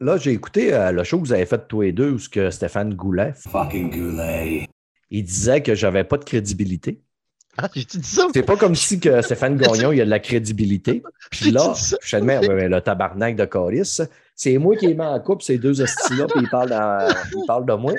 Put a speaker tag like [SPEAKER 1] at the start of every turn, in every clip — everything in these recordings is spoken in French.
[SPEAKER 1] là, j'ai écouté euh, le show que vous avez fait tous les deux, où ce que Stéphane Goulet,
[SPEAKER 2] Fucking Goulet.
[SPEAKER 1] il disait que j'avais pas de crédibilité.
[SPEAKER 3] Ah, j'ai dit ça?
[SPEAKER 1] C'est pas comme si que Stéphane Gagnon, il a de la crédibilité. Puis là, je le tabarnak de Caris, c'est moi qui ai mis en couple ces deux hosties-là, puis ils parlent, dans- ils parlent de moi.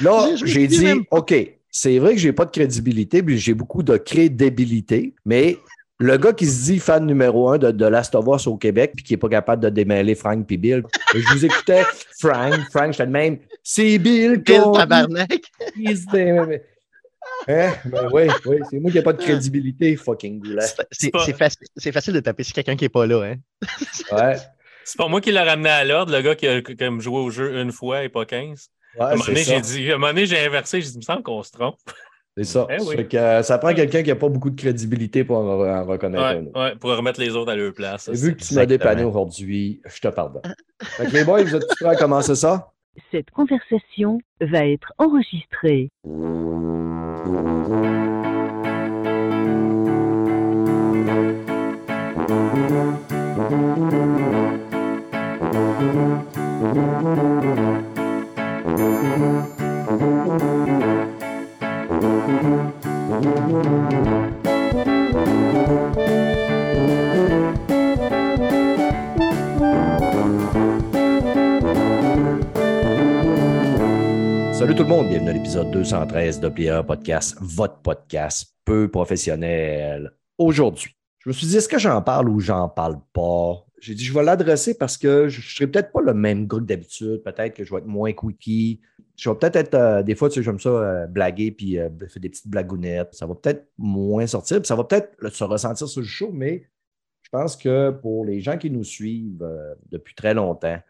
[SPEAKER 1] Là, j'ai
[SPEAKER 3] dis
[SPEAKER 1] dit. OK, c'est vrai que j'ai pas de crédibilité, puis j'ai beaucoup de crédibilité, mais le gars qui se dit fan numéro un de, de Last of Us au Québec, puis qui est pas capable de démêler Frank puis Bill, je vous écoutais, Frank, Frank, je te même, c'est Bill,
[SPEAKER 3] Bill Tabarnak.
[SPEAKER 1] Hein? Ben oui, oui, c'est moi qui n'ai pas de crédibilité, fucking goulet.
[SPEAKER 3] C'est- C'est
[SPEAKER 4] pas-
[SPEAKER 3] c'est facile, c'est facile de taper sur quelqu'un qui n'est pas là. Hein?
[SPEAKER 1] Ouais,
[SPEAKER 4] C'est pas moi qui l'ai ramené à l'ordre, le gars qui a comme joué au jeu une fois et pas 15. à un
[SPEAKER 1] ouais
[SPEAKER 4] moment
[SPEAKER 1] c'est
[SPEAKER 4] donné,
[SPEAKER 1] ça.
[SPEAKER 4] j'ai dit, à un moment donné, j'ai inversé, j'ai dit, il me semble qu'on se trompe.
[SPEAKER 1] C'est ça.
[SPEAKER 4] Eh oui.
[SPEAKER 1] Fait que, euh, ça prend quelqu'un qui n'a pas beaucoup de crédibilité pour en, en reconnaître un
[SPEAKER 4] Ouais,
[SPEAKER 1] autre.
[SPEAKER 4] ouais, pour remettre les autres à leur place.
[SPEAKER 1] Et vu que tu m'as dépanné aujourd'hui, je te pardonne. Fait que les boys, vous êtes prêts à commencer ça?
[SPEAKER 5] Cette conversation va être enregistrée.
[SPEAKER 1] Salut tout le monde, bienvenue à l'épisode 213 de Player Podcast, votre podcast peu professionnel. Aujourd'hui, je me suis dit, est-ce que j'en parle ou j'en parle pas? J'ai dit, je vais l'adresser parce que je ne serai peut-être pas le même gars que d'habitude. Peut-être que je vais être moins quickie. Je vais peut-être être, euh, des fois, tu sais, j'aime ça euh, blaguer puis euh, faire des petites blagounettes. Ça va peut-être moins sortir, puis ça va peut-être se ressentir sur le show, mais je pense que pour les gens qui nous suivent depuis très longtemps,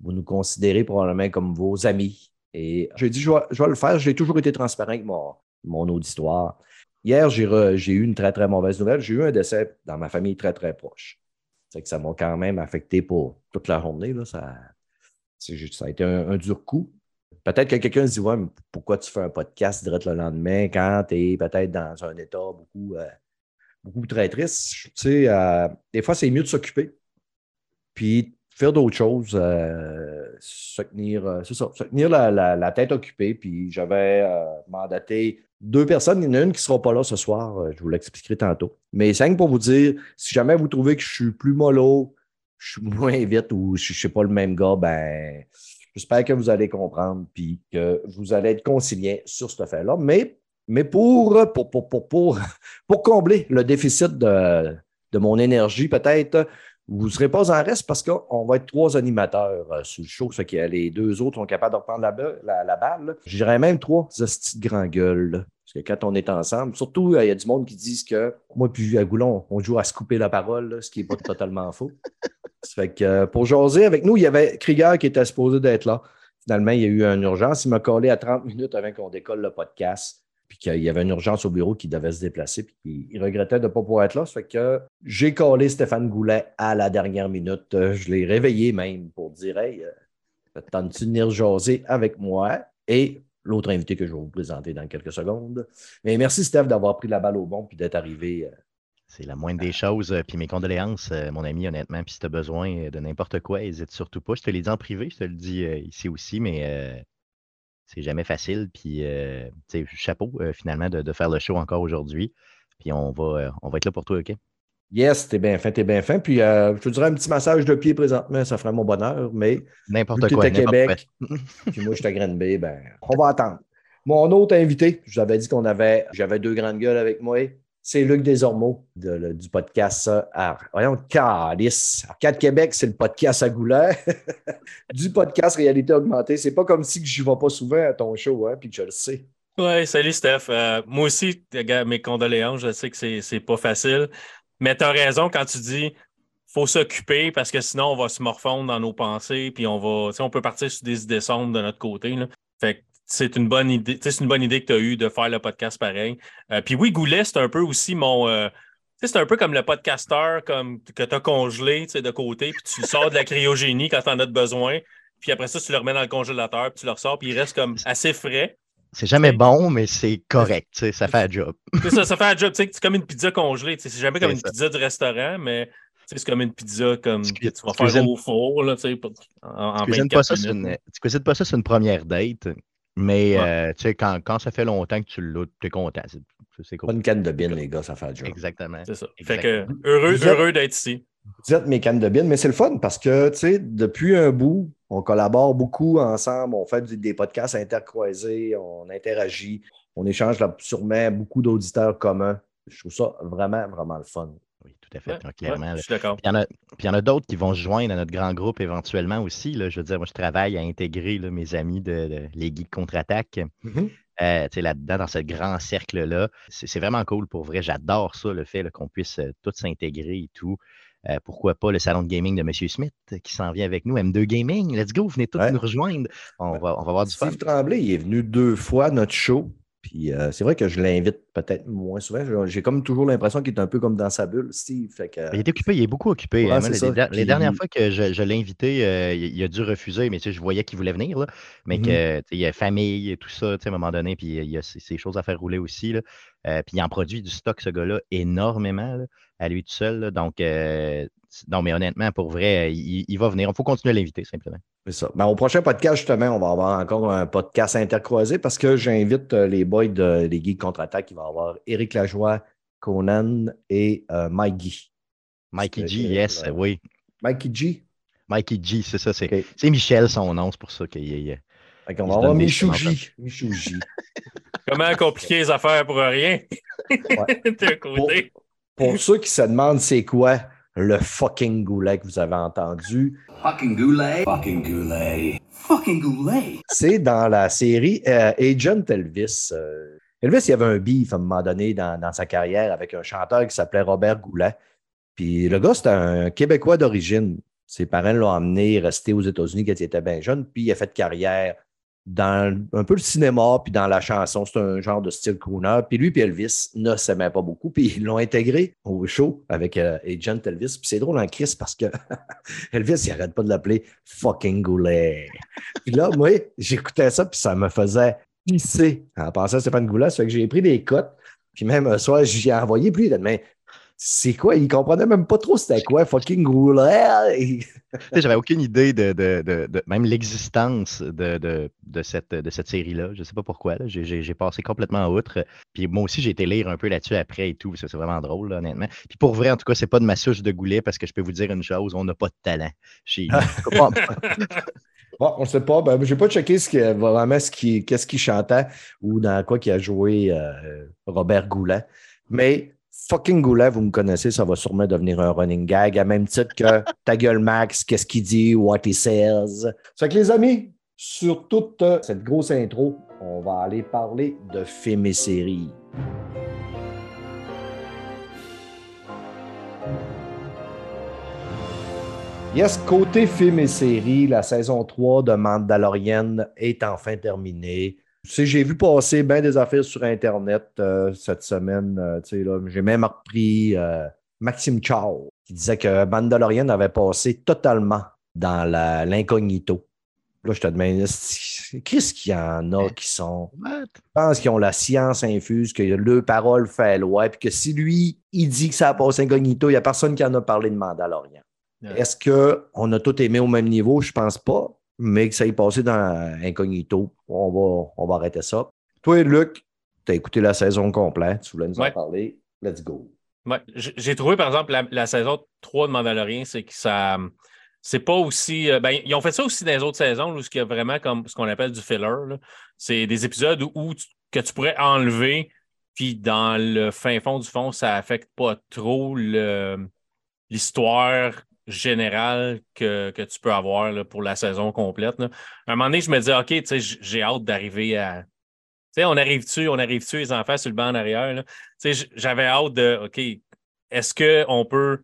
[SPEAKER 1] vous nous considérez probablement comme vos amis. Et j'ai dit, je vais, je vais le faire. J'ai toujours été transparent avec mon, mon auditoire. Hier, j'ai eu une très, très mauvaise nouvelle. J'ai eu un décès dans ma famille très, très proche. C'est que ça m'a quand même affecté pour toute la journée. Là. Ça, ça a été un, dur coup. Peut-être que quelqu'un se dit Ouais, mais pourquoi tu fais un podcast direct le lendemain quand tu es peut-être dans un état beaucoup, euh, beaucoup très triste? Tu sais, euh, des fois, c'est mieux de s'occuper. Puis faire d'autres choses, euh, se tenir, euh, ça, la, la- la tête occupée. Puis j'avais mandaté deux personnes. Il y en a une qui ne sera pas là ce soir, euh, je vous l'expliquerai tantôt. Mais que pour vous dire, si jamais vous trouvez que je suis plus mollo, je suis moins vite ou je ne suis pas le même gars, ben j'espère que vous allez comprendre puis que vous allez être conciliant sur cette affaire-là. Mais, mais pour, pour, pour, pour, pour, pour combler le déficit de, de mon énergie, peut-être, vous ne serez pas en reste parce qu'on va être trois animateurs euh, sur le show. Fait que les deux autres sont capables de reprendre la, balle. Je même trois hosties de grand gueule. Parce que quand on est ensemble, surtout, euh, il y a du monde qui disent que moi puis à Goulon, on joue à se couper la parole, ce qui n'est pas totalement faux. Ça fait que euh, pour jaser avec nous, il y avait Krieger qui était supposé d'être là. Finalement, il y a eu une urgence. Il m'a collé à 30 minutes avant qu'on décolle le podcast. Puis qu'il y avait une urgence au bureau qui devait se déplacer. Puis il- il regrettait de ne pas pouvoir être là. Ça fait que j'ai collé Stéphane Goulet à la dernière minute. Euh, Je l'ai réveillé même pour dire Hey, euh, tente-tu de venir jaser avec moi? Et l'autre invité que je vais vous présenter dans quelques secondes. Mais merci, Steph, d'avoir pris la balle au bon puis d'être arrivé. euh,
[SPEAKER 3] C'est la moindre des choses. Puis mes condoléances, mon ami, honnêtement. Puis si tu as besoin de n'importe quoi, n'hésite surtout pas. Je te l'ai dit en privé, je te le dis ici aussi, mais c'est jamais facile. Puis, euh, tu sais, chapeau, euh, finalement, de, de faire le show encore aujourd'hui. Puis on va, euh, on va être là pour toi, OK?
[SPEAKER 1] Yes, t'es bien fin, t'es bien fin. Puis je te dirais un petit massage de pied présentement, ça ferait mon bonheur. Mais
[SPEAKER 3] N'importe quoi.
[SPEAKER 1] à Québec.
[SPEAKER 3] quoi.
[SPEAKER 1] Puis moi, je suis à Granby, ben, on va attendre. Mon autre invité, je vous avais dit qu'on avait, j'avais deux grandes gueules avec moi. C'est Luc Desormeaux du podcast euh, à, voyons, Calice. Arcade Québec, c'est le podcast à Goulet. du podcast Réalité Augmentée. C'est pas comme si je ne vais pas souvent à ton show, hein, puis que je le sais.
[SPEAKER 4] Ouais, salut Steph. Euh, moi aussi, regarde, mes condoléances, je sais que c'est, pas facile. Mais tu as raison quand tu dis faut s'occuper parce que sinon on va se morfondre dans nos pensées, puis on va. On peut partir sur des idées de notre côté. Fait que c'est une bonne idée. C'est une bonne idée que tu as eue de faire le podcast pareil. Euh, puis oui, Goulet, c'est un peu aussi mon. euh, c'est un peu comme le podcasteur comme, que tu as congelé de côté, puis tu sors de la cryogénie quand tu en as besoin. Puis après ça, tu le remets dans le congélateur, puis tu le ressors, puis il reste comme assez frais.
[SPEAKER 3] C'est jamais bon, mais c'est correct. Ça fait un job.
[SPEAKER 4] C'est ça, ça fait un job. tu sais, C'est comme une pizza congelée. C'est jamais comme une
[SPEAKER 3] ça.
[SPEAKER 4] pizza du restaurant, mais C'est comme une pizza comme
[SPEAKER 3] Tu
[SPEAKER 4] que
[SPEAKER 3] cui-
[SPEAKER 4] tu vas faire au four là, pour- en,
[SPEAKER 3] Tu cuisines
[SPEAKER 4] 24
[SPEAKER 3] pas ça sur
[SPEAKER 4] minutes.
[SPEAKER 3] une, tu cuisines pas ça sur une première date, mais
[SPEAKER 4] Ouais.
[SPEAKER 3] euh, tu sais, quand, quand ça fait longtemps que tu l'as, tu es content. C'est, c'est
[SPEAKER 1] Pas
[SPEAKER 3] cool.
[SPEAKER 1] une canne de bin, les gars, ça fait le job.
[SPEAKER 3] Exactement.
[SPEAKER 4] C'est ça. Fait que heureux,
[SPEAKER 1] êtes-
[SPEAKER 4] heureux d'être ici.
[SPEAKER 1] Vous êtes mes cannes de bin, mais c'est le fun parce que, tu sais, depuis un bout, on collabore beaucoup ensemble, on fait des podcasts intercroisés, on interagit, on échange là, sûrement beaucoup d'auditeurs communs. Je trouve ça vraiment, vraiment le fun.
[SPEAKER 3] Oui, tout à fait.
[SPEAKER 4] Ouais,
[SPEAKER 3] hein, clairement.
[SPEAKER 4] ouais, je suis d'accord.
[SPEAKER 3] Il y en a, puis il y en a d'autres qui vont se joindre à notre grand groupe éventuellement aussi. Là. Je veux dire, moi, je travaille à intégrer là, mes amis de, de- les geeks contre-attaque euh, tu sais, là-dedans, dans ce grand cercle-là. C'est vraiment cool pour vrai. J'adore ça, le fait qu'on puisse euh, tous s'intégrer et tout. Euh, pourquoi pas le salon de gaming de M. Smith euh, qui s'en vient avec nous. M2 Gaming, let's go, venez tous
[SPEAKER 1] Ouais.
[SPEAKER 3] nous rejoindre. On va, on va avoir du fun.
[SPEAKER 1] Steve Tremblay, il est venu deux fois à notre show. Puis euh, c'est vrai que je l'invite peut-être moins souvent. J'ai- comme toujours l'impression qu'il est un peu comme dans sa bulle, Steve. Fait que,
[SPEAKER 3] Il est occupé, il est beaucoup occupé.
[SPEAKER 1] Ouais,
[SPEAKER 3] hein. Moi, les, dernières fois que je, je l'ai invité, euh, il, a dû refuser, mais tu sais, je voyais qu'il voulait venir, là, mais sais, il y a famille et tout ça, tu sais, à un moment donné, puis il y a ses, ses choses à faire rouler aussi. Là. Euh, puis il en produit du stock, ce gars-là, énormément, là, à lui tout seul. Donc, euh, non, mais honnêtement, pour vrai, il, il va venir. Il faut continuer à l'inviter, simplement.
[SPEAKER 1] C'est ça. Ben, au prochain podcast, justement, on va avoir encore un podcast intercroisé parce que j'invite les boys de, des Geeks Contre-Attaque. Il va y avoir Éric Lajoie, Conan et euh, Mike Guy.
[SPEAKER 3] Mikey G,
[SPEAKER 1] euh,
[SPEAKER 3] yes,
[SPEAKER 1] euh,
[SPEAKER 3] oui.
[SPEAKER 1] Mikey G.
[SPEAKER 3] Mikey G, c'est ça. C'est
[SPEAKER 1] OK.
[SPEAKER 3] c'est Michel, son nom, c'est pour ça qu'il y a.
[SPEAKER 1] Fait qu'on va avoir Michou. J. Michou J.
[SPEAKER 4] Comment compliquer les affaires pour rien? Côté.
[SPEAKER 1] Pour ceux qui se demandent c'est quoi le fucking goulet que vous avez entendu,
[SPEAKER 2] Fucking goulet. Fucking goulet. Fucking goulet.
[SPEAKER 1] c'est dans la série euh, Agent Elvis. Euh, Elvis, il y avait un beef à un moment donné dans, sa carrière avec un chanteur qui s'appelait Robert Goulet. Puis le gars, c'était un Québécois d'origine. Ses parents l'ont emmené rester aux États-Unis quand il était bien jeune, puis il a fait carrière dans un peu le cinéma, puis dans la chanson. C'est un genre de style crooner. Puis lui, puis Elvis ne s'aimaient pas beaucoup, puis ils l'ont intégré au show avec euh, Agent Elvis. Puis c'est drôle en crise parce que Elvis, il arrête pas de l'appeler fucking Goulet. Puis là, moi, j'écoutais ça, puis ça me faisait pisser en pensant à Stéphane Goulet. Ça fait que j'ai pris des cotes, puis même un soir, j'y ai envoyé, dit, mais c'est quoi? Il comprenait même pas trop c'était quoi, fucking Goulet. Et-
[SPEAKER 3] J'avais aucune idée de, de- de- de- même l'existence de, de- de cette, de cette série-là. Je ne sais pas pourquoi. J'ai- passé complètement outre. Puis moi aussi, j'ai été lire un peu là-dessus après et tout. C'est vraiment drôle, là, honnêtement. Puis pour vrai, en tout cas, c'est pas de ma souche de goulet parce que je peux vous dire une chose, on n'a pas de talent. Chez Je
[SPEAKER 1] Bon, on ne sait pas. Ben, j'ai pas checké ce qui, vraiment ce qui, qu'est-ce qu'il chantait ou dans quoi qu'il a joué euh, Robert Goulet. Mais fucking Goulet, vous me connaissez, ça va sûrement devenir un running gag, à même titre que Ta gueule Max, qu'est-ce qu'il dit, what he says. Fait que les amis, sur toute euh, cette grosse intro, on va aller parler de films et séries. Yes, côté film et séries, la saison 3 de Mandalorian est enfin terminée. J'ai vu passer bien des affaires sur Internet euh, cette semaine. euh, j'ai même repris euh, Maxime Chow qui disait que Mandalorian avait passé totalement dans l'incognito. Là, je te demande, est-ce- qu'est-ce qu'il y en a qui sont?
[SPEAKER 3] What?
[SPEAKER 1] je pense qu'ils ont la science infuse, que le parole fait loi, puis que si lui, il dit que ça a passé incognito, il n'y a personne qui en a parlé de Mandalorian. Est-ce qu'on a tout aimé au même niveau? Je pense pas, mais que ça ait passé dans incognito. On va, on va arrêter ça. Toi, Luc, tu as écouté la saison complète, tu voulais nous en parler. Let's go.
[SPEAKER 4] Ouais, J'ai trouvé, par exemple, la, la saison 3 de Mandalorian, c'est que ça. C'est pas aussi. euh, ben, ils ont fait ça aussi dans les autres saisons, où il y a vraiment comme ce qu'on appelle du filler. C'est des épisodes où, où tu- que tu pourrais enlever, puis dans le fin fond du fond, ça affecte pas trop l'histoire générale que, que tu peux avoir là, pour la saison complète. là. À un moment donné, je me disais, OK, j'ai hâte d'arriver à. Tu sais, on arrive-tu, on arrive-tu, les enfants sur le banc en arrière? j'avais hâte de, OK, est-ce qu'on peut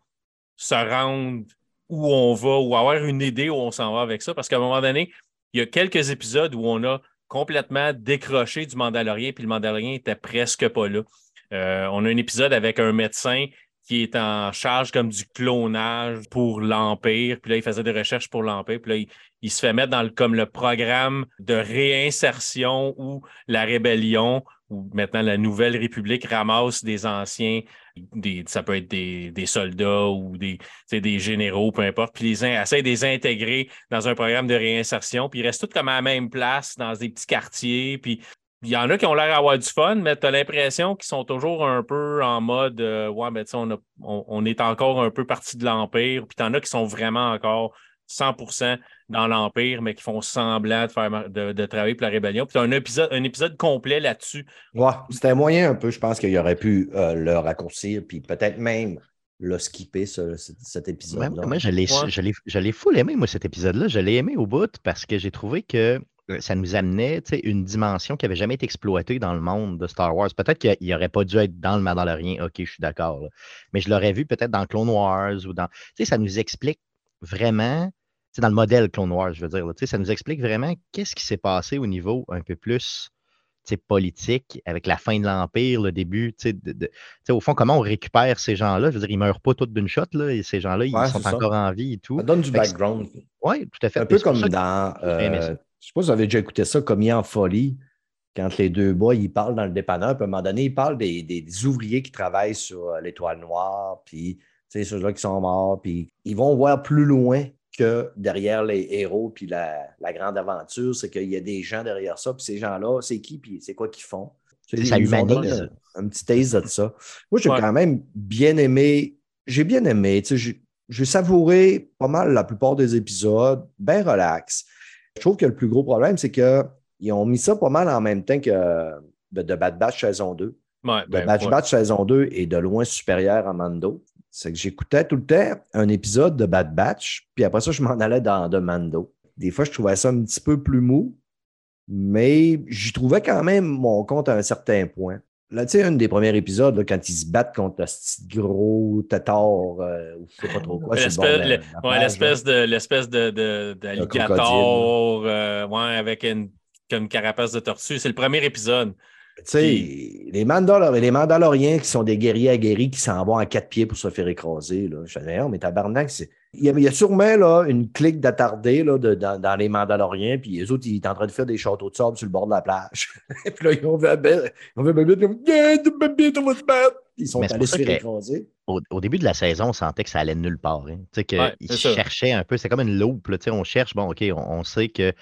[SPEAKER 4] se rendre où on va ou avoir une idée où on s'en va avec ça? Parce qu'à un moment donné, il y a quelques épisodes où on a complètement décroché du Mandalorien, puis le Mandalorien était presque pas là. Euh, on a un épisode avec un médecin qui est en charge comme du clonage pour l'Empire. Puis là, il faisait des recherches pour l'Empire. Puis là, il, se fait mettre dans le, comme le programme de réinsertion ou la rébellion où maintenant la Nouvelle République ramasse des anciens, des, ça peut être des, soldats ou des, des généraux, peu importe, puis les essaie de les intégrer dans un programme de réinsertion, puis ils restent tous comme à la même place, dans des petits quartiers, puis il y en a qui ont l'air d'avoir du fun, mais tu as l'impression qu'ils sont toujours un peu en mode euh, Ouais, mais on, on, on, est encore un peu parti de l'Empire. Puis tu en as qui sont vraiment encore 100% dans l'Empire, mais qui font semblant de, faire, de, travailler pour la rébellion. Puis tu as un épisode, un épisode complet là-dessus.
[SPEAKER 1] Ouais, c'était moyen un peu. Je pense qu'il aurait pu euh, le raccourcir, puis peut-être même le skipper, cet épisode-là.
[SPEAKER 3] Moi, je l'ai full aimé, moi, cet épisode-là. Je l'ai aimé au bout parce que j'ai trouvé que euh, ça nous amenait une dimension qui n'avait jamais été exploitée dans le monde de Star Wars. Peut-être qu'il n'aurait pas dû être dans le Mandalorian, ok, je suis d'accord. Mais je l'aurais vu peut-être dans Clone Wars ou dans. Ça nous explique vraiment, dans le modèle Clone Wars, je veux dire, ça nous explique vraiment qu'est-ce qui s'est passé au niveau un peu plus politique avec la fin de l'Empire, le début. De, au fond, comment on récupère ces gens-là? Je veux dire, ils ne meurent pas tous d'une shot, là, et ces gens-là, ils sont encore en vie et tout.
[SPEAKER 1] Ça donne du background.
[SPEAKER 3] Oui, tout à fait.
[SPEAKER 1] Un peu comme dans. Je sais pas si vous avez déjà écouté ça, Commis en folie, quand les deux boys, ils parlent dans le dépanneur, puis à un moment donné, ils parlent des, ouvriers qui travaillent sur euh, l'étoile noire, puis ceux-là qui sont morts, puis ils vont voir plus loin que derrière les héros, puis la, grande aventure, c'est qu'il y a des gens derrière ça, puis ces gens-là, c'est qui, puis c'est quoi qu'ils font.
[SPEAKER 3] Ça humanise.
[SPEAKER 1] Un, petit taste de ça. Moi, j'ai quand même bien aimé, j'ai bien aimé, j'ai savouré pas mal la plupart des épisodes, bien relax. Je trouve que le plus gros problème, c'est qu'ils ont mis ça pas mal en même temps que de, Bad Batch saison 2.
[SPEAKER 4] Ouais,
[SPEAKER 1] ben, Bad Batch saison 2 est de loin supérieur à Mando. C'est que j'écoutais tout le temps un épisode de Bad Batch, puis après ça, je m'en allais dans de Mando. Des fois, je trouvais ça un petit peu plus mou, mais j'y trouvais quand même mon compte à un certain point. Là, tu sais, un des premiers épisodes, quand ils se battent contre ce gros tétard, euh, ou je sais pas trop quoi.
[SPEAKER 4] L'espèce de, l'espèce de, d'alligator, euh, ouais, avec une, une carapace de tortue. C'est le premier épisode.
[SPEAKER 1] Tu sais, les, les Mandaloriens qui sont des guerriers aguerris qui s'en vont à quatre pieds pour se faire écraser. Là. Je dis, mais tabarnak, c'est. Il y, a, sûrement là, une clique d'attardés dans, dans, les Mandaloriens, puis les autres, ils sont en train de faire des châteaux de sable sur le bord de la plage. puis là, ils ont vu ils ont Ils sont allés se faire écraser.
[SPEAKER 3] Au, début de la saison, on sentait que ça allait nulle part. Hein. Tu sais, qu'ils cherchaient un peu, c'est comme une loupe. Là, tu sais, on cherche, bon, OK, on sait que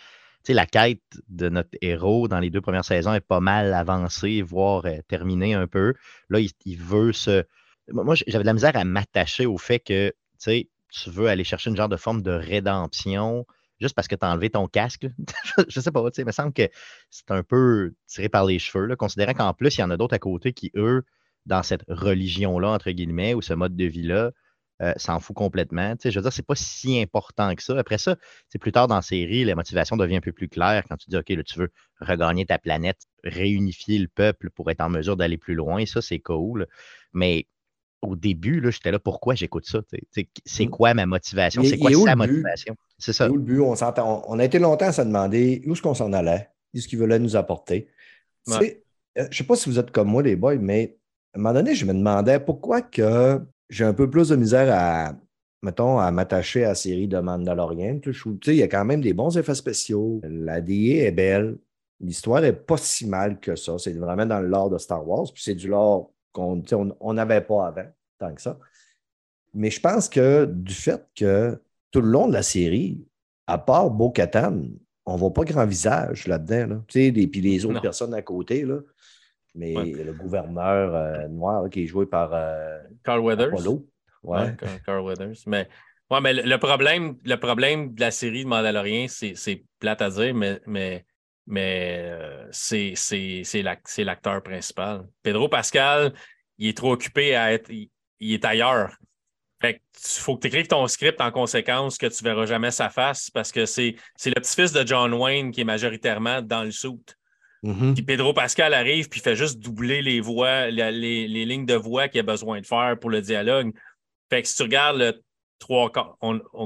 [SPEAKER 3] sais, la quête de notre héros dans les deux premières saisons est pas mal avancée, voire euh, terminée un peu. Là, il, veut se. Moi, j'avais de la misère à m'attacher au fait que tu veux aller chercher une genre de forme de rédemption juste parce que tu as enlevé ton casque. je sais pas, il me semble que c'est un peu tiré par les cheveux, là, considérant qu'en plus, il y en a d'autres à côté qui, eux, dans cette religion-là, entre guillemets, ou ce mode de vie-là, euh, s'en fout complètement. je veux dire, c'est pas si important que ça. Après ça, c'est plus tard dans la série, la motivation devient un peu plus claire quand tu dis, OK, là, tu veux regagner ta planète, réunifier le peuple pour être en mesure d'aller plus loin. Ça, c'est cool. Mais au début, là, j'étais là, pourquoi j'écoute ça? C'est mmh. quoi ma motivation? C'est quoi sa motivation? C'est ça.
[SPEAKER 1] Où le but? On, on, a été longtemps à se demander où est-ce qu'on s'en allait, où ce qu'il voulait nous apporter. Euh, je ne sais pas si vous êtes comme moi, les boys, mais à un moment donné, je me demandais pourquoi que j'ai un peu plus de misère à, mettons, à m'attacher à la série de Mandalorian. Il y a quand même des bons effets spéciaux. La DA est belle. L'histoire n'est pas si mal que ça. C'est vraiment dans le lore de Star Wars. Puis c'est du lore qu'on on n'avait pas avant, tant que ça. Mais je pense que du fait que tout le long de la série, à part Bo-Katan, on ne voit pas grand visage là-dedans. Là. Tu sais, et puis les autres personnes à côté, là, mais le gouverneur euh, noir qui est joué par euh,
[SPEAKER 4] Carl Weathers.
[SPEAKER 1] Ouais.
[SPEAKER 4] Carl Weathers. Mais, ouais, mais le, problème, le problème de la série de Mandalorian, c'est plate à dire, mais, mais, mais euh, c'est l'acteur principal. Pedro Pascal, il est trop occupé à être. Il, est ailleurs. Fait que faut que tu écrives ton script en conséquence que tu verras jamais sa face parce que c'est le petit-fils de John Wayne qui est majoritairement dans le soute.
[SPEAKER 1] Mm-hmm.
[SPEAKER 4] Puis Pedro Pascal arrive puis fait juste doubler les voix, les, les, lignes de voix qu'il a besoin de faire pour le dialogue. Fait que si tu regardes le trois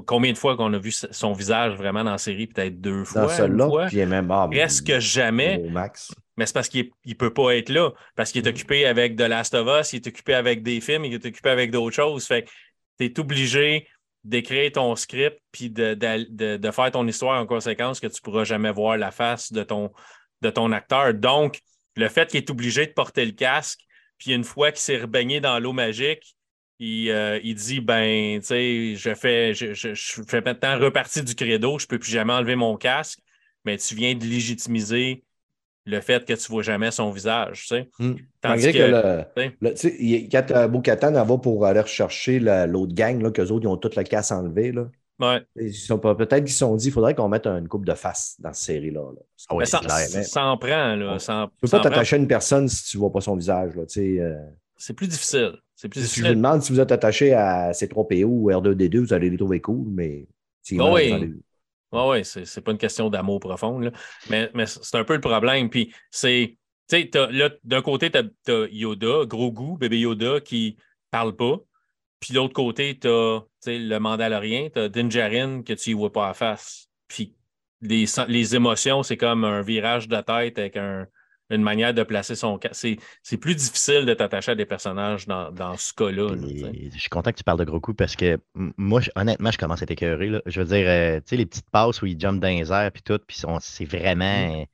[SPEAKER 4] combien de fois qu'on a vu son visage vraiment dans la série, peut-être deux fois. Dans
[SPEAKER 1] puis il est même ah,
[SPEAKER 4] presque jamais.
[SPEAKER 1] Max.
[SPEAKER 4] Mais c'est parce qu'il ne peut pas être là. Parce qu'il est mm-hmm. occupé avec The Last of Us, il est occupé avec des films, il est occupé avec d'autres choses. Fait que tu es obligé d'écrire ton script puis de, de, de, faire ton histoire en conséquence que tu ne pourras jamais voir la face de ton, de ton acteur. Donc, le fait qu'il est obligé de porter le casque, puis une fois qu'il s'est rebaigné dans l'eau magique, il, euh, il, dit ben, tu sais, je fais, je, je, je, fais maintenant repartie du credo, je ne peux plus jamais enlever mon casque, mais tu viens de légitimiser le fait que tu ne vois jamais son visage. Tu sais.
[SPEAKER 1] Mm. Malgré que, que le, le, il, quand euh, Bo-Katan va pour aller rechercher l'autre gang, là, qu'eux autres, ils ont tout le casse enlevé. Là.
[SPEAKER 4] Ouais.
[SPEAKER 1] Peut-être qu'ils se sont dit qu'il faudrait qu'on mette une coupe de face dans cette série-là. Là.
[SPEAKER 4] Ah ouais, ça, ça, en prend. Là. Ça,
[SPEAKER 1] tu ne peux pas t'attacher à une personne si tu ne vois pas son visage. Là, euh...
[SPEAKER 4] C'est plus difficile. C'est plus
[SPEAKER 1] difficile. Si je vous demande si vous êtes attaché à C3PO ou R2D2, vous allez les trouver cool, mais.
[SPEAKER 4] Oh oui, allez... oh oui c'est pas une question d'amour profond. Là. Mais, mais c'est un peu le problème. Puis c'est. Tu sais, d'un côté, tu as, as, Yoda, gros goût, bébé Yoda, qui parle pas. Puis de l'autre côté, tu as le Mandalorien, tu as Dinjarin que tu ne vois pas à face. Puis les, les émotions, c'est comme un virage de tête avec un, une manière de placer son C'est, c'est plus difficile de t'attacher à des personnages dans, dans ce cas-là.
[SPEAKER 3] je suis content que tu parles de gros coups parce que moi, honnêtement, je commence à être écœuré. Là. Je veux dire, euh, tu sais, les petites passes où ils jumpent dans les airs puis tout, puis c'est vraiment. Mm.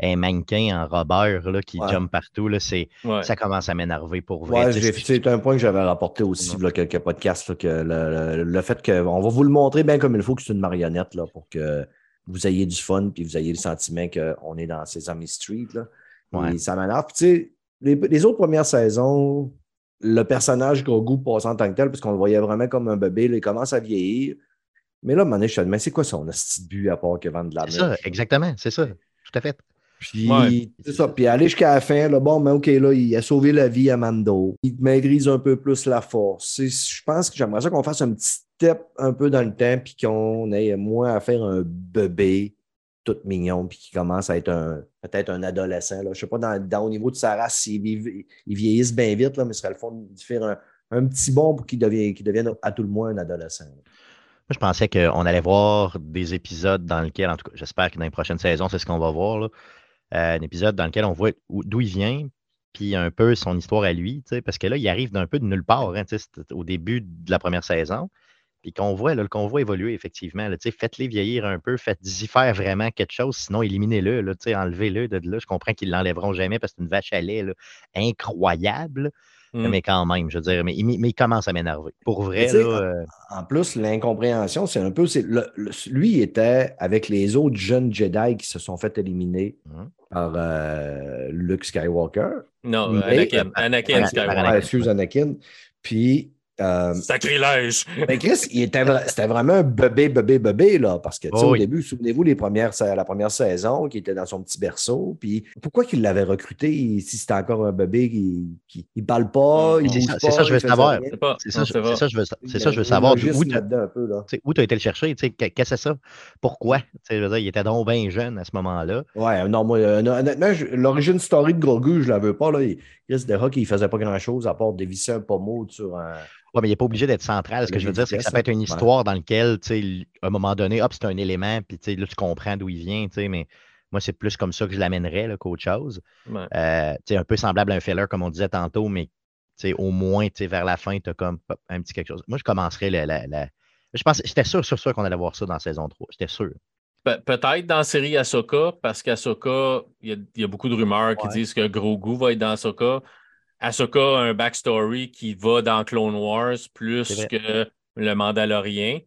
[SPEAKER 3] Un, mannequin en robeur là, qui ouais. jump partout, là, ouais. ça commence à m'énerver pour vrai.
[SPEAKER 1] Ouais, c'est un point que j'avais rapporté aussi, là, quelques podcasts, là, que le, le, le fait qu'on va vous le montrer bien comme il faut que c'est une marionnette là, pour que vous ayez du fun puis vous ayez le sentiment qu'on est dans Sesame Street. Là. Ouais. ça m'énerve. Tu sais, les, les, autres premières saisons, le personnage Grogu passe en tant que tel, parce qu'on le voyait vraiment comme un bébé, là, il commence à vieillir. Mais là, à un moment donné, je me mais c'est quoi son petit but à part que vendre de la
[SPEAKER 3] C'est ça, exactement, c'est ça. Tout à fait.
[SPEAKER 1] Puis, ouais. c'est ça. Puis aller jusqu'à la fin, là, bon, mais OK, là, il a sauvé la vie à Mando. Il maîtrise un peu plus la force. Je pense que j'aimerais ça qu'on fasse un petit step un peu dans le temps, puis qu'on ait moins à faire un bébé tout mignon, puis qui commence à être un peut-être un adolescent. Là. Je ne sais pas dans, au niveau de sa race ils vieillissent bien vite, là, mais ce serait le fond de faire un, un petit bon pour qu'il devienne, devienne à tout le moins un adolescent.
[SPEAKER 3] Moi, je pensais qu'on allait voir des épisodes dans lesquels, en tout cas, j'espère que dans les prochaines saisons, c'est ce qu'on va voir. Euh, un épisode dans lequel on voit d'où il vient, puis un peu son histoire à lui, parce que là, il arrive d'un peu de nulle part hein, au début de la première saison. Puis qu'on voit, là, le convoi évoluer, effectivement. Là, faites-les vieillir un peu, faites-y faire vraiment quelque chose, sinon éliminez-le, là, enlevez-le de là. Je comprends qu'ils ne l'enlèveront jamais parce que c'est une vache à lait là, incroyable. Mmh. Mais quand même, je veux dire, mais, mais, mais il commence à m'énerver. Pour vrai, là, euh...
[SPEAKER 1] En plus, l'incompréhension, c'est un peu. Le, le, lui il était avec les autres jeunes Jedi qui se sont fait éliminer mmh. par euh, Luke Skywalker.
[SPEAKER 4] Non, mais, Anakin, euh, Anakin Skywalker.
[SPEAKER 1] excuse, Anakin. Puis
[SPEAKER 4] euh, Sacrilège!
[SPEAKER 1] Mais Chris, c'était vraiment un bébé, bébé, bébé, là, parce que, oh, au oui. début, souvenez-vous, les premières, la première saison, qui était dans son petit berceau, puis pourquoi qu'il l'avait recruté si c'était encore un bébé qui, qui il parle pas, il
[SPEAKER 3] ça? C'est ça, je veux savoir. C'est ça, je veux, c'est ça, je veux savoir. Où tu as été le chercher? Qu'est-ce que c'est ça? Pourquoi? Je veux dire, il était donc bien jeune à ce moment-là.
[SPEAKER 1] Ouais, non, moi, honnêtement, l'origine story de Grogu, je la veux pas, là. Chris Rock, il faisait pas grand-chose à part dévisser un pommeau sur un
[SPEAKER 3] oui, mais il n'est pas obligé d'être central. Ce que je veux dire, c'est que ça peut être une histoire dans laquelle, à un moment donné, hop, c'est un élément, puis là, tu comprends d'où il vient, mais moi, c'est plus comme ça que je l'amènerais qu'autre chose.
[SPEAKER 4] Ouais.
[SPEAKER 3] Euh, un peu semblable à un filler, comme on disait tantôt, mais au moins, vers la fin, tu as comme hop, un petit quelque chose. Moi, je commencerais la. la, la... Je pense, j'étais sûr, sûr, sûr qu'on allait voir ça dans saison 3. J'étais sûr.
[SPEAKER 4] Pe Peut-être dans la série Ahsoka, parce qu'Ahsoka, il y, y, a beaucoup de rumeurs qui ouais. disent que Grogu va être dans Ahsoka. Ahsoka a un backstory qui va dans Clone Wars plus que le Mandalorien.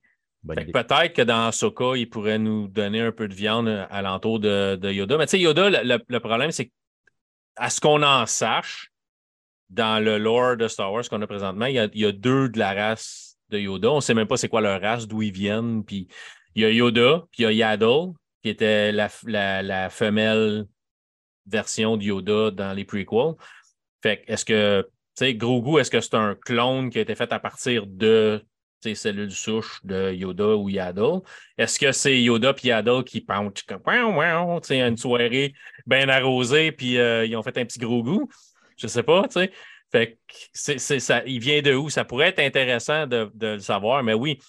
[SPEAKER 4] Peut-être que dans Ahsoka, il pourrait nous donner un peu de viande alentour de, de Yoda. Mais tu sais, Yoda, le, le problème, c'est à ce qu'on en sache, dans le lore de Star Wars qu'on a présentement, il y a, il y a, deux de la race de Yoda. On ne sait même pas c'est quoi leur race, d'où ils viennent. Puis il y a Yoda, puis il y a Yaddle, qui était la, la, la femelle version de Yoda dans les prequels. Fait est-ce que, tu sais, Grogu, est-ce que c'est un clone qui a été fait à partir de cellules souches de Yoda ou Yaddle? Est-ce que c'est Yoda et Yaddle qui pensent comme une soirée bien arrosée puis euh, ils ont fait un petit Grogu? Je sais pas, tu sais. Fait que ça, il vient de où? Ça pourrait être intéressant de, le savoir, mais oui,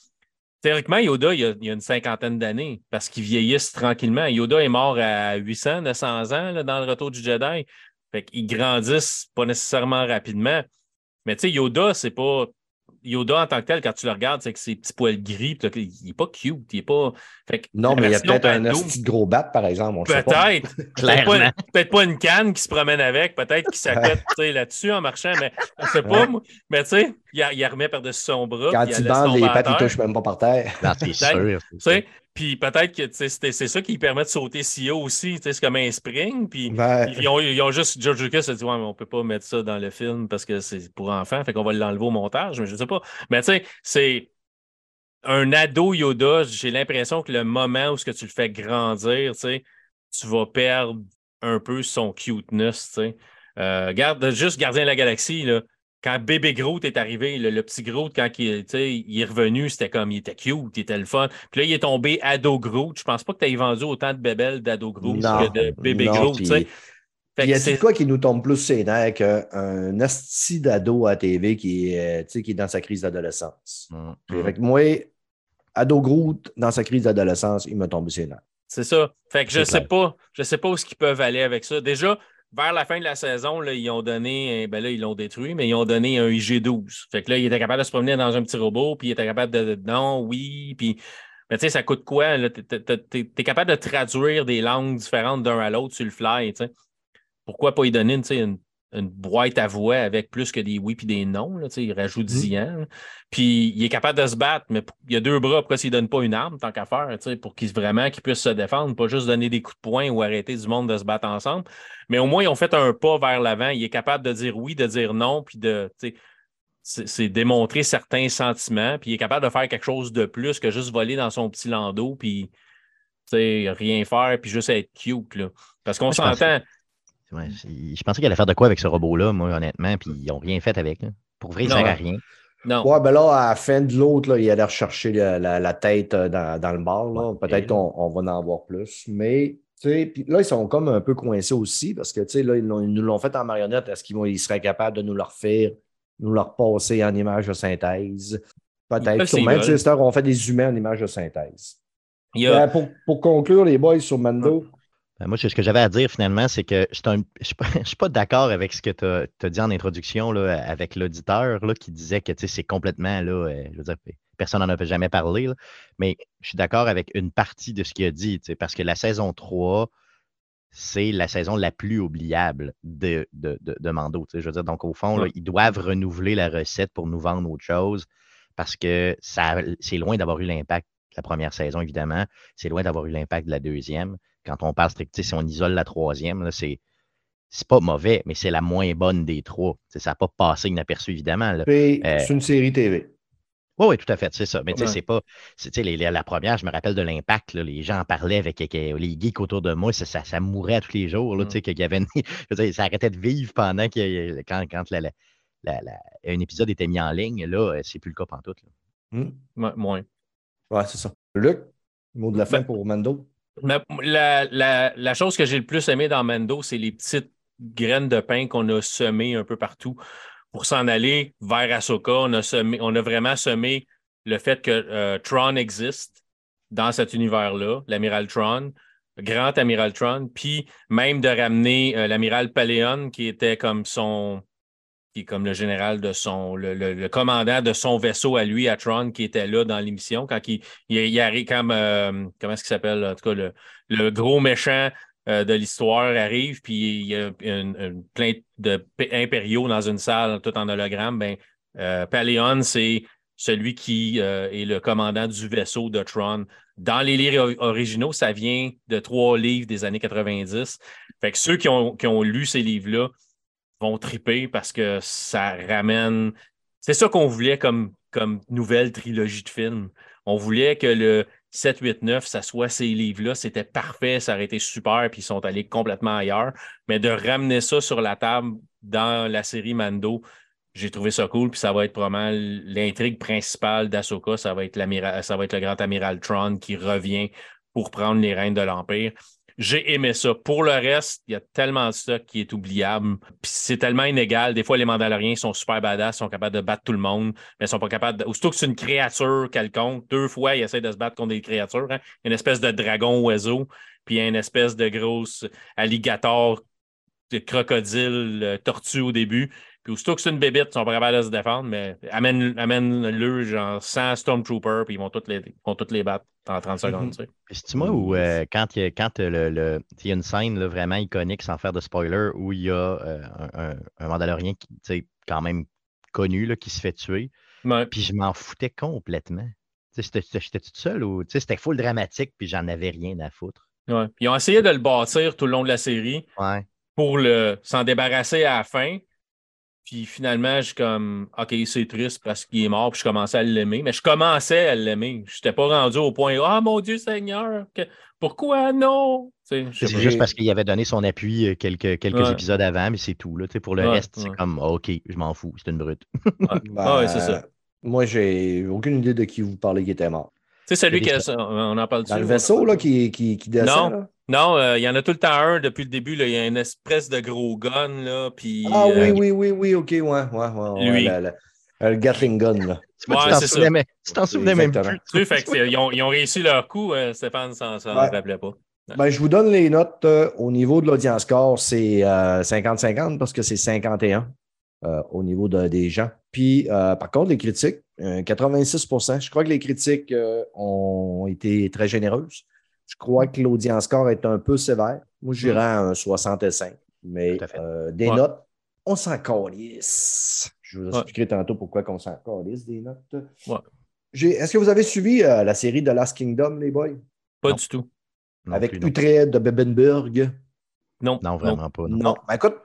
[SPEAKER 4] Théoriquement, Yoda, il y a, une cinquantaine d'années parce qu'il vieillisse tranquillement. Yoda est mort à 800, 900 ans dans le retour du Jedi. Fait qu'ils grandissent pas nécessairement rapidement. Mais tu sais, Yoda, c'est pas. Yoda en tant que tel, quand tu le regardes, c'est que ses petits poils gris, il n'est pas cute. Il est pas. Fait que
[SPEAKER 1] Non, mais il y a peut-être un petit gros bat, par exemple.
[SPEAKER 4] Peut-être. Peut-être
[SPEAKER 3] Clairement.
[SPEAKER 4] pas, peut-être pas une canne qui se promène avec, peut-être qu'il sais, là-dessus en marchant, mais on sait pas. Mais tu sais, il, la- il remet par-dessus son bras.
[SPEAKER 1] Quand il bande, les pattes, il
[SPEAKER 4] terre.
[SPEAKER 1] touche même pas par terre.
[SPEAKER 3] Non, c'est sûr.
[SPEAKER 4] Puis peut-être que tu sais, c'était- c'est ça qui permet de sauter si haut aussi. tu sais, C'est comme un spring. Puis
[SPEAKER 1] Ouais.
[SPEAKER 4] ils, ont, ils ont juste. George Lucas a dit Ouais, mais on peut pas mettre ça dans le film parce que c'est pour enfants. Fait qu'on va l'enlever au montage. Mais je sais pas. Mais tu sais, c'est. Un ado Yoda, j'ai l'impression que le moment où ce que tu le fais grandir, tu sais, tu vas perdre un peu son cuteness. tu sais. Euh, garde, juste Gardien de la Galaxie, là, quand bébé Groot est arrivé, le, le petit Groot, quand il, il est revenu, c'était comme, il était cute, il était le fun. Puis là, il est tombé ado Groot. Je pense pas que tu aies vendu autant de bébelles d'ado Groot
[SPEAKER 1] Non,
[SPEAKER 4] que de bébé
[SPEAKER 1] non,
[SPEAKER 4] Groot.
[SPEAKER 1] Il y a
[SPEAKER 4] c'est-
[SPEAKER 1] dit quoi qui nous tombe plus nerfs qu'un asti d'ado à TV qui est, euh, qui est dans sa crise d'adolescence?
[SPEAKER 3] Mm.
[SPEAKER 1] Fait que moi, ado Groot, dans sa crise d'adolescence, il m'a tombé sur les nerfs.
[SPEAKER 4] C'est ça. Fait que je
[SPEAKER 1] C'est
[SPEAKER 4] sais pas. Je sais pas où ils peuvent aller avec ça. Déjà, vers la fin de la saison, ils ont donné, un- ben là, ils l'ont détruit, mais ils ont donné un IG-12. Fait que là, il était capable de se promener dans un petit robot, puis il était capable de, non, oui, puis. Mais tu sais, ça coûte quoi? T'es t'es capable de traduire des langues différentes d'un à l'autre sur le fly, tu sais. Pourquoi pas y donner tu une, une boîte à voix avec plus que des oui puis des non? Là, il rajoute. Zian. là. Puis il est capable de se battre, mais il y a deux bras, pourquoi s'il ne donne pas une arme, tant qu'à faire, pour qu'il vraiment qu'il puisse se défendre, pas juste donner des coups de poing ou arrêter du monde de se battre ensemble. Mais au moins, ils ont fait un pas vers l'avant. Il est capable de dire oui, de dire non, puis de. C'est démontrer certains sentiments, puis il est capable de faire quelque chose de plus que juste voler dans son petit landau, puis rien faire, puis juste être cute. Là. Parce qu'on s'entend.
[SPEAKER 3] Ouais, je pensais qu'il allait faire de quoi avec ce robot-là, moi, honnêtement, puis ils n'ont rien fait avec. là. Pour vrai, il ne sert à rien.
[SPEAKER 4] Non.
[SPEAKER 1] Ouais, ben là, à la fin de l'autre, il allait rechercher la, la- la tête euh, dans, dans le bar. là.
[SPEAKER 3] Ouais.
[SPEAKER 1] Peut-être qu'on on va en voir plus. Mais tu sais, puis là, ils sont comme un peu coincés aussi parce que tu sais, là, ils, nous l'ont fait en marionnette. Est-ce qu'ils vont- ils seraient capables de nous le refaire, nous le repasser en image de synthèse? Peut-être. Sûrement, on fait des humains en image de synthèse.
[SPEAKER 4] A-
[SPEAKER 1] Ben, pour, pour conclure, les boys, sur Mando,
[SPEAKER 3] moi, ce que j'avais à dire finalement, c'est que je ne suis pas, d'accord avec ce que tu as, dit en introduction là, avec l'auditeur qui disait que c'est complètement, là, euh, je veux dire, personne n'en a jamais parlé, là, mais je suis d'accord avec une partie de ce qu'il a dit, parce que la saison 3, c'est la saison la plus oubliable de, de, de, de Mando. Je veux dire, donc au fond, là, ils doivent renouveler la recette pour nous vendre autre chose parce que c'est loin d'avoir eu l'impact de la première saison, évidemment. C'est loin d'avoir eu l'impact de la deuxième. Quand on parle strict, tu sais, si on isole la troisième, là, c'est. C'est pas mauvais, mais c'est la moins bonne des trois. Ça n'a pas passé inaperçu, évidemment. Euh,
[SPEAKER 1] c'est une série TV.
[SPEAKER 3] Oui, oui, tout à fait, c'est ça. Mais tu sais,
[SPEAKER 4] Ouais.
[SPEAKER 3] c'est pas. c'est- tu sais, les- les- la première, je me rappelle de l'impact. là, Les gens en parlaient avec, avec, les geeks autour de moi. Ça, ça, ça mourait à tous les jours. Là,
[SPEAKER 4] Mm.
[SPEAKER 3] tu sais, qu'il y avait une- je veux dire, ça arrêtait de vivre pendant a- quand, quand la- la- la- la- un épisode était mis en ligne. Là, euh, c'est plus le cas pantoute.
[SPEAKER 1] Hmm?
[SPEAKER 4] Ouais, moins.
[SPEAKER 1] Ouais, c'est ça. Luc, mot de la fin
[SPEAKER 4] Ben-
[SPEAKER 1] pour Mando.
[SPEAKER 4] Ma- La, chose que j'ai le plus aimé dans Mando, c'est les petites graines de pain qu'on a semées un peu partout pour s'en aller vers Ahsoka. On a, semé, on a vraiment semé le fait que euh, Tron existe dans cet univers-là, l'amiral Tron, grand amiral Tron, puis même de ramener euh, l'amiral Paléon, qui était comme son qui est comme le général de son, le, le- commandant de son vaisseau à lui, à Tron, qui était là dans l'émission, quand il, il, arrive comme, euh, comment est-ce qu'il s'appelle, en tout cas, le, le gros méchant euh, de l'histoire arrive, puis il y a une, plein de impériaux dans une salle, tout en hologramme. Ben, euh, c'est celui qui euh, est le commandant du vaisseau de Tron. Dans les livres originaux, ça vient de trois livres des années 90. Fait que ceux qui ont, qui ont lu ces livres-là vont triper parce que ça ramène. C'est ça qu'on voulait comme, nouvelle trilogie de films. On voulait que le 7, 8, 9, ça soit ces livres-là. C'était parfait, ça aurait été super, puis ils sont allés complètement ailleurs. Mais de ramener ça sur la table dans la série Mando, j'ai trouvé ça cool, puis ça va être probablement l'intrigue principale d'Asoka. Ça va être ça va être le grand amiral Tron qui revient pour prendre les rênes de l'Empire. J'ai aimé ça. Pour le reste, il y a tellement de stock qui est oubliable. C'est tellement inégal. Des fois, les Mandaloriens sont super badass, sont capables de battre tout le monde, mais ils sont pas capables de. Aussitôt que c'est une créature quelconque, deux fois, ils essaient de se battre contre des créatures. hein. Une espèce de dragon oiseau, puis une espèce de grosse alligator, de crocodile, euh, tortue au début. Puis aussitôt que c'est une bébite, ils sont pas capables de se défendre, mais amène, amène-le, genre 100 Stormtroopers, puis ils vont toutes les, vont toutes les battre en 30 secondes. tu sais.
[SPEAKER 3] Puis C'est-tu moi où euh, quand il y a, quand le, le- il y a une scène là, vraiment iconique, sans faire de spoiler, où il y a euh, un, un, Mandalorien qui, tu sais, quand même connu, là, qui se fait tuer,
[SPEAKER 4] Ouais.
[SPEAKER 3] puis je m'en foutais complètement. Tu sais, j'étais- toute seule ou tu sais, c'était full dramatique, puis j'en avais rien à foutre.
[SPEAKER 4] Ouais. Puis Ils ont essayé de le bâtir tout le long de la série
[SPEAKER 3] Ouais.
[SPEAKER 4] pour le s'en débarrasser à la fin. Puis finalement, je suis comme, OK, c'est triste parce qu'il est mort, puis je commençais à l'aimer. Mais je commençais à l'aimer. Je n'étais pas rendu au point, Ah, mon Dieu Seigneur, que- pourquoi non?
[SPEAKER 3] C'est juste parce qu'il avait donné son appui euh, quelques, quelques
[SPEAKER 4] Ouais.
[SPEAKER 3] épisodes avant, mais c'est tout. Là. Tu sais, Pour le
[SPEAKER 4] Ouais,
[SPEAKER 3] reste, c'est comme Ah, OK, je m'en fous, c'est une brute.
[SPEAKER 4] Ouais. Ah ouais, c'est ça.
[SPEAKER 1] Ben, Moi, j'ai aucune idée de qui vous parlez qui était mort.
[SPEAKER 4] Sais, celui qui on en parle
[SPEAKER 1] Dans le vaisseau là, qui, qui, qui descend.
[SPEAKER 4] Non.
[SPEAKER 1] là?
[SPEAKER 4] Non, euh, il y en a tout le temps un depuis le début. Il y a une espèce de gros gun, là. Puis,
[SPEAKER 1] Ah
[SPEAKER 4] euh,
[SPEAKER 1] oui, oui, oui, oui, ok, ouais, ouais, ouais. ouais,
[SPEAKER 4] Lui.
[SPEAKER 1] la- la- le Gatling gun, là.
[SPEAKER 4] Ouais,
[SPEAKER 3] tu t'en souvenais,
[SPEAKER 4] ça.
[SPEAKER 3] même- tu t'en souvenais même
[SPEAKER 1] Exactement.
[SPEAKER 3] plus.
[SPEAKER 4] tu sais, fait que c'est- ils, ont, ils ont réussi leur coup. euh, Stéphane s'en s'en
[SPEAKER 1] Ouais.
[SPEAKER 4] rappelait pas.
[SPEAKER 1] Ben, je vous donne les notes. euh, au niveau de l'audience score, c'est euh, 50-50 parce que c'est 51 euh, au niveau de- des gens. Puis, euh, par contre, les critiques, euh, 86% Je crois que les critiques euh, ont été très généreuses. Je crois que l'audience score est un peu sévère. Moi, je dirais à un 65. Mais euh, des
[SPEAKER 4] Ouais.
[SPEAKER 1] notes, on s'en calisse. Je vous
[SPEAKER 4] Ouais.
[SPEAKER 1] expliquerai tantôt pourquoi on s'en calisse des notes.
[SPEAKER 4] Ouais.
[SPEAKER 1] Est-ce que vous avez suivi euh, la série The Last Kingdom, les boys?
[SPEAKER 4] Pas
[SPEAKER 3] Non.
[SPEAKER 4] du tout.
[SPEAKER 3] Non
[SPEAKER 1] Avec
[SPEAKER 3] plus, non.
[SPEAKER 1] Utrecht de Bebenburg.
[SPEAKER 4] Non.
[SPEAKER 3] Non, vraiment pas. Non.
[SPEAKER 1] Non, ben écoute,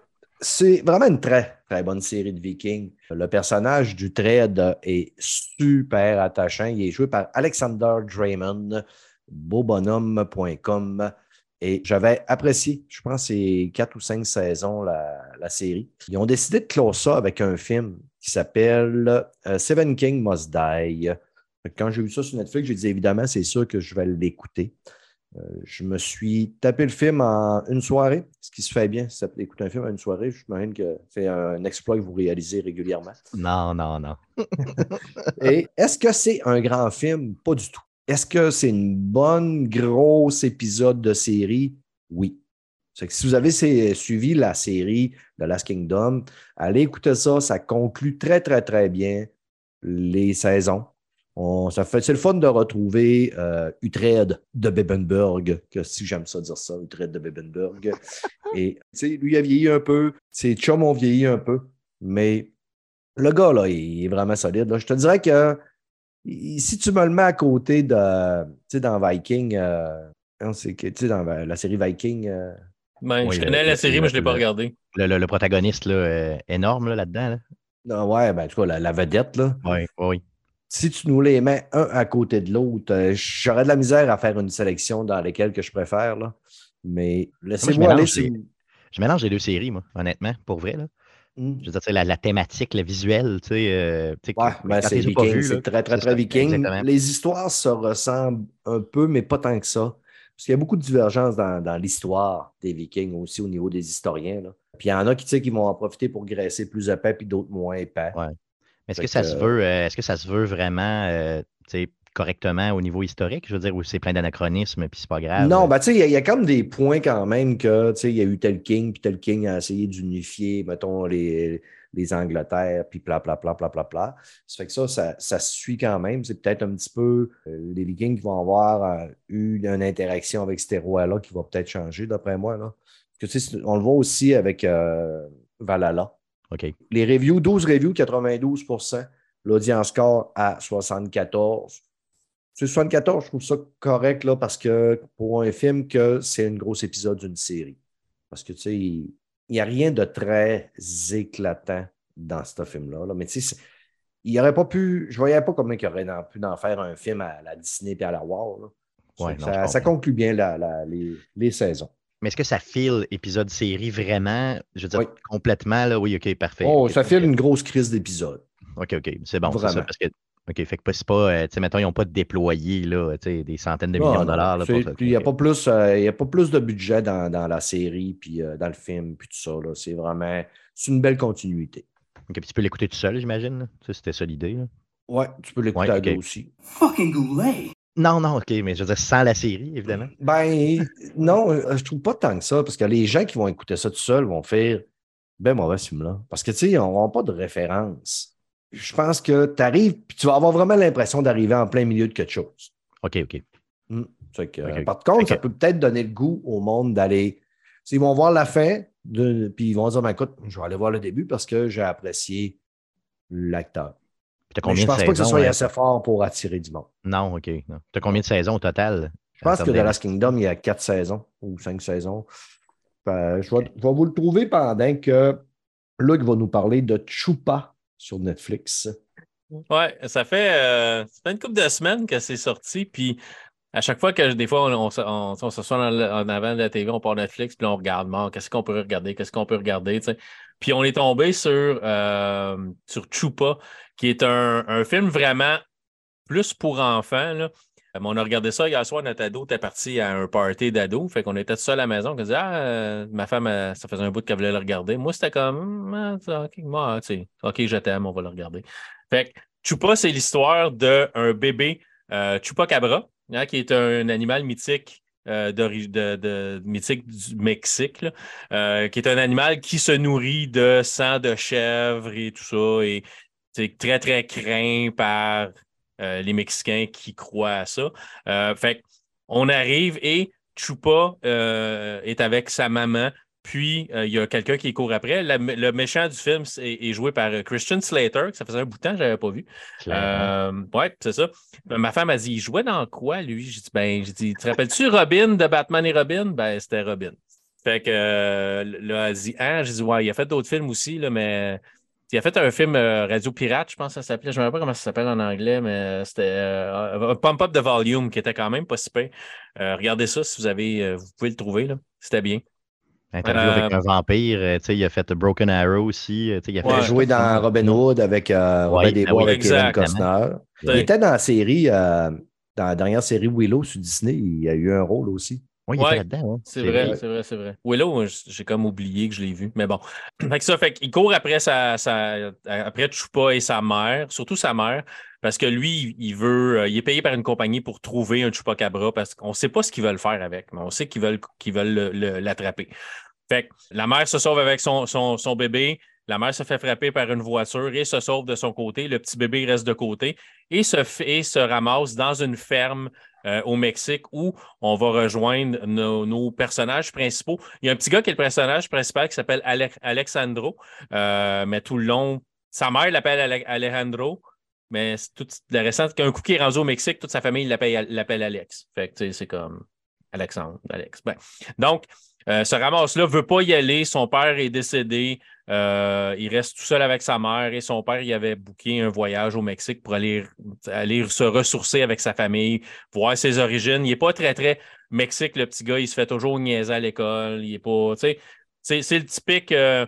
[SPEAKER 1] c'est vraiment une très, très bonne série de Vikings. Le personnage du trade est super attachant. Il est joué par Alexander Draymond, beaubonhomme.com. Et j'avais apprécié, je pense, c'est quatre ou cinq saisons, la, la série. Ils ont décidé de clore ça avec un film qui s'appelle euh, Seven King Must Die. Quand j'ai vu ça sur Netflix, j'ai dit évidemment, c'est sûr que je vais l'écouter. Euh, je me suis tapé le film en une soirée, ce qui se fait bien. Si ça écouter un film en une soirée, je m'imagine que c'est un exploit que vous réalisez régulièrement.
[SPEAKER 3] Non, non, non.
[SPEAKER 1] Et est-ce que c'est un grand film? Pas du tout. Est-ce que c'est une bonne grosse épisode de série? Oui. Que si vous avez suivi la série de Last Kingdom, allez écouter ça. Ça conclut très, très, très bien les saisons. On- ça fait, c'est le fun de retrouver euh, Utrecht de Bebenburg, que si j'aime ça dire ça, Utrecht de Bebenburg. Et tu sais, lui a vieilli un peu, ses chums ont vieilli un peu, mais le gars, là, il est vraiment solide. là. Je te dirais que si tu me le mets à côté de, tu sais, dans Viking, euh, non, c'est que, tu sais, dans la série Viking, euh,
[SPEAKER 4] Ben,
[SPEAKER 3] Oui,
[SPEAKER 4] je
[SPEAKER 3] le-
[SPEAKER 4] connais la
[SPEAKER 3] le-
[SPEAKER 4] série, mais je ne l'ai pas regardée.
[SPEAKER 3] Le, le- le protagoniste là, euh, énorme là, là-dedans. Là.
[SPEAKER 1] non, ouais, ben, en tout cas, la, la vedette, là,
[SPEAKER 3] Oui, oui.
[SPEAKER 1] si tu nous les mets un à côté de l'autre, j'aurais de la misère à faire une sélection dans lesquelles que je préfère, là. Mais laissez-moi aller.
[SPEAKER 3] Je mélange les deux séries, moi, honnêtement, pour vrai. Là.
[SPEAKER 1] Hmm.
[SPEAKER 3] Je veux dire, la, la thématique, le visuel, tu sais. euh, tu sais,
[SPEAKER 1] Ouais, ben, c'est viking, c'est très, très, très viking.
[SPEAKER 3] exactement.
[SPEAKER 1] Les histoires se ressemblent un peu, mais pas tant que ça. Parce qu'il y a beaucoup de divergences dans, dans l'histoire des vikings aussi au niveau des historiens. là. Puis il y en a qui, qui vont en profiter pour graisser plus épais, puis d'autres moins épais.
[SPEAKER 3] Ouais. Mais est-ce que ça se veut, euh, est-ce que ça se veut vraiment euh, tu sais, correctement au niveau historique? Je veux dire, où c'est plein d'anachronismes, puis c'est pas grave.
[SPEAKER 1] Non, ben tu sais, il y a- il y, a comme des points quand même que, tu sais, il y a eu tel king, puis tel king a essayé d'unifier, mettons, les, les Angleterres, puis pla, pla, pla, pla, pla, pla. Ça fait que ça, ça, ça se suit quand même. C'est peut-être un petit peu euh, les Vikings qui vont avoir euh, eu une interaction avec ces rois-là qui va peut-être changer, d'après moi, là. Parce que, on le voit aussi avec euh, Valhalla.
[SPEAKER 3] OK.
[SPEAKER 1] Les reviews, 12 reviews, 92% L'audience score à 74 C'est 74, je trouve ça correct là, parce que pour un film, que c'est un gros épisode d'une série. Parce que tu sais, il n'y a rien de très éclatant dans ce film-là. là. Mais tu sais, il n'y aurait pas pu. Je ne voyais pas comment il aurait pu en faire un film à la Disney et à la War.
[SPEAKER 3] Ouais,
[SPEAKER 1] Ça-
[SPEAKER 3] non,
[SPEAKER 1] ça, conclut bien la- la- les, les saisons.
[SPEAKER 3] Mais est-ce que ça file épisode série vraiment? Je veux dire,
[SPEAKER 1] Oui.
[SPEAKER 3] complètement, là, oui, OK, parfait.
[SPEAKER 1] Oh, ça file une grosse crise d'épisode.
[SPEAKER 3] OK, OK, c'est bon, ça, parce que, OK, fait que pas- c'est pas, euh, tu sais, mettons, ils n'ont pas déployé, là, tu sais, des centaines de millions de dollars, là,
[SPEAKER 1] c'est-
[SPEAKER 3] pour ça.
[SPEAKER 1] puis Il n'y a, pas plus, euh, il y a pas plus de budget dans, dans la série, puis euh, dans le film, puis tout ça. là. C'est vraiment c'est une belle continuité.
[SPEAKER 3] OK, puis tu peux l'écouter tout seul, j'imagine, c'était ça l'idée, là.
[SPEAKER 1] Ouais, tu peux l'écouter
[SPEAKER 3] Ouais,
[SPEAKER 1] à
[SPEAKER 3] ok.
[SPEAKER 1] deux aussi.
[SPEAKER 2] Fucking goulet.
[SPEAKER 3] Non, non, OK, mais je veux dire, sans la série, évidemment.
[SPEAKER 1] Ben, non, je trouve pas tant que ça, parce que les gens qui vont écouter ça tout seuls vont faire Ben mauvais film-là. Parce que, tu sais, ils n'auront pas de référence. Je pense que tu arrives, puis tu vas avoir vraiment l'impression d'arriver en plein milieu de quelque chose.
[SPEAKER 3] OK, OK.
[SPEAKER 1] Hmm. Que. Par contre, ça peut peut-être donner le goût au monde d'aller. Ils vont voir la fin, de- puis ils vont dire ben, écoute, je vais aller voir le début parce que j'ai apprécié l'acteur. Je pense
[SPEAKER 3] de
[SPEAKER 1] pas que ce soit
[SPEAKER 3] euh,
[SPEAKER 1] assez fort pour attirer du monde.
[SPEAKER 3] Non, OK. non. T'as combien de saisons au total?
[SPEAKER 1] Je pense que The Last Kingdom, il y a quatre saisons ou cinq saisons. Je, vais, je vais vous le trouver pendant que Luc va nous parler de Chupa sur Netflix.
[SPEAKER 4] Ouais, ça fait, euh, ça fait une couple de semaines que c'est sorti. Puis à chaque fois que des fois on, on, se- on, dans le- en avant de la TV, on part Netflix, puis on regarde, bon, qu'est-ce qu'on peut regarder, qu'est-ce qu'on peut regarder, tu sais. Puis on est tombé sur, euh, sur Chupa, qui est un, un film vraiment plus pour enfants. Là. Mais on a regardé ça hier soir, notre ado était parti à un party d'ado. Fait qu'on était seul à la maison. On dit Ah, euh, ma femme, euh, ça faisait un bout qu'elle voulait le regarder. Moi, c'était comme Hum, ah, OK, moi, tu sais, OK, je t'aime, on va le regarder. Fait que Chupa, c'est l'histoire d'un bébé euh, Chupacabra, hein, qui est un animal mythique. euh, mythique du Mexique, qui est un animal qui se nourrit de sang de chèvre et tout ça, et c'est très, très craint par euh, les Mexicains qui croient à ça. Euh, fait on arrive et Chupa euh, est avec sa maman. Puis, il y a quelqu'un qui court après. La- le méchant du film est, joué par Christian Slater, que ça faisait un bout de temps que je n'avais pas vu. Ouais, c'est ça. Ben, Ma femme a dit, il jouait dans quoi, lui? J'ai dit, ben, j'ai dit, te rappelles-tu Robin de Batman et Robin? Ben, c'était Robin. Fait que là, elle dit, ah, j'ai dit, ouais, il a fait d'autres films aussi, là, mais il a fait un film euh, Radio Pirate, je pense que ça s'appelait. Je ne me rappelle pas comment ça s'appelle en anglais, mais c'était euh, un Pump Up de Volume qui était quand même pas si pire. Euh, regardez ça si vous avez, euh, vous pouvez le trouver, là. C'était bien.
[SPEAKER 3] Interview
[SPEAKER 4] euh,
[SPEAKER 3] avec un vampire. euh, tu sais, il a fait Broken Arrow aussi. tu sais, il a
[SPEAKER 4] Ouais.
[SPEAKER 1] joué dans Robin Hood avec euh, Robin
[SPEAKER 3] Ouais,
[SPEAKER 1] des
[SPEAKER 3] ben
[SPEAKER 1] Bois
[SPEAKER 3] oui,
[SPEAKER 1] avec Kevin. Costner. Il était dans la série, euh, dans la dernière série Willow sur Disney, il a eu un rôle aussi.
[SPEAKER 3] Oui, il
[SPEAKER 4] Ouais.
[SPEAKER 3] était là-dedans. hein.
[SPEAKER 4] C'est vrai, c'est vrai, c'est vrai. Willow, j'ai comme oublié que je l'ai vu, mais bon. Fait que ça, fait qu'il court après sa, sa- après Chupa et sa mère, surtout sa mère, parce que lui, il veut, euh, il est payé par une compagnie pour trouver un Chupacabra parce qu'on ne sait pas ce qu'ils veulent faire avec, mais on sait qu'ils veulent, qu'ils veulent le- le- l'attraper. Fait que la mère se sauve avec son, son, son bébé, la mère se fait frapper par une voiture et se sauve de son côté, le petit bébé reste de côté et se, fait- et se ramasse dans une ferme euh, au Mexique où on va rejoindre nos, personnages principaux. Il y a un petit gars qui est le personnage principal qui s'appelle Ale- Alexandro, euh, mais tout le long, sa mère l'appelle Ale- Alejandro, mais c'est tout récent, qu'un coup qui est rendu au Mexique, toute sa famille l'appelle Alex. Fait c'est comme Alexandre, Alex. Ben, donc, euh, ce ramasse-là ne veut pas y aller. Son père est décédé. Euh, il reste tout seul avec sa mère et son père, il avait booké un voyage au Mexique pour aller, aller se ressourcer avec sa famille, voir ses origines. Il n'est pas très, très Mexique, le petit gars. Il se fait toujours niaiser à l'école. Il est pas, c'est, le typique euh,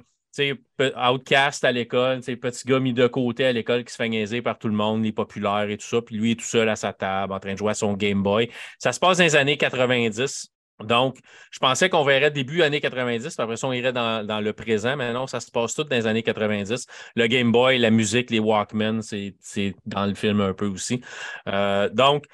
[SPEAKER 4] outcast à l'école, petit gars mis de côté à l'école qui se fait niaiser par tout le monde, il est populaire et tout ça. Puis lui, est tout seul à sa table en train de jouer à son Game Boy. Ça se passe dans les années 90. Donc, je pensais qu'on verrait début années 90, puis après ça, on irait dans, le présent, mais non, ça se passe tout dans les années 90. Le Game Boy, la musique, les Walkman, c'est dans le film un peu aussi. Euh, donc,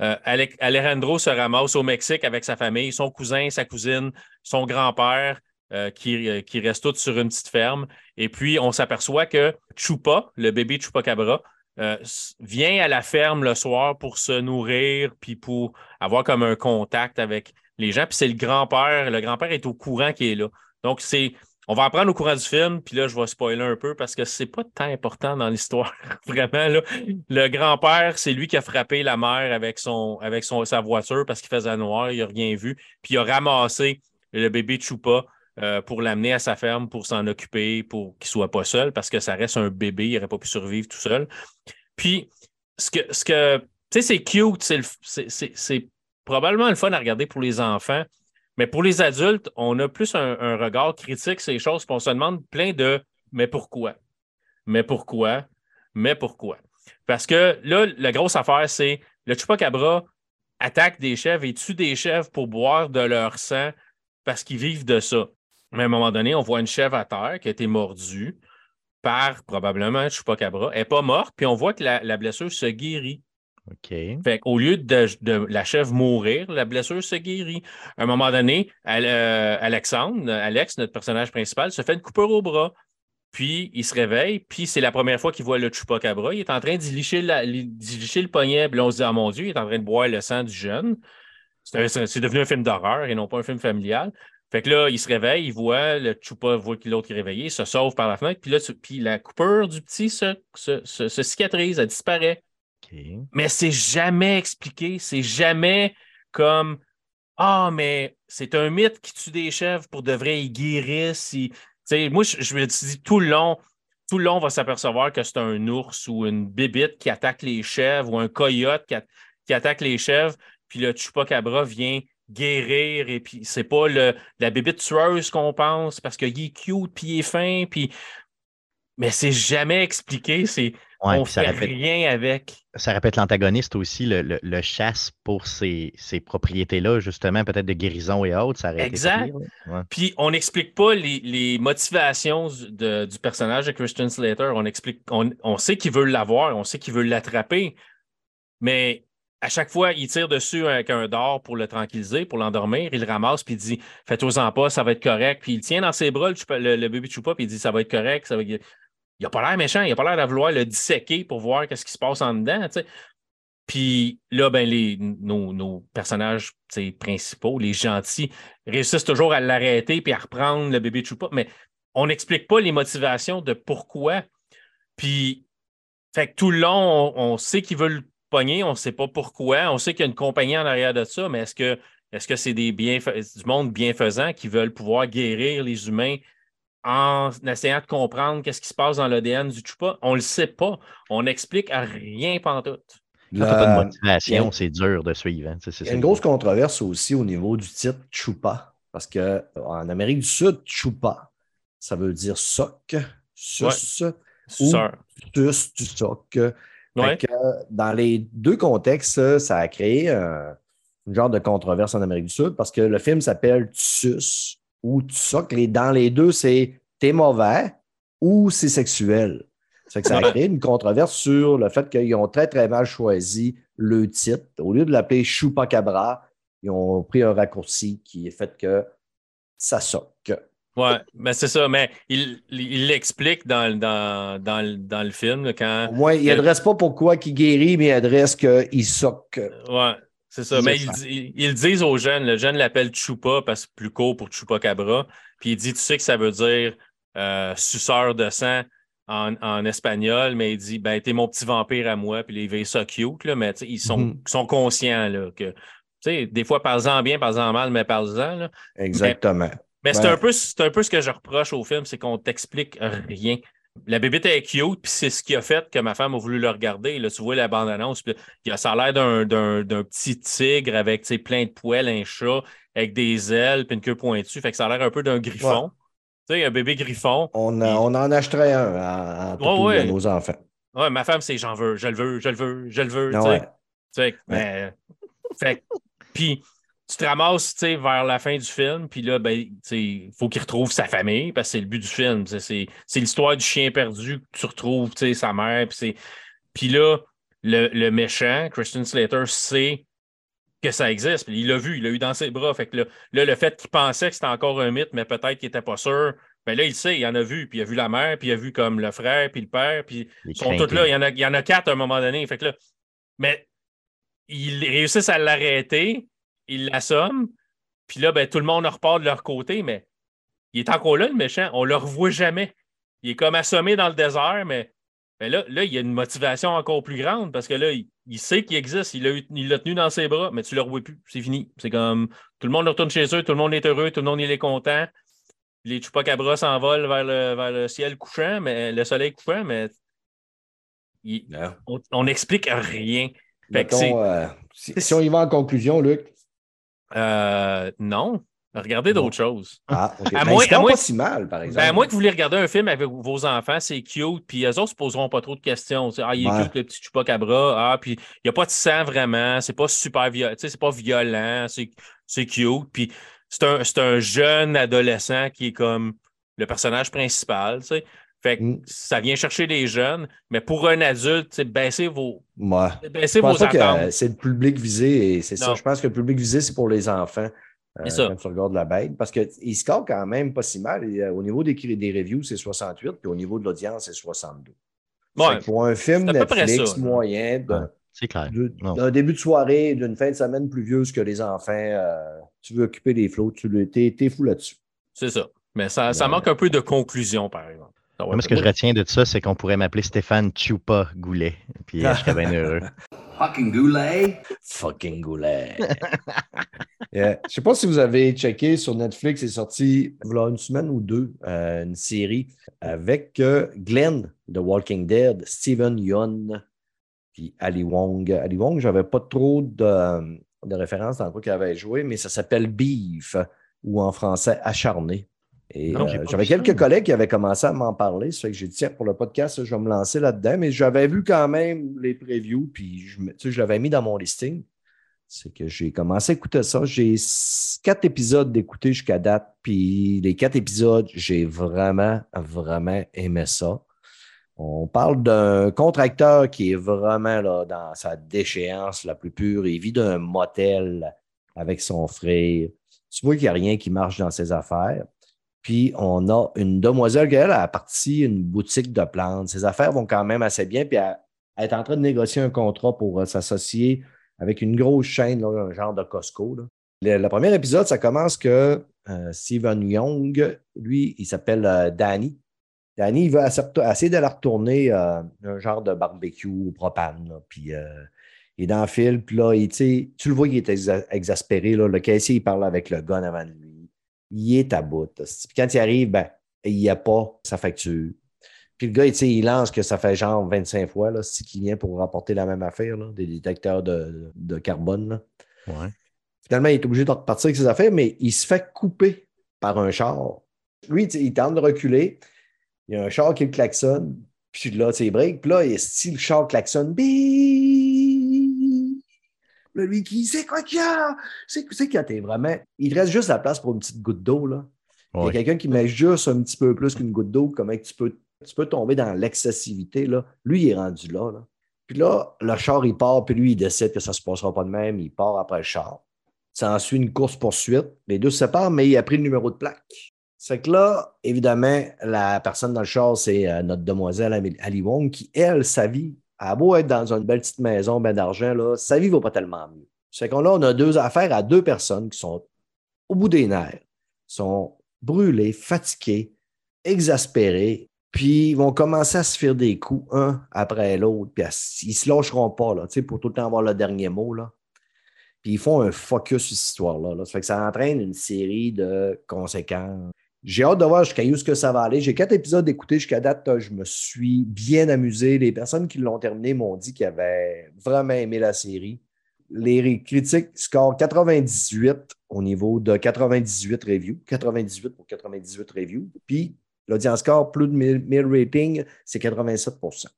[SPEAKER 4] euh, Ale- Alejandro se ramasse au Mexique avec sa famille, son cousin, sa cousine, son grand-père, euh, qui, euh, qui restent tous sur une petite ferme. Et puis, on s'aperçoit que Chupa, le bébé Chupacabra, euh, vient à la ferme le soir pour se nourrir, puis pour avoir comme un contact avec les gens. Puis c'est le grand-père. Le grand-père est au courant qui est là. Donc, c'est. On va apprendre au courant du film, puis là, je vais spoiler un peu parce que c'est pas tant important dans l'histoire. Vraiment, là. Le grand-père, c'est lui qui a frappé la mère avec, son, avec son, sa voiture parce qu'il faisait noir, il n'a rien vu. Puis il a ramassé le bébé Chupa euh, pour l'amener à sa ferme, pour s'en occuper, pour qu'il ne soit pas seul, parce que ça reste un bébé, il n'aurait pas pu survivre tout seul. Puis, ce que, ce que tu sais, c'est cute, c'est probablement le fun à regarder pour les enfants, mais pour les adultes, on a plus un, regard critique les choses, puis on se demande plein de mais pourquoi? Mais pourquoi? Mais pourquoi? Parce que là, la grosse affaire, c'est le Chupacabra attaque des chèvres et tue des chèvres pour boire de leur sang parce qu'ils vivent de ça. Mais à un moment donné, on voit une chèvre à terre qui a été mordue par probablement un Chupacabra. Elle n'est pas morte, puis on voit que la blessure se guérit. Fait qu'au lieu de, la chèvre mourir, la blessure se guérit. À un moment donné, euh, Alexandre, Alex, notre personnage principal, se fait une coupure au bras. Puis il se réveille, puis c'est la première fois qu'il voit le chupacabra. Il est en train d'y licher, le poignet. Puis là, on se dit, ah mon Dieu, il est en train de boire le sang du jeune. C'est devenu un film d'horreur et non pas un film familial. Fait que là, il se réveille, il voit le chupa, voit que l'autre est réveillé, il se sauve par la fenêtre. Puis là, puis la coupure du petit se cicatrise, elle disparaît. Mais c'est jamais expliqué. C'est jamais comme Ah, mais c'est un mythe qui tue des chèvres pour de vrai, ils guérissent. moi, je, me dit tout le long, tout le long, on va s'apercevoir que c'est un ours ou une bébite qui attaque les chèvres ou un coyote qui, attaque les chèvres. Puis le chupacabra vient guérir et puis c'est pas la bébite tueuse qu'on pense parce qu'il est cute puis il est fin. Puis... Mais c'est jamais expliqué. C'est,
[SPEAKER 3] Ouais,
[SPEAKER 4] on fait
[SPEAKER 3] répète,
[SPEAKER 4] rien avec.
[SPEAKER 3] ça répète l'antagoniste aussi, le, le- le chasse pour ces, ces propriétés-là, justement, peut-être de guérison et autres. Ça
[SPEAKER 4] Exact.
[SPEAKER 3] pire, là. Ouais.
[SPEAKER 4] Puis on n'explique pas les, les motivations du- de- du personnage de Christian Slater. On explique, on, on sait qu'il veut l'avoir, on sait qu'il veut l'attraper, mais à chaque fois, il tire dessus avec un dard pour le tranquilliser, pour l'endormir. Il le ramasse, puis il dit Faites-en pas, ça va être correct. Puis il tient dans ses bras le, le- le bébé Chupa, puis il dit Ça va être correct. Ça va... Il n'a pas l'air méchant, il n'a pas l'air de vouloir le disséquer pour voir qu'est-ce qui se passe en dedans. Puis là, ben, les, nos, nos personnages principaux, les gentils, réussissent toujours à l'arrêter puis à reprendre le bébé Chupa, mais on n'explique pas les motivations de pourquoi. Puis, fait que tout le long, on, sait qu'ils veulent le pogner, on ne sait pas pourquoi, on sait qu'il y a une compagnie en arrière de ça, mais est-ce que c'est du monde bienfaisant qui veulent pouvoir guérir les humains en essayant de comprendre qu'est-ce qui se passe dans l'ADN du Chupa? On ne le sait pas. On n'explique à rien pantoute.
[SPEAKER 3] Quand t'as pas de
[SPEAKER 1] La-
[SPEAKER 3] motivation, c'est dur de suivre. hein.
[SPEAKER 1] Il y a une grosse controverse aussi au niveau du titre Chupa. Parce que en Amérique du Sud, Chupa, ça veut dire soc, sus, Ou-
[SPEAKER 4] Sœur.
[SPEAKER 1] sus, du soc.
[SPEAKER 4] Ouais.
[SPEAKER 1] que, dans les deux contextes, ça a créé un, une genre de controverse en Amérique du Sud parce que le film s'appelle Tsus ou Tsoc. Les, dans les deux, c'est t'es mauvais ou c'est sexuel. Ça, fait que ça a créé une controverse sur le fait qu'ils ont très, très mal choisi le titre. Au lieu de l'appeler Chupacabra, ils ont pris un raccourci qui est fait que ça soque.
[SPEAKER 4] Ouais, mais c'est ça. Mais il l'explique dans, dans, dans, le- dans le film quand.
[SPEAKER 1] Au moins, il n'adresse pas pourquoi il guérit, mais il adresse qu'il soque.
[SPEAKER 4] Ouais, c'est ça. Mais ils, ils- ils le disent aux jeunes. Le jeune l'appelle Chupa parce que c'est plus court pour Chupacabra. Puis il dit Tu sais que ça veut dire euh, suceur de sang en, en espagnol, mais il dit Ben, t'es mon petit vampire à moi. Puis les veut ça cute, là, mais tu sais, ils sont, ils sont conscients là, que. Tu sais, des fois, parle-en bien, parle-en mal, mais parle-en. là.
[SPEAKER 1] Exactement.
[SPEAKER 4] Mais c'est
[SPEAKER 1] Ouais.
[SPEAKER 4] un, peu, c'est un peu ce que je reproche au film, c'est qu'on t'explique rien. La bébête est cute, puis c'est ce qui a fait que ma femme a voulu le regarder. Là, tu vois la bande-annonce, ça a l'air d'un, d'un, d'un petit tigre avec plein de poils, un chat, avec des ailes, puis une queue pointue. Fait que ça a l'air un peu d'un griffon. Tu sais, un bébé griffon.
[SPEAKER 1] On, a- on en achèterait un à, à
[SPEAKER 4] Ouais,
[SPEAKER 1] nos enfants.
[SPEAKER 4] Ouais, ma femme, c'est j'en veux, je le veux, je le veux, je le veux. tu sais.
[SPEAKER 1] ouais.
[SPEAKER 4] Mais- fait que- puis tu te ramasses, tu sais, vers la fin du film, puis là, ben, tu sais, il faut qu'il retrouve sa famille, parce que c'est le but du film. C'est c'est l'histoire du chien perdu que tu retrouves, tu sais, sa mère, puis là, le, le méchant, Christian Slater, sait que ça existe, puis il l'a vu, il l'a eu dans ses bras. Fait que là, là, le fait qu'il pensait que c'était encore un mythe, mais peut-être qu'il n'était pas sûr, ben là, il sait, il en a vu, puis il a vu la mère, puis il a vu comme le frère, puis le père, puis ils sont tous là. Il y, en a, il y en a quatre à un moment donné. Fait que là, mais ils réussissent à l'arrêter, ils l'assomment, puis là, ben, tout le monde repart de leur côté, mais il est encore là, le méchant. On ne le revoit jamais. Il est comme assommé dans le désert, mais ben là, là, il y a une motivation encore plus grande parce que là, il, il sait qu'il existe. Il l'a il tenu dans ses bras, mais tu ne le revois plus. C'est fini. C'est comme tout le monde retourne chez eux, tout le monde est heureux, tout le monde il est content. Les chupacabras s'envolent vers le, vers le ciel couchant, mais le soleil couchant, mais il- on- n'explique rien.
[SPEAKER 1] Mettons, euh, si, si on y va en conclusion, Luc.
[SPEAKER 4] Euh, non. Regardez d'autres choses.
[SPEAKER 1] Ah, OK.
[SPEAKER 4] À
[SPEAKER 1] Ben,
[SPEAKER 4] moins-
[SPEAKER 1] pas si mal, par exemple.
[SPEAKER 4] Ben, à moins que vous voulez regarder un film avec vos enfants, c'est cute, puis eux autres ne se poseront pas trop de questions. Ah, il est
[SPEAKER 1] Ouais.
[SPEAKER 4] cute, le petit chupacabra. Ah, puis il n'y a pas de sang vraiment. C'est pas super violent. C'est pas violent. C'est cute. Puis c'est un, c'est un jeune adolescent qui est comme le personnage principal. tu sais. Fait que
[SPEAKER 1] Mm.
[SPEAKER 4] ça vient chercher les jeunes, mais pour un adulte, baissez vos,
[SPEAKER 1] Ouais.
[SPEAKER 4] baissez
[SPEAKER 1] Je pense
[SPEAKER 4] vos attentes.
[SPEAKER 1] euh, c'est le public visé et c'est ça. Je pense que le public visé, c'est pour les enfants. euh,
[SPEAKER 4] C'est ça.
[SPEAKER 1] quand tu regardes la bête. Parce qu'il score quand même pas si mal. Et, euh, au niveau des, des reviews, c'est 68, puis au niveau de l'audience, c'est 62.
[SPEAKER 4] Ouais.
[SPEAKER 1] Pour un film Netflix
[SPEAKER 4] ça,
[SPEAKER 1] moyen, d'un-
[SPEAKER 3] C'est clair.
[SPEAKER 1] de-
[SPEAKER 3] Non.
[SPEAKER 1] d'un début de soirée, d'une fin de semaine pluvieuse que les enfants, euh, tu veux occuper les flots, tu le- t'es fou là-dessus.
[SPEAKER 4] C'est ça. Mais ça, ça manque un peu de conclusion, par exemple. Ça va
[SPEAKER 3] Moi, ce que je retiens de ça, c'est qu'on pourrait m'appeler Stéphane Chupa Goulet. Puis euh, je serais bien heureux.
[SPEAKER 2] Fucking goulet?
[SPEAKER 1] Fucking goulet. Yeah. Je sais pas si vous avez checké sur Netflix, c'est sorti a une semaine ou deux, euh, une série avec euh, Glenn de Walking Dead, Steven Yeun, puis Ali Wong. Ali Wong, j'avais pas trop de, de références dans quoi qu'il avait joué, mais ça s'appelle Beef, ou en français Acharné. Et euh, j'avais quelques collègues qui avaient commencé à m'en parler. Ça fait que j'ai dit, tiens, pour le podcast, je vais me lancer là-dedans. Mais j'avais vu quand même les previews, puis je, tu sais, je l'avais mis dans mon listing. C'est que j'ai commencé à écouter ça. J'ai quatre épisodes d'écouter jusqu'à date. Puis les quatre épisodes, j'ai vraiment, vraiment aimé ça. On parle d'un contracteur qui est vraiment là, dans sa déchéance la plus pure. Il vit d'un motel avec son frère. Tu vois qu'il n'y a rien qui marche dans ses affaires. Puis on a une demoiselle qui, a parti une boutique de plantes. Ses affaires vont quand même assez bien. Puis elle, est en train de négocier un contrat pour euh, s'associer avec une grosse chaîne, un genre de Costco. Le, premier épisode, ça commence que euh, Steven Young, lui, il s'appelle euh, Danny. Danny, il veut accepter- essayer de la retourner un genre de barbecue au propane. là. Puis il est dans le fil, puis là, il, tu le vois, il est exa- exaspéré. Le caissier, il parle avec le gun avant de lui. Il est à bout. Puis quand il arrive, ben, il n'y a pas sa facture. Puis le gars, il lance que ça fait genre 25 fois, là, si qu'il vient pour rapporter la même affaire, là, des détecteurs de, de carbone. là.
[SPEAKER 3] Ouais.
[SPEAKER 1] Finalement, il est obligé de repartir avec ses affaires, mais il se fait couper par un char. Lui, il tente de reculer. Il y a un char qui le klaxonne. Puis là, tu sais, il break. Puis là, il style le char klaxonne. Bip! Là, lui, qui c'est quoi qu'il y a? C'est quand t'es vraiment. Il te reste juste la place pour une petite goutte d'eau, là. Il y a quelqu'un qui met juste un petit peu plus qu'une goutte d'eau, comment tu peux, tu peux tomber dans l'excessivité. Là. Lui, il est rendu là, là. Puis là, le char, il part, puis lui, il décide que ça ne se passera pas de même. Il part après le char. Ça ensuit une course-poursuite. Les deux se séparent, mais il a pris le numéro de plaque. C'est que là, évidemment, la personne dans le char, c'est euh, notre demoiselle Ali Wong, qui, elle, sa vie, a beau être dans une belle petite maison, ben d'argent, là, sa vie ne va pas tellement mieux. C'est qu'on là, on a deux affaires à deux personnes qui sont au bout des nerfs, sont brûlés, fatigués, exaspérés, puis ils vont commencer à se faire des coups un après l'autre, puis à- ils ne se lâcheront pas, là, pour tout le temps avoir le dernier mot. Là. Puis ils font un focus sur cette histoire-là. là. Ça fait que ça entraîne une série de conséquences. J'ai hâte de voir jusqu'à où ce que ça va aller. J'ai quatre épisodes d'écouter jusqu'à date. Je me suis bien amusé. Les personnes qui l'ont terminé m'ont dit qu'ils avaient vraiment aimé la série. Les critiques scorent 98 au niveau de 98 reviews. 98 pour 98 reviews. Puis l'audience score, plus de 1000 1000 ratings, c'est 87 Ça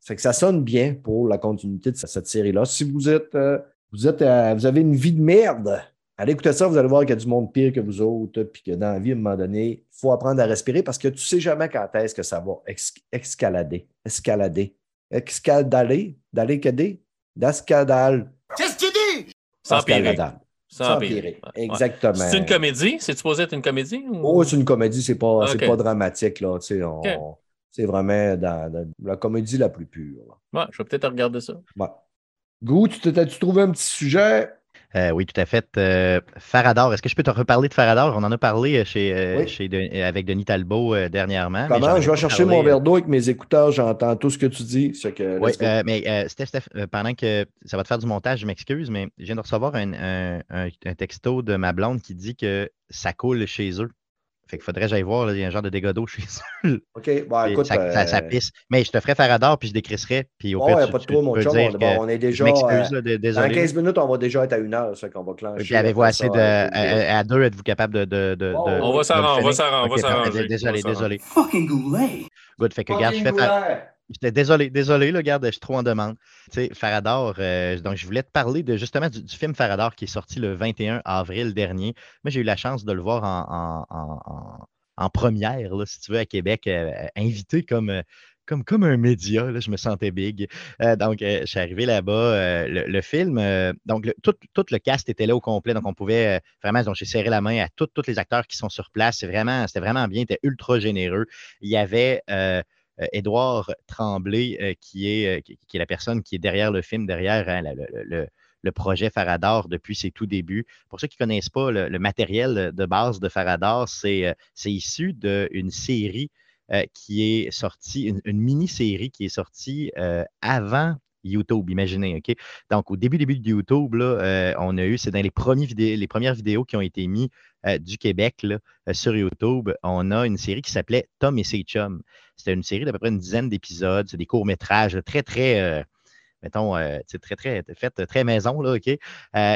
[SPEAKER 1] fait que ça sonne bien pour la continuité de cette série-là. Si vous êtes, euh, vous êtes, euh, vous avez une vie de merde, allez écouter ça, vous allez voir qu'il y a du monde pire que vous autres, puis que dans la vie, à un moment donné, il faut apprendre à respirer parce que tu ne sais jamais quand est-ce que ça va ex- escalader. Escalader. Escalader. D'aller que des. D'escadal.
[SPEAKER 4] Sans empirer.
[SPEAKER 1] Escaladal.
[SPEAKER 4] Sans ouais.
[SPEAKER 1] Exactement.
[SPEAKER 4] C'est une comédie? C'est supposé être une comédie? ou-
[SPEAKER 1] Oh, c'est une comédie, c'est pas, pas dramatique, là. tu sais, on-
[SPEAKER 4] Ok.
[SPEAKER 1] C'est vraiment dans, dans la comédie la plus pure. là.
[SPEAKER 4] Ouais, je vais peut-être regarder ça.
[SPEAKER 1] Ouais. Gou, tu t'es-tu trouvé un petit sujet?
[SPEAKER 3] Euh, oui, tout à fait. Euh, Farador, est-ce que je peux te reparler de Farador? On en a parlé euh, chez, euh,
[SPEAKER 1] Oui.
[SPEAKER 3] chez De- avec Denis Talbot dernièrement.
[SPEAKER 1] Comment? Je vais chercher mon verre d'eau avec mes écouteurs, j'entends tout ce que tu dis. C'est que,
[SPEAKER 3] Oui, mais Steph, Steph, pendant que ça va te faire du montage, je m'excuse, mais je viens de recevoir un, un- un- un texto de ma blonde qui dit que ça coule chez eux. Fait qu'il faudrait que j'aille voir, là, il y a un genre de dégâts d'eau chez eux.
[SPEAKER 1] OK, bon,
[SPEAKER 3] Et
[SPEAKER 1] écoute.
[SPEAKER 3] ça, ça- ça
[SPEAKER 1] euh,
[SPEAKER 3] pisse. Mais je te ferai Farador, puis je décrisserai. Puis au
[SPEAKER 1] bon,
[SPEAKER 3] pire,
[SPEAKER 1] a
[SPEAKER 3] tu-
[SPEAKER 1] pas de trop, mon
[SPEAKER 3] peux
[SPEAKER 1] chum.
[SPEAKER 3] dire
[SPEAKER 1] On,
[SPEAKER 3] que
[SPEAKER 1] bon, on est
[SPEAKER 3] je
[SPEAKER 1] déjà. euh,
[SPEAKER 3] là,
[SPEAKER 1] dans
[SPEAKER 3] désolé.
[SPEAKER 1] 15 minutes, on va déjà être à une heure. Ça qu'on va clencher.
[SPEAKER 3] Puis avez-vous assez
[SPEAKER 1] ça,
[SPEAKER 3] de.
[SPEAKER 1] euh,
[SPEAKER 3] À, à deux, êtes-vous capable de. de, de,
[SPEAKER 1] Oh,
[SPEAKER 3] de-
[SPEAKER 4] On va s'arranger, on va s'arranger.
[SPEAKER 3] Désolé, désolé.
[SPEAKER 2] Fucking goulet.
[SPEAKER 3] Good. Fait que, regarde, je fais. J'étais désolé, désolé, là, regarde, je suis trop en demande. Tu sais, Farador, euh, donc je voulais te parler de justement du, film Farador qui est sorti le 21 avril dernier. Moi, j'ai eu la chance de le voir en, en- en- première, là, si tu veux, à Québec, invité comme comme, comme un média. Là, je me sentais big. Euh, donc, euh, je suis arrivé là-bas. Euh, le, film, donc, tout, le cast était là au complet. Donc, on pouvait vraiment, j'ai serré la main à tous les acteurs qui sont sur place. C'était vraiment, vraiment bien. C'était ultra généreux. Il y avait. Édouard Tremblay, qui, est, qui, est la personne qui est derrière le film, derrière hein, le, projet Faradar depuis ses tout débuts. Pour ceux qui ne connaissent pas le, matériel de base de Faradar, c'est issu d'une série euh, qui est sortie, une, mini-série qui est sortie euh, avant YouTube, imaginez, OK? Donc, au début, début de YouTube, là, euh, on a eu, c'est dans les, premiers les premières vidéos qui ont été mises du Québec sur YouTube, on a une série qui s'appelait Tom et ses chums. C'était une série d'à peu près une dizaine d'épisodes, c'est des courts-métrages très, très, mettons, très, très, fait très maison, là, OK?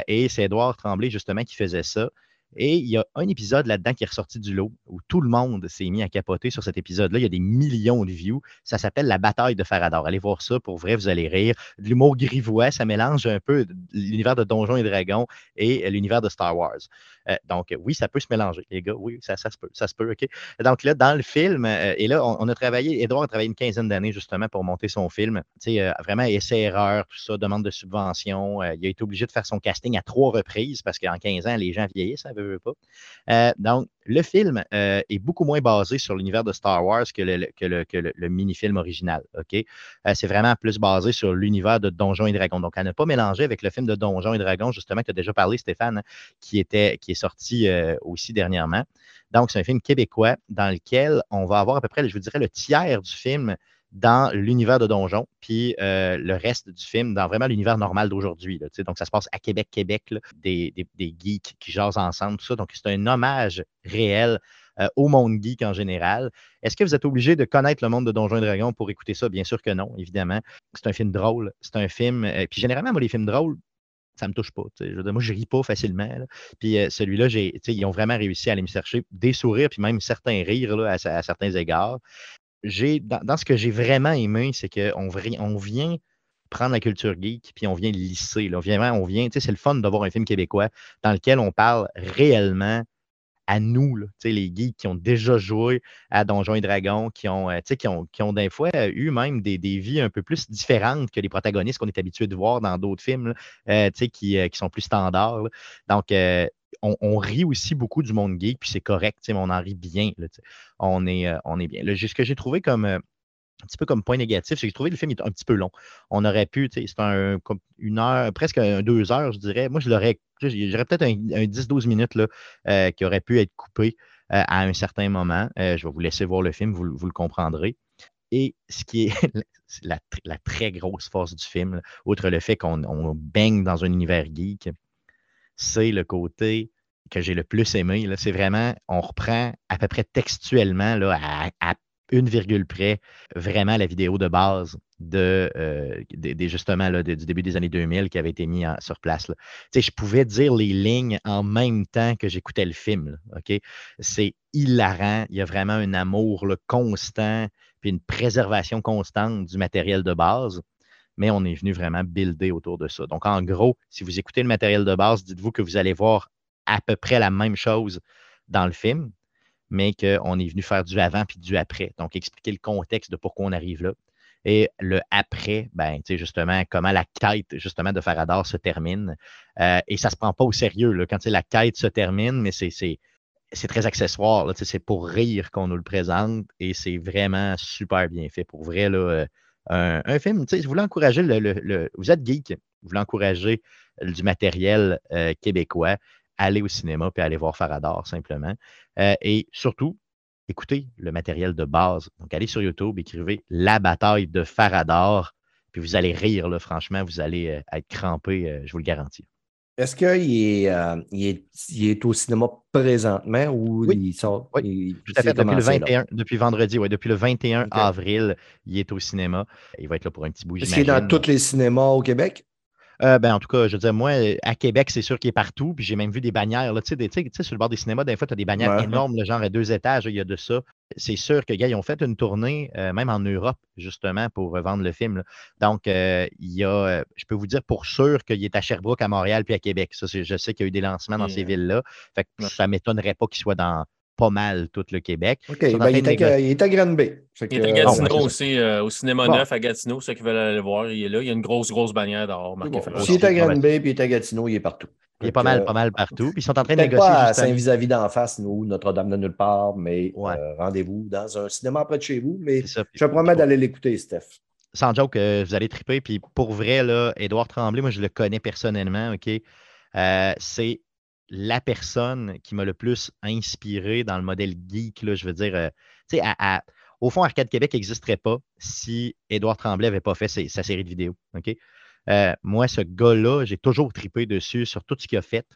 [SPEAKER 3] et c'est Edouard Tremblay, justement, qui faisait ça. Et il y a un épisode là-dedans qui est ressorti du lot où tout le monde s'est mis à capoter sur cet épisode-là. Il y a des millions de views. Ça s'appelle La bataille de Farador. Allez voir ça. Pour vrai, vous allez rire. L'humour grivois, ça mélange un peu l'univers de Donjons et Dragons et l'univers de Star Wars. Euh, donc, oui, ça peut se mélanger, les gars. Oui, ça, se peut. Ça se peut, OK? Donc là, dans le film, euh, et là, on, a travaillé, Edouard a travaillé une quinzaine d'années justement pour monter son film. Tu sais, euh, vraiment, essai-erreur, tout ça, demande de subvention. il a été obligé de faire son casting à trois reprises parce qu'en 15 ans, les gens vieillissent, ça pas. donc, le film est beaucoup moins basé sur l'univers de Star Wars que le, mini-film original. OK? c'est vraiment plus basé sur l'univers de Donjons et Dragons. Donc, à ne pas mélanger avec le film de Donjons et Dragons, justement, que tu as déjà parlé, Stéphane, qui, était, qui est sorti aussi dernièrement. Donc, c'est un film québécois dans lequel on va avoir à peu près, je vous dirais, le tiers du film dans l'univers de Donjon, puis le reste du film dans vraiment l'univers normal d'aujourd'hui. Donc, ça se passe à Québec, Québec, des, geeks qui jasent ensemble, tout ça. Donc, c'est un hommage réel au monde geek en général. Est-ce que vous êtes obligé de connaître le monde de Donjons et Dragons pour écouter ça? Bien sûr que non, évidemment. C'est un film drôle. C'est un film. puis généralement, moi, les films drôles, ça ne me touche pas. Moi, je ris pas facilement. Puis celui-là, ils ont vraiment réussi à aller me chercher des sourires, puis même certains rires à, certains égards. Dans, ce que j'ai vraiment aimé, c'est qu'on on vient prendre la culture geek, puis on vient lisser. Là. On vient, on vient c'est le fun d'avoir un film québécois dans lequel on parle réellement à nous, les geeks qui ont déjà joué à Donjons et Dragons, qui ont, euh, qui ont, qui ont des fois euh, eu même des, vies un peu plus différentes que les protagonistes qu'on est habitué de voir dans d'autres films, euh, qui, qui, sont plus standards. Donc, on, rit aussi beaucoup du monde geek, puis c'est correct, on en rit bien. on, est, on est bien. ce que j'ai trouvé comme un petit peu comme point négatif, c'est que j'ai trouvé le film est un petit peu long. On aurait pu, c'est un, une heure, presque deux heures, je dirais. Moi, je l'aurais, j'aurais peut-être un, 10-12 minutes euh, qui aurait pu être coupé euh, à un certain moment. Euh, je vais vous laisser voir le film, vous, le comprendrez. Et ce qui est la, très grosse force du film, outre le fait qu'on baigne dans un univers geek, c'est le côté que j'ai le plus aimé. C'est vraiment, on reprend à peu près textuellement là, à, une virgule près vraiment la vidéo de base de, euh, du début des années 2000 qui avait été mis sur place. Je pouvais dire les lignes en même temps que j'écoutais le film. C'est hilarant. Il y a vraiment un amour constant puis une préservation constante du matériel de base. Mais on est venu vraiment builder autour de ça. Donc, en gros, si vous écoutez le matériel de base, dites-vous que vous allez voir à peu près la même chose dans le film mais qu'on est venu faire du avant puis du après. Donc, expliquer le contexte de pourquoi on arrive là. Et le après, ben, justement, comment la quête, justement, de Faradar se termine. Euh, et ça ne se prend pas au sérieux, là, quand la quête se termine, mais c'est très accessoire. C'est pour rire qu'on nous le présente et c'est vraiment super bien fait. Pour vrai, là, euh, un, film, vous voulez encourager le, Vous êtes geek, vous voulez encourager du matériel euh, québécois aller au cinéma puis aller voir Faradar simplement. Euh, et surtout, écoutez le matériel de base. Donc, allez sur YouTube, écrivez La bataille de Faradar, puis vous allez rire, là, franchement, vous allez euh, être crampé, je vous le garantis.
[SPEAKER 1] Est-ce qu'il est, il est, au cinéma présentement ou il sort?
[SPEAKER 3] Oui, tout à fait. Depuis le 21, depuis vendredi, oui, depuis le 21 avril, il est au cinéma. Il va être là pour un petit bout.
[SPEAKER 1] Est-ce qu'il est dans tous les cinémas au Québec?
[SPEAKER 3] Euh, ben, en tout cas, je veux dire, moi, à Québec, c'est sûr qu'il est partout. Puis j'ai même vu des bannières. Tu sais, sur le bord des cinémas, des fois, tu as des bannières énormes, le genre à deux étages, il y a de ça. C'est sûr que, gars, ils ont fait une tournée, euh, même en Europe, justement, pour vendre le film. Donc, euh, il y a, je peux vous dire pour sûr qu'il est à Sherbrooke, à Montréal, puis à Québec. Ça, je sais qu'il y a eu des lancements dans ces villes-là. Fait que ça ne m'étonnerait pas qu'il soit dans pas mal tout le Québec.
[SPEAKER 1] OK, ben, il, est à, il est à Granby.
[SPEAKER 4] Il est à
[SPEAKER 1] euh,
[SPEAKER 4] Gatineau
[SPEAKER 3] ouais, ça.
[SPEAKER 4] aussi, euh, au cinéma
[SPEAKER 1] Bon.
[SPEAKER 4] neuf à Gatineau, ceux qui veulent aller le voir, il est là. Il y a une grosse, grosse bannière dehors
[SPEAKER 1] bon. S'il est à Granby puis il est à Gatineau, il est partout.
[SPEAKER 3] Il est pas mal,
[SPEAKER 1] euh,
[SPEAKER 3] pas mal partout. Puis ils sont en train de négocier.
[SPEAKER 1] pas à Saint-Vis-à-vis d'en face, nous, Notre-Dame de nulle part, mais
[SPEAKER 3] Ouais.
[SPEAKER 1] euh, rendez-vous dans un cinéma près de chez vous. Mais
[SPEAKER 3] ça.
[SPEAKER 1] je te promets d'aller l'écouter, Steph.
[SPEAKER 3] sans joke, euh, vous allez triper. Puis pour vrai, là, Édouard Tremblay, moi, je le connais personnellement, OK? Euh, c'est la personne qui m'a le plus inspiré dans le modèle geek, là, je veux dire. euh, au fond, Arcade Québec n'existerait pas si Édouard Tremblay n'avait pas fait sa série de vidéos? Euh, moi, ce gars-là, j'ai toujours tripé dessus sur tout ce qu'il a fait.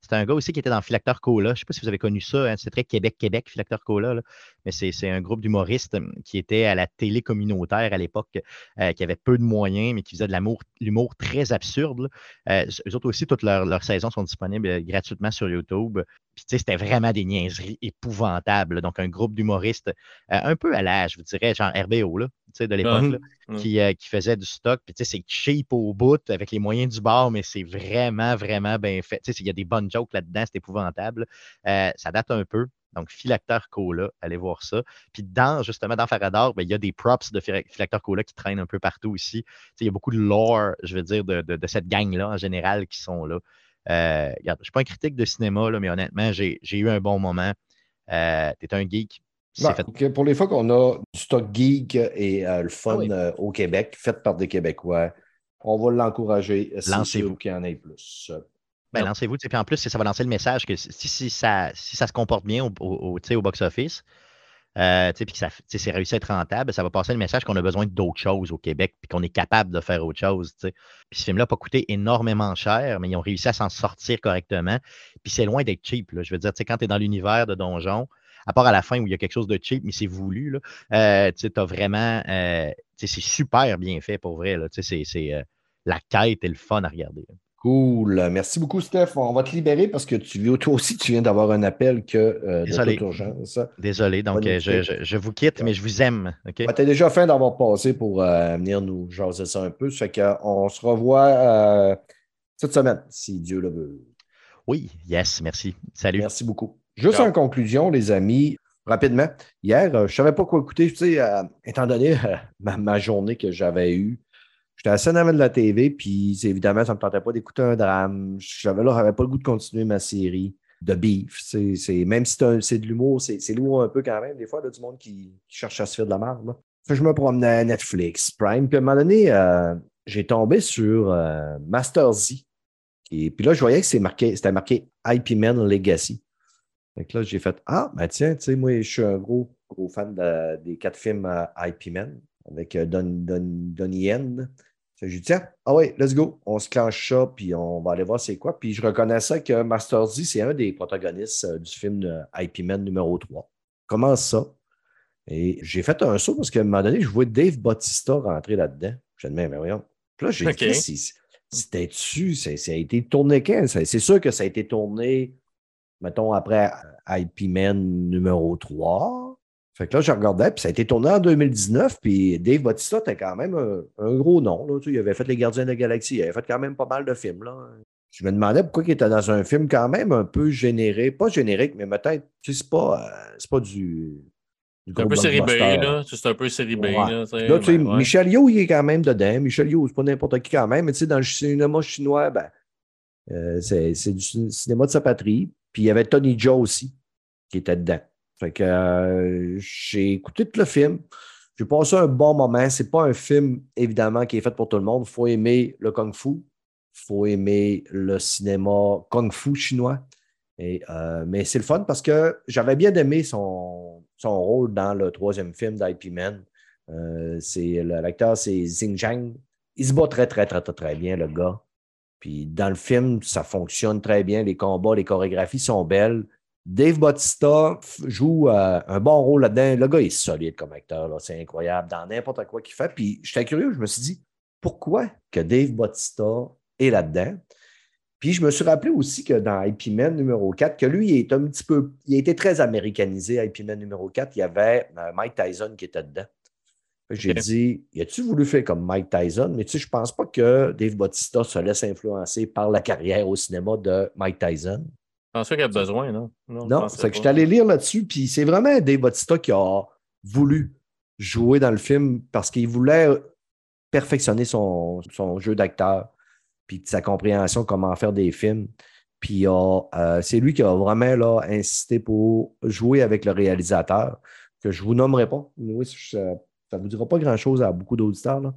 [SPEAKER 3] C'est un gars aussi qui était dans Philacteur Cola. Je ne sais pas si vous avez connu ça. hein, C'est très Québec-Québec, Philacteur Cola. Mais c'est un groupe d'humoristes hum, qui était à la télé communautaire à l'époque, euh, qui avait peu de moyens, mais qui faisait de l'humour très absurde. Euh, eux autres aussi, toutes leurs, saisons sont disponibles euh, gratuitement sur YouTube. Puis, c'était vraiment des niaiseries épouvantables. Donc, un groupe d'humoristes, euh, un peu à l'âge, je vous dirais, genre RBO, là, de l'époque. Qui, euh, qui faisait du stock. Puis, tu sais, c'est cheap au bout avec les moyens du bord, mais c'est vraiment, vraiment bien fait. Tu sais, il y a des bonnes jokes là-dedans, c'est épouvantable. Euh, ça date un peu. Donc, Philacteur Cola, allez voir ça. Puis, dans, justement, dans Farador, ben, il y a des props de Phila- Philacteur Cola qui traînent un peu partout sais, il y a beaucoup de lore, je veux dire, de, de- de cette gang-là en général qui sont là. Euh, regarde, je ne suis pas un critique de cinéma, là, mais honnêtement, j'ai j'ai eu un bon moment. Euh, tu es un geek. Fait
[SPEAKER 1] Pour les fois qu'on a du stock geek et euh, le fun
[SPEAKER 3] Ah oui.
[SPEAKER 1] euh, au Québec, fait par des Québécois, on va l'encourager. C'est
[SPEAKER 3] Lancez-vous.
[SPEAKER 1] qu'il y en ait plus.
[SPEAKER 3] Ben, lancez-vous. Puis en plus, ça va lancer le message que si, si ça, si ça se comporte bien au, au, box-office, euh, puis que ça, c'est réussi à être rentable, ça va passer le message qu'on a besoin d'autres choses au Québec, puis qu'on est capable de faire autre chose. Puis ce film-là n'a pas coûté énormément cher, mais ils ont réussi à s'en sortir correctement. Puis c'est loin d'être cheap. là. Je veux dire, tu sais, quand tu es dans l'univers de Donjon, à part à la fin où il y a quelque chose de cheap, mais c'est voulu, là, euh, tu as vraiment. euh, c'est super bien fait pour vrai. C'est, euh, la quête et le fun à regarder. là.
[SPEAKER 1] Cool. Merci beaucoup, Steph. On va te libérer parce que tu, toi aussi, tu viens d'avoir un appel que, euh, de
[SPEAKER 3] Désolé.
[SPEAKER 1] toute urgence.
[SPEAKER 3] Désolé, donc je,
[SPEAKER 1] écoute.
[SPEAKER 3] je- je vous quitte, mais je vous aime.
[SPEAKER 1] Tu as déjà fin d'avoir passé pour euh, venir nous jaser ça un peu. Ça fait qu'on se revoit euh, cette semaine, si Dieu le veut.
[SPEAKER 3] Oui, yes, merci. Salut.
[SPEAKER 1] Merci beaucoup. Juste en conclusion, les amis, rapidement, hier, euh, je ne savais pas quoi écouter. Tu sais, euh, étant donné euh, ma, ma journée que j'avais eue, j'étais assis en avant de la TV, puis évidemment, ça ne me tentait pas d'écouter un drame. Là, j'avais pas le goût de continuer ma série de beef. Même si c'est de l'humour, c'est, lourd un peu quand même. Des fois, il y a du monde qui, qui cherche à se faire de la merde. je me promenais à Netflix, Prime, puis à un moment donné, euh, j'ai tombé sur Master Z. Et puis là, je voyais que c'est marqué, c'était marqué IP Man Legacy. Fait que là, j'ai fait Ah, ben tiens, tu sais, moi, je suis un gros, gros fan de- des quatre films euh, IP Man avec euh, Don, Don, Donnie Yen. J'ai dit Tiens, ah ouais, let's go. On se clenche ça, puis on va aller voir c'est quoi. Puis je reconnaissais que Master Z, c'est un des protagonistes euh, du film de IP Man numéro 3. Comment ça? Et j'ai fait un saut parce qu'à un moment donné, je vois Dave Bautista rentrer là-dedans. Je me dis, mais voyons. Puis là, j'ai
[SPEAKER 4] OK.
[SPEAKER 1] dit, c'est- c'était-tu, ça, ça a été tourné quand? C'est sûr que ça a été tourné, mettons, après IP Man numéro 3. Fait que là, je regardais, puis ça a été tourné en 2019, puis Dave Bautista était quand même un, un gros nom. Là, il avait fait Les Gardiens de la Galaxie, il avait fait quand même pas mal de films. Là. Je me demandais pourquoi il était dans un film quand même un peu généré, pas générique, mais peut-être, tu sais, c'est pas, euh, c'est pas du. du
[SPEAKER 4] C'est un peu série B, là. C'est un peu série B,
[SPEAKER 1] Ouais.
[SPEAKER 4] là.
[SPEAKER 1] Là, tu sais,
[SPEAKER 4] ben, ouais.
[SPEAKER 1] Michel Yo, il est quand même dedans. Michel Yo, c'est pas n'importe qui quand même, mais tu sais, dans le cinéma chinois, ben, euh, c'est du cin- cinéma de sa patrie. Puis il y avait Tony Joe aussi, qui était dedans. Euh, j'ai écouté tout le film. J'ai passé un bon moment. C'est pas un film, évidemment, qui est fait pour tout le monde. Il faut aimer le kung-fu. Il faut aimer le cinéma kung-fu chinois. Et, euh, mais c'est le fun parce que j'avais bien aimé son, son rôle dans le troisième film d'IP Man. Euh, L'acteur, c'est Xing Zhang. Il se bat très, très, très, très, très bien, le gars. Puis dans le film, ça fonctionne très bien. Les combats, les chorégraphies sont belles. Dave Bautista joue euh, un bon rôle là-dedans. Le gars est solide comme acteur. C'est incroyable dans n'importe quoi qu'il fait. Puis j'étais curieux. Je me suis dit, pourquoi que Dave Bautista est là-dedans? Puis je me suis rappelé aussi que dans IP Man numéro 4, que lui, il est un petit peu. Il a été très américanisé, IP Man numéro 4. Il y avait euh, Mike Tyson qui était dedans. J'ai dit, y a-tu voulu faire comme Mike Tyson? Mais tu sais, je pense pas que Dave Bautista se laisse influencer par la carrière au cinéma de Mike Tyson.
[SPEAKER 4] pense pas qu'il y a besoin, non? Non, je
[SPEAKER 1] c'est que je suis allé lire là-dessus, puis c'est vraiment Dave Bautista qui a voulu jouer dans le film parce qu'il voulait perfectionner son, son jeu d'acteur, puis sa compréhension comment faire des films. Puis euh, c'est lui qui a vraiment là, insisté pour jouer avec le réalisateur, que je ne vous nommerai pas. Oui, ça ne vous dira pas grand-chose à beaucoup d'auditeurs. là.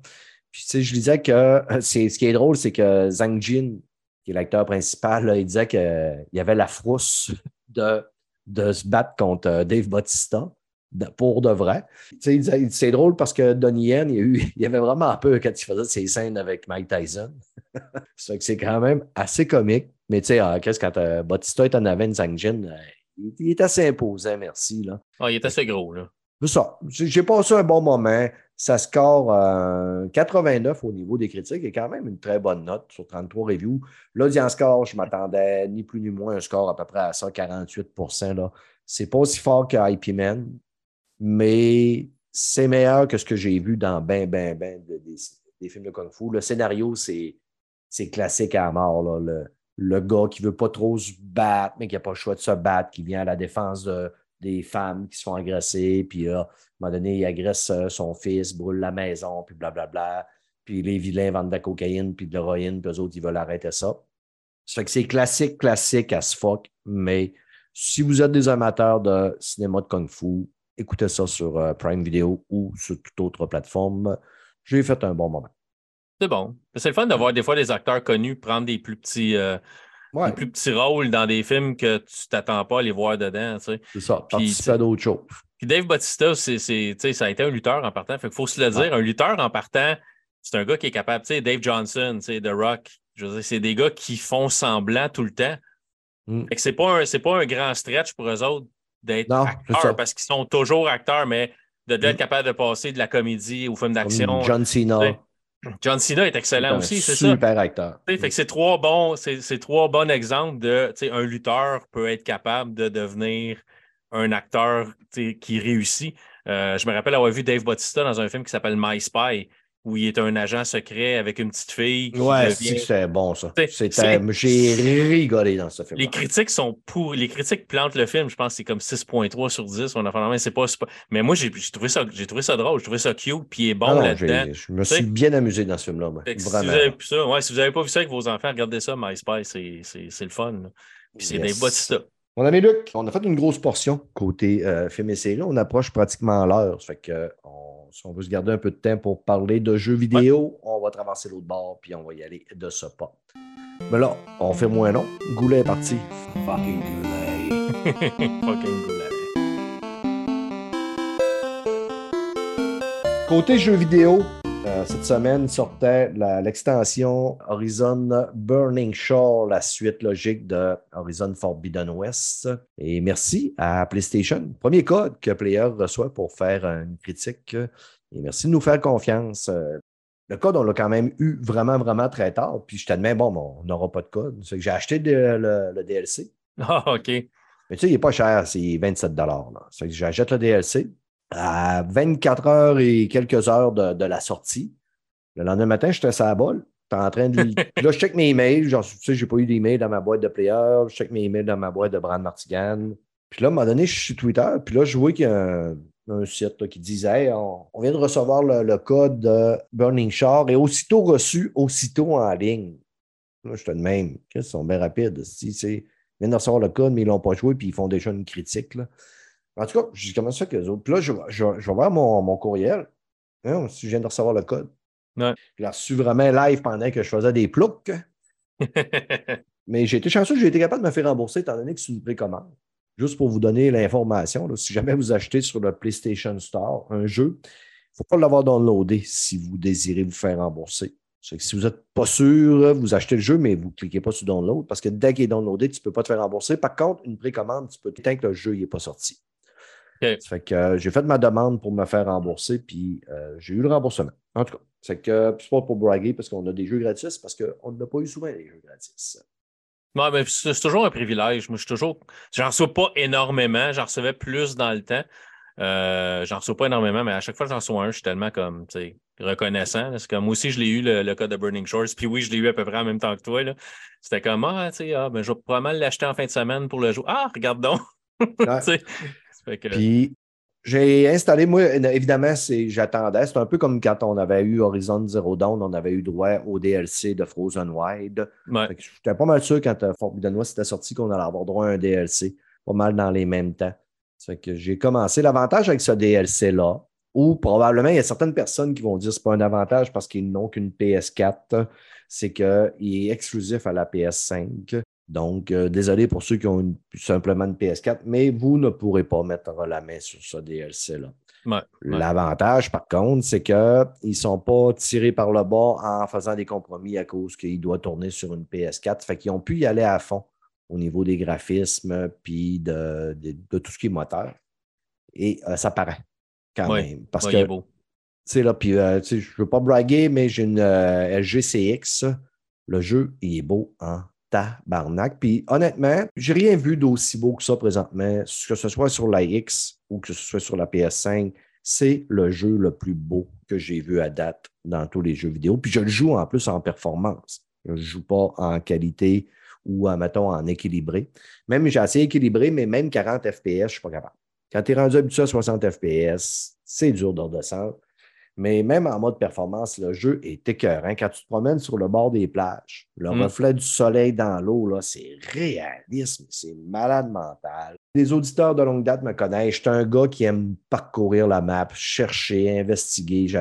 [SPEAKER 1] Puis tu sais, je disais que c'est, ce qui est drôle, c'est que Zhang Jin, qui est l'acteur principal, il disait qu'il y avait la frousse de, de se battre contre euh, Dave Bautista pour de vrai. Tu sais, il disait- c'est drôle parce que Donnie Yen, il, y avait vraiment peur quand il faisait ses scènes avec Mike Tyson. Fait que c'est quand même assez comique. Mais tu sais, qu'est-ce quand euh, Bautista est en avant de Zhang Jin, euh, il, il est assez imposant, merci. Là.
[SPEAKER 4] Ah, il est assez gros, là.
[SPEAKER 1] C'est ça. J'ai passé un bon moment. Ça score euh, 89 au niveau des critiques et quand même une très bonne note sur 33 reviews. L'audience score, je m'attendais ni plus ni moins un score à peu près à ça, 48 là. C'est pas aussi fort que IP Man, mais c'est meilleur que ce que j'ai vu dans ben, ben, ben de- des, films de Kung Fu. Le scénario, c'est c'est classique à mort. là. Le, le gars qui veut pas trop se battre, mais qui n'a pas le choix de se battre, qui vient à la défense de, des femmes qui se font agresser, puis là, à un moment donné, il agresse euh, son fils, brûle la maison, puis blablabla. Puis les vilains vendent de la cocaïne, puis de l'héroïne, puis eux autres, ils veulent arrêter ça. Ça fait que c'est classique, classique à ce fuck, mais si vous êtes des amateurs de cinéma de Kung Fu, écoutez ça sur euh, Prime Video ou sur toute autre plateforme. J'ai fait un bon moment.
[SPEAKER 4] C'est bon. C'est le fun de voir des fois des acteurs connus prendre des plus petits, euh,
[SPEAKER 1] Ouais,
[SPEAKER 4] des plus petits rôles dans des films que tu t'attends pas à les voir dedans. tu sais.
[SPEAKER 1] c'est ça.
[SPEAKER 4] Puis,
[SPEAKER 1] Participer à d'autres choses.
[SPEAKER 4] Puis Dave Bautista, c'est, ça a été un lutteur en partant. Fait qu'il faut se le dire, un lutteur en partant, c'est un gars qui est capable. Tu sais, Dave Johnson, tu sais, The Rock, je veux dire, c'est des gars qui font semblant tout le temps.
[SPEAKER 1] Mm.
[SPEAKER 4] Fait que c'est pas un, c'est pas un grand stretch pour eux autres d'être acteurs parce qu'ils sont toujours acteurs, mais de d'être
[SPEAKER 1] Mm.
[SPEAKER 4] capable de passer de la comédie au film d'action.
[SPEAKER 1] John Cena.
[SPEAKER 4] John Cena est excellent aussi, c'est ça.
[SPEAKER 1] Super acteur.
[SPEAKER 4] Fait que c'est trois bons, c'est c'est trois bons exemples de tu sais, un lutteur peut être capable de devenir un acteur qui réussit. Euh, je me rappelle avoir vu Dave Bautista dans un film qui s'appelle My Spy, où il est un agent secret avec une petite fille.
[SPEAKER 1] Ouais, c'est bon, ça. J'ai rigolé dans ce film.
[SPEAKER 4] Les critiques sont pour. Les critiques plantent le film. Je pense que c'est comme 6.3 sur 10. On a fait, c'est pas, c'est pas- Mais moi, j'ai trouvé, ça- j'ai trouvé ça drôle. J'ai trouvé ça cute. Puis il est bon
[SPEAKER 1] Ah
[SPEAKER 4] là-dedans.
[SPEAKER 1] je me suis bien amusé dans ce film-là.
[SPEAKER 4] si vous avez vu ça, ouais, si vous n'avez pas vu ça avec vos enfants, regardez ça, MySpace, c'est- le fun. là. Puis c'est
[SPEAKER 1] Yes.
[SPEAKER 4] Dave Bautista.
[SPEAKER 1] Mon ami Luc, on a fait une grosse portion côté euh, film et série. On approche pratiquement l'heure. Ça Fait que on- si on veut se garder un peu de temps pour parler de jeux vidéo, on va traverser l'autre bord puis on va y aller de ce pas. Mais là, on fait moins long. Goulet est parti.
[SPEAKER 2] Fucking Goulet.
[SPEAKER 4] Fucking Goulet.
[SPEAKER 1] Côté jeux vidéo, euh, cette semaine sortait l'extension Horizon Burning Shore, la suite logique de Horizon Forbidden West. Et merci à PlayStation. Premier code que Player reçoit pour faire une critique. Et merci de nous faire confiance. Euh, Le code, on l'a quand même eu vraiment, vraiment très tard. Puis je t'admets, bon, bon, on n'aura pas de code. C'est que j'ai acheté de- le, le DLC.
[SPEAKER 4] Ah, OK.
[SPEAKER 1] Mais tu sais, il n'est pas cher, c'est 27 là. C'est que j'achète le DLC à 24 heures et quelques heures de, de la sortie. Le lendemain matin, j'étais sur la balle. En train de. Puis là, je check mes emails. Genre, tu sais, j'ai pas eu d'email dans ma boîte de player. Je check mes emails dans ma boîte de Brand Martigan. Puis là, à un moment donné, je suis sur Twitter. Puis là, je vois qu'il y a un, un site là, qui disait Hey, on, on vient de recevoir le, le code de Burning Shore et aussitôt reçu, aussitôt en ligne. Là, je te de même. Ils sont bien rapides. Si, ils viennent de recevoir le code, mais ils ne l'ont pas joué, puis ils font déjà une critique. Là. En tout cas, j'ai commencé ça avec les autres. Puis là, je, vais- je, vais- je vais voir mon, mon courriel. Hein, si je viens de recevoir le code.
[SPEAKER 4] Ouais.
[SPEAKER 1] Je l'ai reçu vraiment live pendant que je faisais des ploucs. Mais j'ai été chanceux, j'ai été capable de me faire rembourser étant donné que c'est une précommande. Juste pour vous donner l'information, là, si jamais vous achetez sur le PlayStation Store un jeu, il ne faut pas l'avoir downloadé si vous désirez vous faire rembourser. C'est que si vous n'êtes pas sûr, vous achetez le jeu, mais vous ne cliquez pas sur download parce que dès qu'il est downloadé, tu ne peux pas te faire rembourser. Par contre, une précommande, tu peux tant que le jeu n'est pas sorti.
[SPEAKER 4] OK.
[SPEAKER 1] Ça fait que euh, j'ai fait ma demande pour me faire rembourser, puis euh, j'ai eu le remboursement. En tout cas, c'est que c'est pas pour braguer parce qu'on a des jeux gratis, parce qu'on n'a pas eu souvent des jeux gratis.
[SPEAKER 4] Mais c'est toujours un privilège. Moi, je suis toujours. J'en reçois pas énormément. J'en recevais plus dans le temps. Euh, j'en reçois pas énormément, mais à chaque fois que j'en reçois un, je suis tellement comme, reconnaissant. C'est comme moi aussi, je l'ai eu le, le code de Burning Shores. Puis oui, je l'ai eu à peu près en même temps que toi. C'était comme Ah, tu sais, ah, ben, je vais probablement l'acheter en fin de semaine pour le jouer. Ah, regarde donc! que-
[SPEAKER 1] Puis j'ai installé, moi, évidemment, c'est, j'attendais. C'est un peu comme quand on avait eu Horizon Zero Dawn, on avait eu droit au DLC de Frozen Wild.
[SPEAKER 4] ouais.
[SPEAKER 1] J'étais pas mal sûr quand euh, Forbidden West était sorti qu'on allait avoir droit à un DLC, pas mal dans les mêmes temps. Ça fait que j'ai commencé. L'avantage avec ce DLC-là, ou probablement il y a certaines personnes qui vont dire que ce n'est pas un avantage parce qu'ils n'ont qu'une PS4, c'est qu'il est exclusif à la PS5. Donc, euh, désolé pour ceux qui ont une- simplement une PS4, mais vous ne pourrez pas mettre la main sur ce DLC-là.
[SPEAKER 4] Ouais, ouais.
[SPEAKER 1] L'avantage, par contre, c'est qu'ils ne sont pas tirés par le bas en faisant des compromis à cause qu'il doit tourner sur une PS4. Fait qu'ils ont pu y aller à fond au niveau des graphismes puis de, de- de tout ce qui est moteur. Et euh, ça paraît quand
[SPEAKER 4] Ouais,
[SPEAKER 1] même. Parce que, tu sais, là, puis, euh, je ne veux pas braguer, mais j'ai une euh, LG CX. Le jeu, il est beau en tabarnak. Puis honnêtement, j'ai rien vu d'aussi beau que ça présentement, que ce soit sur la X ou que ce soit sur la PS5. C'est le jeu le plus beau que j'ai vu à date dans tous les jeux vidéo. Puis je le joue en plus en performance. Je ne joue pas en qualité ou, euh, mettons, en équilibré. Même j'ai assez équilibré, mais même 40 FPS, je ne suis pas capable. Quand tu es rendu habitué à 60 FPS, c'est dur de redescendre. Mais même en mode performance, le jeu est écœurant. Quand tu te promènes sur le bord des plages, le
[SPEAKER 4] Mm.
[SPEAKER 1] reflet du soleil dans l'eau, c'est réalisme, c'est malade mental. Les auditeurs de longue date me connaissent. Je suis un gars qui aime parcourir la map, chercher, investiguer. Je,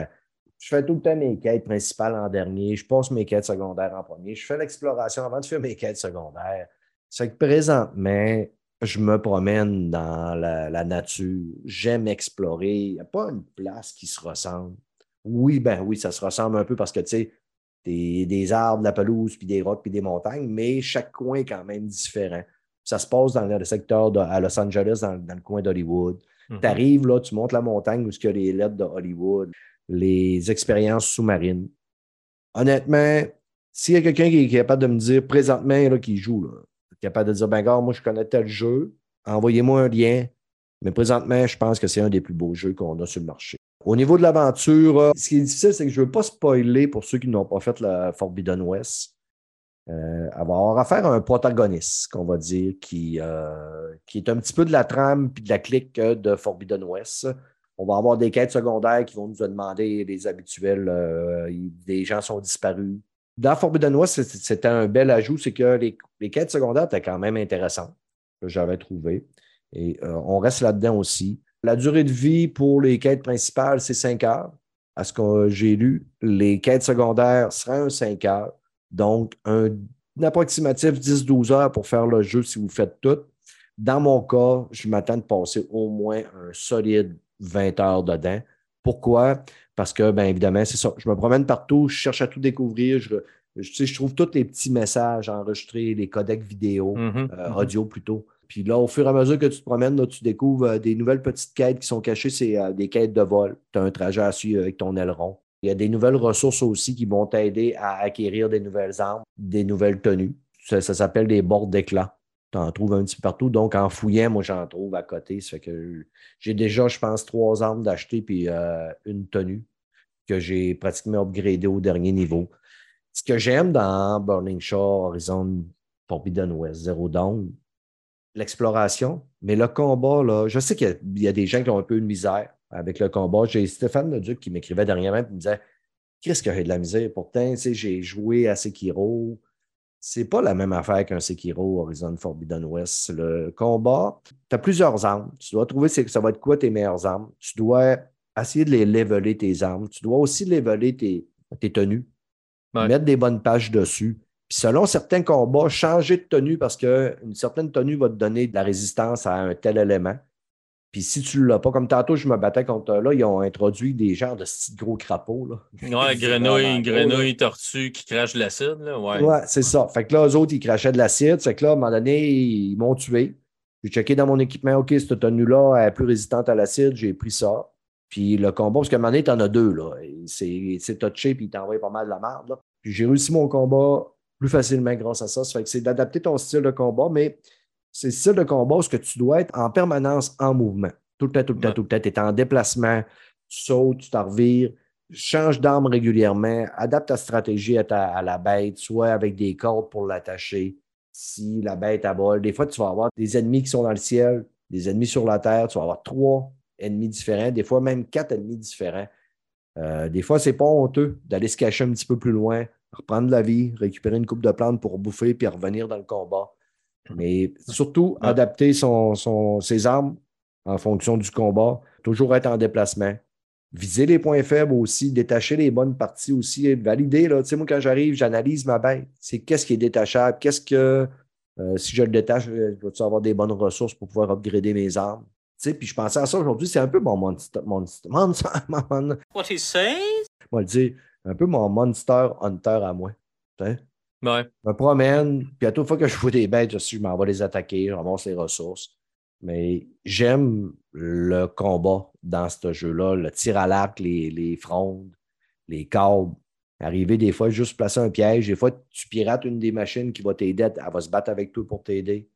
[SPEAKER 1] je fais tout le temps mes quêtes principales en dernier. Je passe mes quêtes secondaires en premier. Je fais l'exploration avant de faire mes quêtes secondaires. C'est que présentement, je me promène dans la, la nature. J'aime explorer. Il n'y a pas une place qui se ressemble. Oui, ben oui, ça se ressemble un peu parce que, tu sais, des, des arbres, de la pelouse, puis des rocs, puis des montagnes, mais chaque coin est quand même différent. Ça se passe dans le secteur de, à Los Angeles, dans, dans le coin d'Hollywood.
[SPEAKER 4] Mhm.
[SPEAKER 1] Tu arrives, là, tu montes la montagne où il y a les lettres de Hollywood, les expériences sous-marines. Honnêtement, s'il y a quelqu'un qui est capable de me dire présentement là, qui joue, là, capable de dire ben gars, moi je connais tel jeu, envoyez-moi un lien. Mais présentement, je pense que c'est un des plus beaux jeux qu'on a sur le marché. Au niveau de l'aventure, euh, ce qui est difficile, c'est que je ne veux pas spoiler pour ceux qui n'ont pas fait la Forbidden West. Euh, avoir affaire à un protagoniste, qu'on va dire, qui, euh, qui est un petit peu de la trame puis de la clique de Forbidden West. On va avoir des quêtes secondaires qui vont nous demander les habituels. des gens sont disparus. Dans Forbidden West, c'était un bel ajout, c'est que les, quêtes secondaires étaient quand même intéressantes, que j'avais trouvé. Et euh, on reste là-dedans aussi. La durée de vie pour les quêtes principales, c'est 5 heures. À ce que j'ai lu, les quêtes secondaires seraient un 5 heures. Donc, un, un approximatif 10-12 heures pour faire le jeu si vous faites tout. Dans mon cas, je m'attends de passer au moins un solide 20 heures dedans. Pourquoi? Parce que, bien évidemment, c'est ça. Je me promène partout, je cherche à tout découvrir. Je, je, tu sais, je trouve tous les petits messages enregistrés, les codecs vidéo,
[SPEAKER 4] Mhm.
[SPEAKER 1] euh,
[SPEAKER 4] Mhm.
[SPEAKER 1] audio plutôt. Puis là, au fur et à mesure que tu te promènes, là, tu découvres euh, des nouvelles petites quêtes qui sont cachées. C'est euh, des quêtes de vol. Tu as un trajet à suivre avec ton aileron. Il y a des nouvelles ressources aussi qui vont t'aider à acquérir des nouvelles armes, des nouvelles tenues. Ça, ça s'appelle des bords d'éclat. Tu en trouves un petit peu partout. Donc, en fouillant, moi, j'en trouve à côté. Ça fait que j'ai déjà, je pense, trois armes d'acheter puis euh, une tenue que j'ai pratiquement upgradé au dernier niveau. Ce que j'aime dans Burning Shore, Horizon Forbidden West, Zero Dawn, l'exploration, mais le combat, là, je sais qu'il y y, a des gens qui ont un peu de misère avec le combat. J'ai Stéphane Leduc qui m'écrivait dernièrement et me disait Qu'est-ce que j'ai de la misère? Pourtant, j'ai joué à Sekiro. C'est pas la même affaire qu'un Sekiro Horizon Forbidden West. Le combat, tu as plusieurs armes. Tu dois trouver ça va être quoi tes meilleures armes. Tu dois essayer de les leveler tes armes. Tu dois aussi leveler tes, tes tenues.
[SPEAKER 4] Ouais.
[SPEAKER 1] Mettre des bonnes pages dessus. Puis selon certains combats, changer de tenue parce qu'une certaine tenue va te donner de la résistance à un tel élément. Puis si tu ne l'as pas, comme tantôt, je me battais contre là, ils ont introduit des genres de petits gros crapauds. Là.
[SPEAKER 4] Ouais,
[SPEAKER 1] C'est vraiment
[SPEAKER 4] grenouille,
[SPEAKER 1] gros, là.
[SPEAKER 4] grenouille, tortue qui crache de l'acide. Là. Ouais.
[SPEAKER 1] Ouais, c'est ça. Fait que là, eux autres, ils crachaient de l'acide. C'est que là, à un moment donné, ils m'ont tué. J'ai checké dans mon équipement, OK, cette tenue-là elle est plus résistante à l'acide, j'ai pris ça. Puis le combat, parce qu'à un moment donné, t'en as deux, là. C'est touché, puis il t'envoie pas mal de la merde, là. Puis j'ai réussi mon combat plus facilement grâce à ça. Ça fait que c'est d'adapter ton style de combat, mais c'est le style de combat où ce que tu dois être en permanence en mouvement. Tout le temps, tout le temps,
[SPEAKER 4] Ouais.
[SPEAKER 1] tout le temps. Tu es en déplacement, tu sautes, tu t'en revires. change d'arme régulièrement, adapte ta stratégie à, ta- à la bête, soit avec des cordes pour l'attacher. Si la bête abole, des fois, tu vas avoir des ennemis qui sont dans le ciel, des ennemis sur la terre, tu vas avoir trois ennemis différents, des fois même quatre ennemis différents. Euh, des fois, c'est pas honteux d'aller se cacher un petit peu plus loin, reprendre la vie, récupérer une coupe de plantes pour bouffer puis revenir dans le combat. Mais surtout,
[SPEAKER 4] Ouais.
[SPEAKER 1] adapter son, son- ses armes en fonction du combat, toujours être en déplacement. Viser les points faibles aussi, détacher les bonnes parties aussi, et valider. Là. Tu sais, moi, quand j'arrive, j'analyse ma bête. C'est qu'est-ce qui est détachable, qu'est-ce que, euh, si je le détache, euh, je vais avoir des bonnes ressources pour pouvoir upgrader mes armes? Tu sais, puis je pensais à ça aujourd'hui, c'est un peu mon monster, monster, monster, mon-
[SPEAKER 6] What he say?
[SPEAKER 1] moi le dire, un peu mon monster hunter à moi. Tu sais? Je me promène, puis à toute fois que je vois des bêtes, je je m'en vais les attaquer, je ramasse les ressources. Mais j'aime le combat dans ce jeu-là, le tir à l'arc, les, frondes, les câbles. Arriver des fois, juste placer un piège. Des fois, tu pirates une des machines qui va t'aider, elle va se battre avec toi pour t'aider.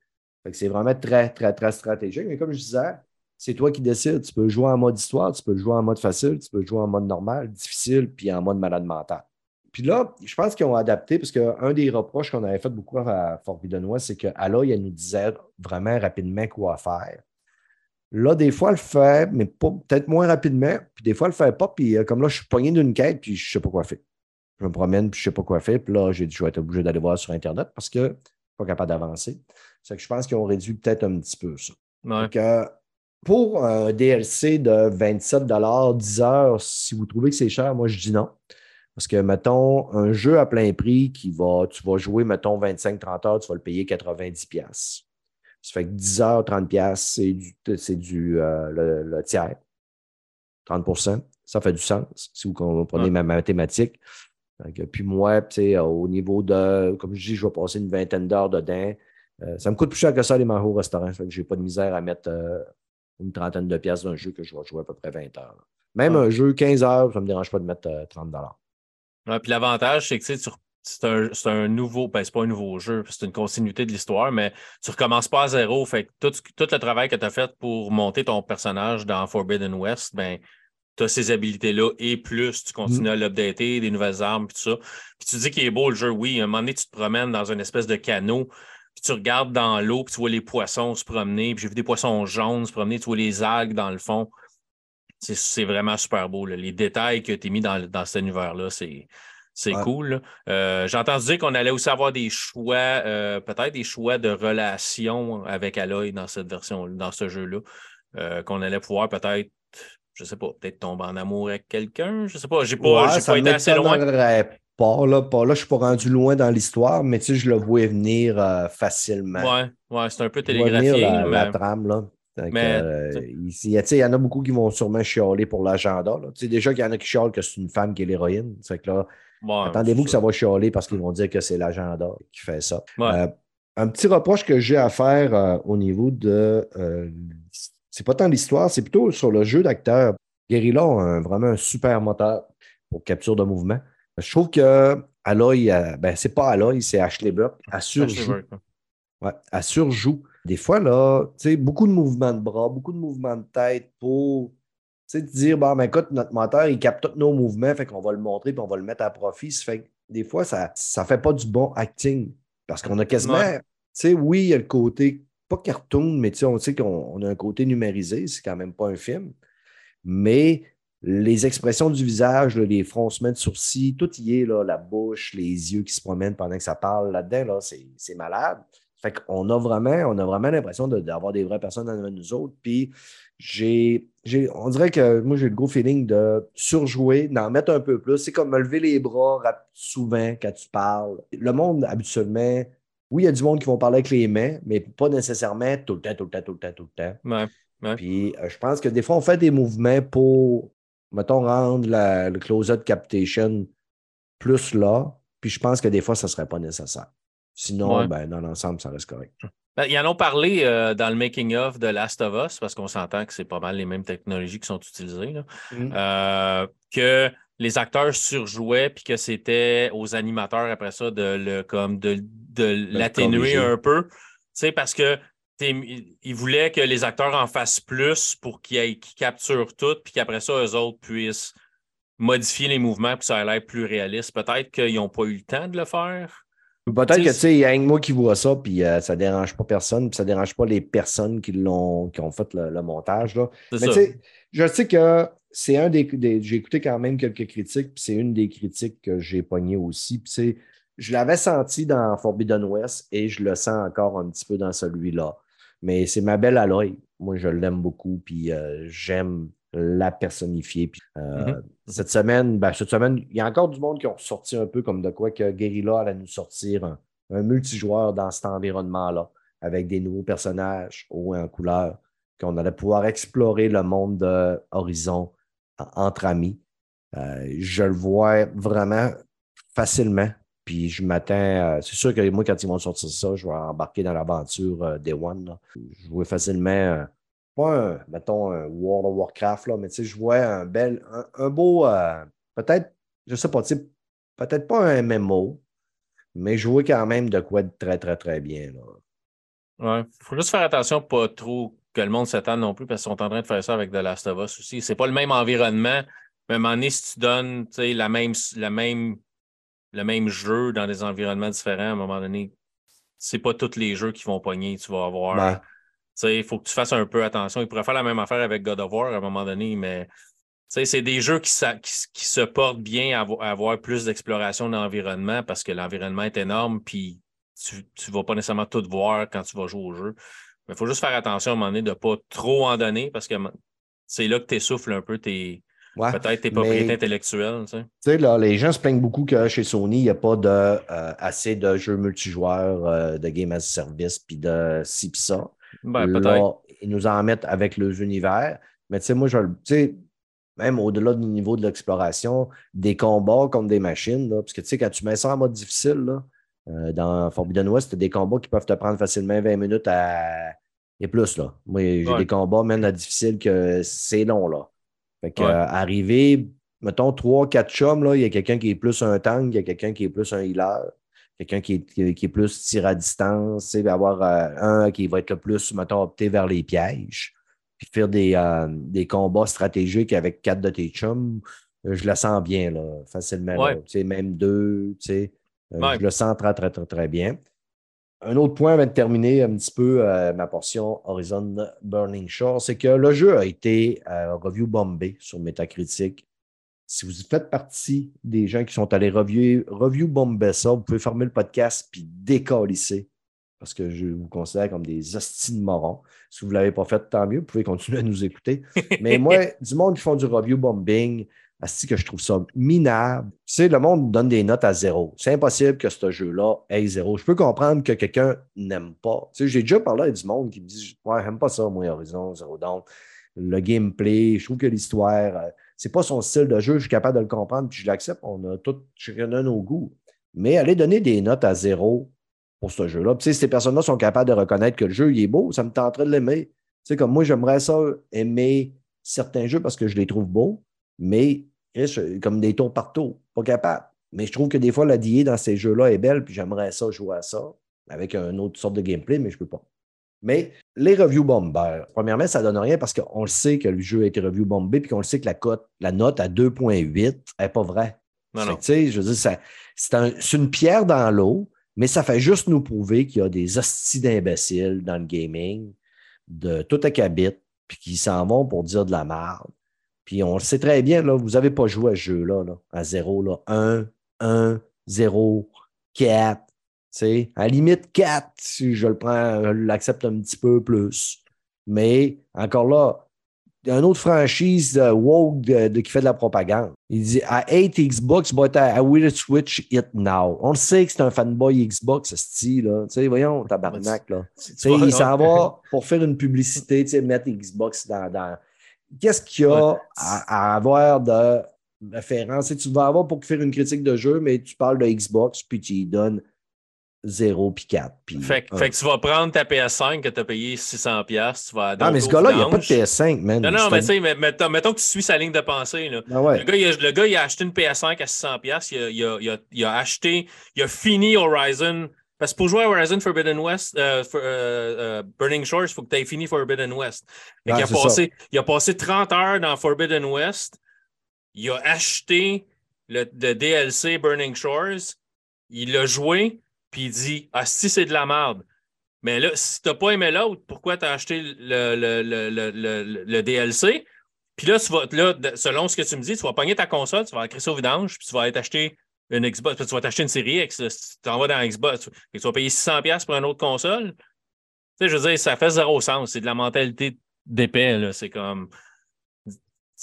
[SPEAKER 1] C'est vraiment très, très, très stratégique. Mais comme je disais, c'est toi qui décides. Tu peux jouer en mode histoire, tu peux jouer en mode facile, tu peux jouer en mode normal, difficile, puis en mode malade mental. Puis là, je pense qu'ils ont adapté, parce qu'un des reproches qu'on avait fait beaucoup à Fort Bidenois, c'est que Aloy, elle nous disait vraiment rapidement quoi faire. Là, des fois, elle le fait, mais peut-être moins rapidement. Puis des fois, elle le fait pas. Puis euh, comme là, je suis pogné d'une quête, puis je sais pas quoi faire. Je me promène, puis je sais pas quoi faire. Puis là, j'ai dit, je vais être obligé d'aller voir sur Internet parce que je suis pas capable d'avancer. C'est que je pense qu'ils ont réduit peut-être un petit peu ça.
[SPEAKER 4] Ouais.
[SPEAKER 1] Donc, euh, pour un DLC de 27 10 heures, si vous trouvez que c'est cher, moi, je dis non. Parce que, mettons, un jeu à plein prix qui va, tu vas jouer, mettons, 25-30 heures, tu vas le payer 90$. piastres. Ça fait que 10 heures, 30$, piastres, c'est du, c'est du euh, le, le tiers. 30% ça fait du sens si vous comprenez
[SPEAKER 4] Ouais.
[SPEAKER 1] ma mathématique. Donc, puis moi, tu sais, au niveau de, comme je dis, je vais passer une vingtaine d'heures dedans. Euh, ça me coûte plus cher que ça, les manger au restaurant. Fait que j'ai pas de misère à mettre euh, une trentaine de pièces d'un jeu que je vais jouer à peu près 20 heures. là. Même
[SPEAKER 4] Ouais.
[SPEAKER 1] un jeu 15 heures, ça ne me dérange pas de mettre euh, 30
[SPEAKER 4] Ouais, puis l'avantage, c'est que tu c'est un, c'est un nouveau, ben, c'est pas un nouveau jeu, c'est une continuité de l'histoire, mais tu recommences pas à zéro. Fait que tout, tout le travail que tu as fait pour monter ton personnage dans Forbidden West, ben, tu as ces habilités-là et plus, tu continues à l'updater, des nouvelles armes, puis tout ça. Puis tu dis qu'il est beau le jeu, oui. À un moment donné, tu te promènes dans une espèce de canot, puis tu regardes dans l'eau, puis tu vois les poissons se promener, puis j'ai vu des poissons jaunes se promener, tu vois les algues dans le fond. C'est- vraiment super beau. là. Les détails que tu as mis dans, dans cet univers-là, c'est. C'est
[SPEAKER 1] Ouais.
[SPEAKER 4] cool. Euh, J'ai entendu dire qu'on allait aussi avoir des choix, euh, peut-être des choix de relation avec Aloy dans cette version, dans ce jeu-là. Euh, qu'on allait pouvoir peut-être, je sais pas, peut-être tomber en amour avec quelqu'un. Je sais pas. J'ai pas, pas été assez loin.
[SPEAKER 1] Pas là, pas là, je suis pas rendu loin dans l'histoire, mais tu sais, je le vois venir euh, facilement.
[SPEAKER 4] Ouais, ouais, c'est un peu
[SPEAKER 1] Je vois venir
[SPEAKER 4] télégraphié.
[SPEAKER 1] la, la
[SPEAKER 4] mais-
[SPEAKER 1] trame, là.
[SPEAKER 4] Mais-
[SPEAKER 1] euh, il y en a beaucoup qui vont sûrement chialer pour l'agenda. là. Tu sais, déjà qu'il y en a qui chialent que c'est une femme qui est l'héroïne. C'est que là,
[SPEAKER 4] Ouais,
[SPEAKER 1] attendez-vous que ça va chialer parce qu'ils vont dire que c'est l'agenda qui fait ça.
[SPEAKER 4] Ouais.
[SPEAKER 1] Euh, un petit reproche que j'ai à faire euh, au niveau de. c'est pas tant l'histoire, c'est plutôt sur le jeu d'acteur. Guerrilla a un- vraiment un super moteur pour capture de mouvement. Je trouve que Aloy, ben, c'est pas Aloy, c'est Ashley Burke. Elle surjoue. Ouais, elle surjoue. Des fois, là, tu sais, beaucoup de mouvements de bras, beaucoup de mouvements de tête pour tu sais, dire, bon, ben écoute, notre moteur, il capte tous nos mouvements, fait qu'on va le montrer puis on va le mettre à profit. Ça fait que des fois, ça ne fait pas du bon acting. Parce qu'on a quasiment,
[SPEAKER 4] Ouais.
[SPEAKER 1] tu sais, oui, il y a le côté, pas cartoon, mais tu sais, on sait qu'on on a un côté numérisé, c'est quand même pas un film. Mais les expressions du visage, là, les froncements de sourcils, tout y est, là, la bouche, les yeux qui se promènent pendant que ça parle là-dedans, là, c'est c'est malade. Fait qu'on a vraiment, on a vraiment l'impression de- d'avoir des vraies personnes dans nous autres. Puis j'ai, on dirait que moi, j'ai le gros feeling de surjouer, d'en mettre un peu plus. C'est comme me lever les bras souvent quand tu parles. Le monde, habituellement, oui, il y a du monde qui vont parler avec les mains, mais pas nécessairement tout le temps, tout le temps, tout le temps, tout le temps.
[SPEAKER 4] Ouais. Ouais.
[SPEAKER 1] Puis euh, je pense que des fois, on fait des mouvements pour, mettons, rendre la- le close-up captation plus là. Puis je pense que des fois, ça ne serait pas nécessaire. Sinon,
[SPEAKER 4] Ouais.
[SPEAKER 1] ben, dans l'ensemble, ça reste correct.
[SPEAKER 4] Ben, ils en ont parlé euh, dans le making-of de Last of Us, parce qu'on s'entend que c'est pas mal les mêmes technologies qui sont utilisées. là. Euh, que les acteurs surjouaient puis que c'était aux animateurs après ça de le comme de, de l'atténuer un peu. Tu sais, parce que ils voulaient que les acteurs en fassent plus pour qu'ils capturent tout, puis qu'après ça, eux autres puissent modifier les mouvements pour que ça ait l'air plus réaliste. Peut-être qu'ils n'ont pas eu le temps de le faire.
[SPEAKER 1] Peut-être que tu sais, il y a un que moi qui vois ça, puis euh, ça dérange pas personne, puis ça dérange pas les personnes qui l'ont qui ont fait le, le montage. Là. Mais tu sais, je sais que c'est un des, des- J'ai écouté quand même quelques critiques, puis c'est une des critiques que j'ai pognées aussi. Puis c'est. Je l'avais senti dans Forbidden West et je le sens encore un petit peu dans celui-là. Mais c'est ma belle à l'œil. Moi, je l'aime beaucoup, puis euh, j'aime la personnifier. Puis, euh,
[SPEAKER 4] Mhm.
[SPEAKER 1] Cette semaine, ben, cette semaine, il y a encore du monde qui ont sorti un peu comme de quoi que Guerrilla allait nous sortir un, un multijoueur dans cet environnement-là, avec des nouveaux personnages hauts et en couleur, qu'on allait pouvoir explorer le monde de Horizon en- entre amis. Euh, je le vois vraiment facilement. Puis je m'attends. euh, c'est sûr que moi, quand ils vont sortir ça, je vais embarquer dans l'aventure euh, Day One. là. Je vois facilement, pas un, mettons, un World of Warcraft, là, mais tu sais, je vois un bel, un, un beau, euh, peut-être, je sais pas, tu sais, peut-être pas un MMO, mais je vois quand même de quoi être très, très, très bien. Là.
[SPEAKER 4] Ouais. faut juste faire attention pas trop que le monde s'étende non plus parce qu'ils sont en train de faire ça avec The Last of Us aussi. C'est pas le même environnement, mais à un moment donné, si tu donnes tu sais, la même, la même, le même jeu dans des environnements différents, à un moment donné, c'est pas tous les jeux qui vont pogner. Tu vas avoir.
[SPEAKER 1] Ben,
[SPEAKER 4] il faut que tu fasses un peu attention. Ils pourraient faire la même affaire avec God of War à un moment donné, mais c'est des jeux qui, qui, qui se portent bien à, avo- à avoir plus d'exploration d'environnement parce que l'environnement est énorme, puis tu ne vas pas nécessairement tout voir quand tu vas jouer au jeu. Mais il faut juste faire attention à un moment donné de ne pas trop en donner parce que c'est là que tu essouffles un peu tes
[SPEAKER 1] ouais.
[SPEAKER 4] peut-être tes
[SPEAKER 1] mais-
[SPEAKER 4] propriétés intellectuelles. Tu sais.
[SPEAKER 1] Là, les gens se plaignent beaucoup que chez Sony, il n'y a pas de, euh, assez de jeux multijoueurs, euh, de game as a service, puis de ci, ça.
[SPEAKER 4] Ben, peut-être.
[SPEAKER 1] ils nous en mettent avec leurs univers. Mais tu sais, moi, je, le- tu sais, même au-delà du niveau de l'exploration, des combats contre des machines, là, parce que tu sais, quand tu mets ça en mode difficile, là, euh, dans Forbidden West, tu des combats qui peuvent te prendre facilement 20 minutes à. et plus, là. Moi, j'ai
[SPEAKER 4] Ouais.
[SPEAKER 1] des combats, même à difficile, que c'est long, là. Fait que,
[SPEAKER 4] Ouais.
[SPEAKER 1] euh, arriver, mettons, 3-4 chums, là, il y a quelqu'un qui est plus un tank, il y a quelqu'un qui est plus un healer, quelqu'un qui est, qui, qui est plus tir à distance, tu sais, il va avoir euh, un qui va être le plus, mettons, opté vers les pièges, puis faire des, euh, des combats stratégiques avec quatre de tes chums, euh, je le sens bien, là, facilement.
[SPEAKER 4] Ouais.
[SPEAKER 1] là. Tu sais, même deux, tu sais,
[SPEAKER 4] Ouais.
[SPEAKER 1] je le sens très, très, très, très bien. Un autre point avant de terminer un petit peu euh, ma portion Horizon Burning Shore, c'est que le jeu a été review bombé sur Metacritic. Si vous faites partie des gens qui sont allés review, review bomber ça, vous pouvez fermer le podcast puis décalisser parce que je vous considère comme des hosties de morons. Si vous ne l'avez pas fait, tant mieux, vous pouvez continuer à nous écouter. Mais moi, du monde qui font du review bombing, asti que je trouve ça minable. Tu sais, le monde donne des notes à zéro. C'est impossible que ce jeu-là ait zéro. Je peux comprendre que quelqu'un n'aime pas. Tu sais, j'ai déjà parlé avec du monde qui me dit Ouais, j'aime pas ça, moi, Horizon, Zero Dawn. Le gameplay, je trouve que l'histoire, euh, c'est pas son style de jeu, je suis capable de le comprendre, puis je l'accepte. On a tous chacun de nos goûts. Mais aller donner des notes à zéro pour ce jeu-là. Puis, ces personnes-là sont capables de reconnaître que le jeu il est beau, ça me tenterait de l'aimer. Tu comme moi, j'aimerais ça aimer certains jeux parce que je les trouve beaux, mais comme des tours partout, pas capable. Mais je trouve que des fois, la DA dans ces jeux-là est belle, puis j'aimerais ça jouer à ça avec une autre sorte de gameplay, mais je peux pas. Mais les reviews bombers, premièrement, ça donne rien parce qu'on le sait que le jeu a été review bombé, puis qu'on le sait que la, cote, la note à 2.8 n'est pas vraie.
[SPEAKER 4] Non, non.
[SPEAKER 1] que, je veux dire, c'est un- c'est une pierre dans l'eau, mais ça fait juste nous prouver qu'il y a des hosties d'imbéciles dans le gaming, de tout acabit, puis qui s'en vont pour dire de la merde. Puis on le sait très bien, là, vous n'avez pas joué à ce jeu-là, là, à zéro, là. 1, 1, 0, 4. Tu sais. À la limite, 4, si je le prends, je l'accepte un petit peu plus. Mais encore là, il y a une autre franchise de Woke de- de- qui fait de la propagande. Il dit I hate Xbox, but I, I will switch it now. On le sait que c'est un fanboy Xbox, ce style, là. Voyons, tabarnak, là. Il s'en va pour faire une publicité, mettre Xbox dans. dans- Qu'est-ce qu'il y a
[SPEAKER 4] Ouais.
[SPEAKER 1] à, à avoir de référence? Tu vas avoir pour faire une critique de jeu, mais tu parles de Xbox, puis tu y donnes 0 puis 4. Puis
[SPEAKER 4] Fait, que-
[SPEAKER 1] un.
[SPEAKER 4] fait que tu vas prendre ta PS5 que tu as payé 600$, piastres, tu vas
[SPEAKER 1] Ah, mais ce gars-là, il n'y a pas de
[SPEAKER 4] PS5.
[SPEAKER 1] PS5, man.
[SPEAKER 4] Non, non, mais tu sais, mais- mettons, mettons que tu suis sa ligne de pensée. Là.
[SPEAKER 1] Ah ouais.
[SPEAKER 4] Le, gars, il a, le gars, il a acheté une PS5 à 600$, piastres, il a, il, a, il, a, il a acheté, il a fini Horizon. Parce que pour jouer à Horizon Forbidden West, euh, for- euh, euh, Burning Shores, il faut que tu aies fini Forbidden West. Fait
[SPEAKER 1] Ouais,
[SPEAKER 4] qu'il a
[SPEAKER 1] ça.
[SPEAKER 4] passé, il a passé 30 heures dans Forbidden West. il a acheté le, le DLC Burning Shores, il l'a joué, puis il dit Ah, si c'est de la merde. Mais là, si tu n'as pas aimé l'autre, pourquoi tu as acheté le, le, le, le, DLC? Puis là, tu vas, là, selon ce que tu me dis, tu vas pogner ta console, tu vas la ça au vidange, puis tu vas aller t'acheter une Xbox, puis tu vas t'acheter une série X. tu t'en vas dans Xbox, et tu vas payer 600$ pour une autre console. Tu sais, je veux dire, ça fait zéro sens. C'est de la mentalité d'épais, là. C'est comme.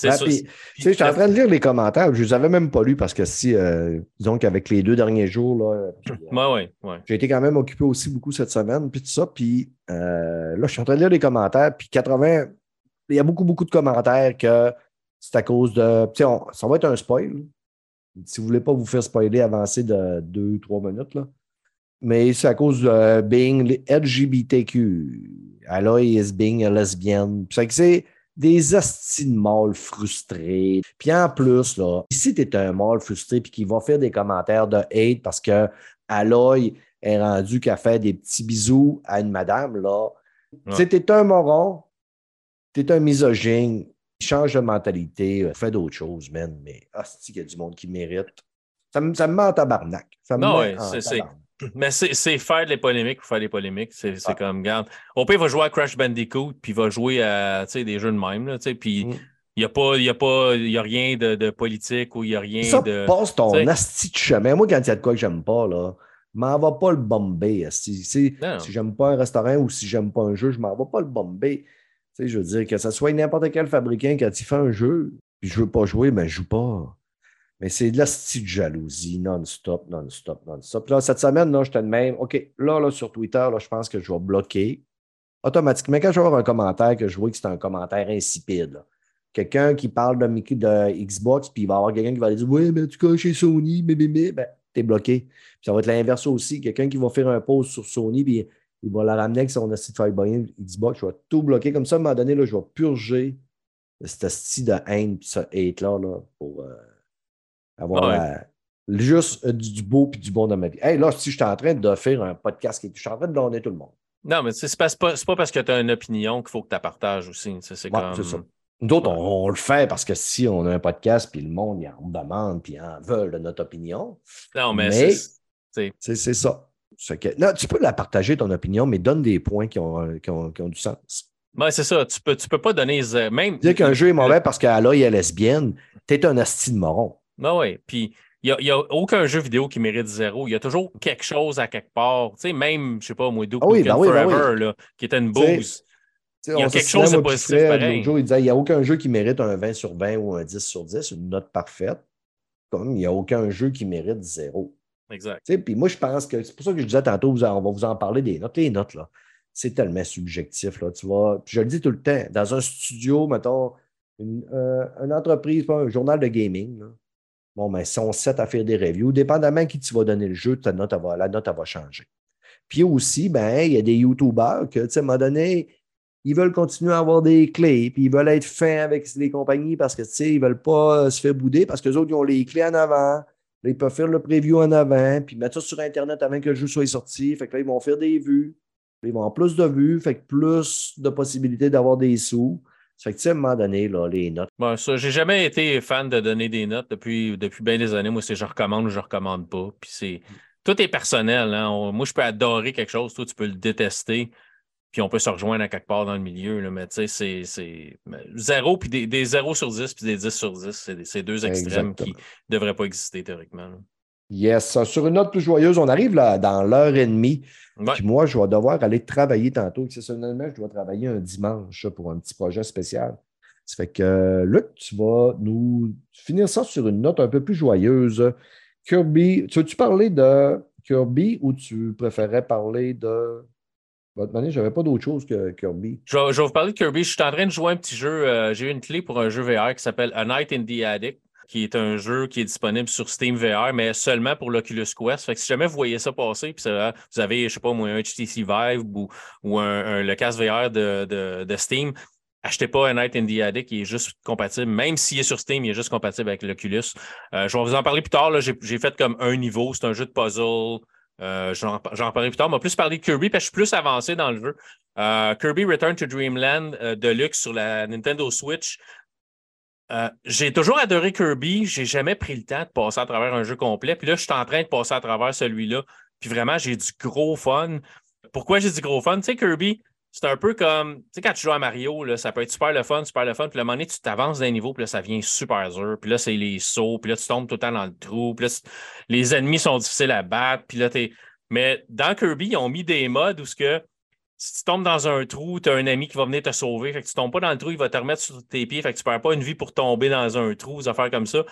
[SPEAKER 1] Sais, j'étais en train de lire les commentaires. Je ne les avais même pas lus parce que si, euh, disons qu'avec les deux derniers jours, là, puis, euh,
[SPEAKER 4] Ouais, ouais, ouais.
[SPEAKER 1] j'ai été quand même occupé aussi beaucoup cette semaine, puis tout ça. Puis euh, là, je suis en train de lire les commentaires, puis 80, il y a beaucoup, beaucoup de commentaires que c'est à cause de. On- ça va être un spoil. Si vous ne voulez pas vous faire spoiler, avancez de deux, trois minutes, là. Mais c'est à cause de being LGBTQ. Aloy is being a lesbian. Puis c'est que c'est des astis de mâles frustrés. Puis en plus, là, si tu es un mâle frustré puis qui va faire des commentaires de hate parce que Aloy est rendu qu'à faire des petits bisous à une madame, là. Tu sais, t'es un moron, t'es un misogyne, change de mentalité, euh, fais d'autres choses, man. Mais hostie, qu'il y a du monde qui mérite. Ça me, ça me met en tabarnak. Ça me
[SPEAKER 4] Non,
[SPEAKER 1] met
[SPEAKER 4] ouais,
[SPEAKER 1] en tabarnak.
[SPEAKER 4] Mais c'est faire des polémiques pour faire des polémiques. C'est
[SPEAKER 1] Ah.
[SPEAKER 4] comme, regarde. Au pire, il va jouer à Crash Bandicoot, puis il va jouer à des jeux de même. Là, puis
[SPEAKER 1] Mm.
[SPEAKER 4] il n'y a, pas- il y a, pas- il y a rien de, de politique ou il n'y a rien
[SPEAKER 1] Ça
[SPEAKER 4] de.
[SPEAKER 1] passe ton asti de chemin. Moi, quand il y a de quoi que j'aime pas, là, m'en vais pas le bomber. Si,
[SPEAKER 4] Non.
[SPEAKER 1] si j'aime pas un restaurant ou si j'aime pas un jeu, je m'en vais pas le bomber. Je veux dire, que ce soit n'importe quel fabricant, quand il fait un jeu, puis je veux pas jouer, mais je joue pas. Mais c'est de la style jalousie, non-stop, non-stop, non-stop. Là, cette semaine, là, j'étais de même. OK, là, là, sur Twitter, là, je pense que je vais bloquer automatiquement. Quand je vais avoir un commentaire que je vois que c'est un commentaire insipide, là, quelqu'un qui parle de, de Xbox, puis il va y avoir quelqu'un qui va dire Oui, mais tu cas chez Sony, mais, mais, mais, ben, t'es bloqué. Puis ça va être l'inverse aussi. Quelqu'un qui va faire un post sur Sony, puis il va la ramener avec son asti de Xbox. Je vais tout bloquer. Comme ça, à un moment donné, là, je vais purger cette style de haine, ce hate-là, là, pour euh, avoir
[SPEAKER 4] Ouais.
[SPEAKER 1] la- juste euh, du, du beau puis du bon dans ma vie. Hey, là, si je suis en train de faire un podcast, qui- je suis en train de donner tout le monde.
[SPEAKER 4] Non, mais c'est pas, pas, parce que tu as une opinion qu'il faut que tu la partages aussi. C'est
[SPEAKER 1] Ouais,
[SPEAKER 4] comme.
[SPEAKER 1] c'est ça. Nous autres, on, on le fait parce que si on a un podcast, puis le monde, il en demande, puis en veut de notre opinion,
[SPEAKER 4] Non, mais,
[SPEAKER 1] Mais-
[SPEAKER 4] c'est-
[SPEAKER 1] ça. Que- non, tu peux la partager, ton opinion, mais donne des points qui ont, euh, qui ont- qui ont du sens.
[SPEAKER 4] ouais, c'est ça. Tu peux, tu peux pas donner. Même.
[SPEAKER 1] Dire qu'un jeu est mauvais parce qu'Aloy est lesbienne, t'es un asti de moron.
[SPEAKER 4] Ben oui, puis il n'y a, aucun jeu vidéo qui mérite zéro. Il y a toujours quelque chose à quelque part. Tu sais, même, je sais pas, moi, Duke
[SPEAKER 1] Ah oui, ben oui, ben
[SPEAKER 4] Forever, là, qui était une bouse. Il y a quelque chose de positif pareil.
[SPEAKER 1] jour, il disait il n'y a aucun jeu qui mérite un 20 sur 20 ou un 10 sur 10, une note parfaite. Comme il n'y a aucun jeu qui mérite zéro.
[SPEAKER 4] Exact.
[SPEAKER 1] Puis moi, je pense que c'est pour ça que je disais tantôt, vous on va vous en parler des notes. Les notes, là, c'est tellement subjectif. Là, tu vois. Puis je le dis tout le temps, dans un studio, mettons, une, euh, une entreprise, pas un journal de gaming, là, bon, ben, si on set à faire des reviews, dépendamment qui tu vas donner le jeu, ta note, va- la note elle va changer. Puis aussi, ben, il y a des YouTubers que, à un moment donné, ils veulent continuer à avoir des clés, puis ils veulent être fins avec les compagnies parce que, tu sais, ils veulent pas euh, se faire bouder parce que les autres, ils ont les clés en avant. Ils peuvent faire le preview en avant, puis mettre ça sur Internet avant que le jeu soit sorti. Fait que là, ils vont faire des vues. Ils vont avoir plus de vues, fait que plus de possibilités d'avoir des sous. Ça fait que, tu sais, à un moment donné, là, les notes.
[SPEAKER 4] Bon, ça, j'ai jamais été fan de donner des notes depuis, depuis bien des années. Moi, c'est je recommande ou je recommande pas. Puis c'est. Tout est personnel. hein. On- moi, je peux adorer quelque chose, toi, tu peux le détester. Puis on peut se rejoindre à quelque part dans le milieu. Là, mais tu sais, c'est- c'est. Zéro, puis des, des 0 sur 10, puis des 10 sur 10, c'est c'est deux extrêmes qui ne devraient pas exister théoriquement. là.
[SPEAKER 1] Yes. Sur une note plus joyeuse, on arrive là, dans l'heure et demie.
[SPEAKER 4] Ouais.
[SPEAKER 1] Puis moi, je vais devoir aller travailler tantôt. Exceptionnellement, je dois travailler un dimanche pour un petit projet spécial. Ça fait que, Luc, tu vas nous finir ça sur une note un peu plus joyeuse. Kirby, tu veux-tu parler de Kirby ou tu préférais parler de. Votre manière, je n'avais pas d'autre chose que Kirby.
[SPEAKER 4] Je vais, je vais vous parler de Kirby. Je suis en train de jouer un petit jeu. euh, J'ai eu une clé pour un jeu VR qui s'appelle A Night in the Attic, qui est un jeu qui est disponible sur Steam VR, mais seulement pour l'Oculus Quest. Si jamais vous voyez ça passer, puis vous avez, je sais pas un HTC Vive ou, ou un, un- le casque VR de, de- Steam, achetez pas A Night in the Attic. Il est juste compatible. Même s'il est sur Steam, il est juste compatible avec l'Oculus. Euh, je vais vous en parler plus tard. J'ai fait comme un niveau. C'est un jeu de puzzle. Euh, J'en reparlerai plus tard. On va plus parler de Kirby parce que je suis plus avancé dans le jeu. Euh, Kirby Return to Dreamland euh, Deluxe sur la Nintendo Switch. Euh, j'ai toujours adoré Kirby. J'ai jamais pris le temps de passer à travers un jeu complet. Puis là, je suis en train de passer à travers celui-là. Puis vraiment, j'ai du gros fun. Pourquoi j'ai du gros fun? Tu sais, Kirby, c'est un peu comme, tu sais, quand tu joues à Mario, là, ça peut être super le fun, super le fun. Puis un moment donné, tu t'avances d'un niveau, puis là, ça devient super dur. Puis là, c'est les sauts, puis là, tu tombes tout le temps dans le trou. Puis là, les ennemis sont difficiles à battre. Puis là, t'es. Mais dans Kirby, ils ont mis des modes où ce que si tu tombes dans un trou, tu as un ami qui va venir te sauver. Fait que tu tombes pas dans le trou, il va te remettre sur tes pieds. Fait que tu perds pas une vie pour tomber dans un trou, des affaires comme ça.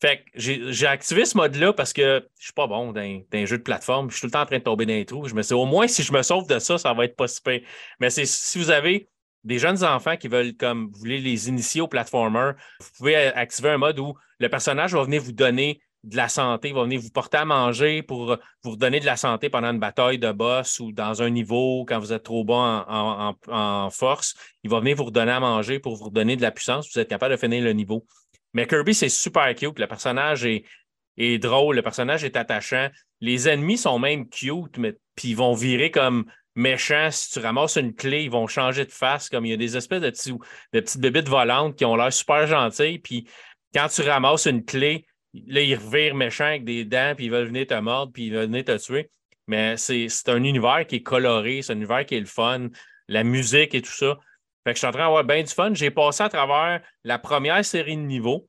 [SPEAKER 4] Fait que j'ai activé ce mode-là parce que je suis pas bon dans, un jeu de plateforme. Je suis tout le temps en train de tomber dans les trous. Je me au moins, si je me sauve de ça, ça va être pas super. Mais c'est si vous avez des jeunes enfants qui veulent, comme vous voulez les initier au platformer, vous pouvez activer un mode où le personnage va venir vous donner de la santé, il va venir vous porter à manger pour vous redonner de la santé pendant une bataille de boss ou dans un niveau quand vous êtes trop bas en, force. Il va venir vous redonner à manger pour vous redonner de la puissance. Vous êtes capable de finir le niveau. Mais Kirby, c'est super cute. Le personnage est, drôle, le personnage est attachant. Les ennemis sont même cute, mais puis ils vont virer comme méchants. Si tu ramasses une clé, ils vont changer de face. Comme il y a des espèces de, petits, de petites bébites volantes qui ont l'air super gentilles. Puis quand tu ramasses une clé, Là, ils revirent méchants avec des dents, puis ils veulent venir te mordre, puis ils veulent venir te tuer. Mais c'est un univers qui est coloré, c'est un univers qui est le fun, la musique et tout ça. Fait que je suis en train d'avoir bien du fun. J'ai passé à travers la première série de niveaux.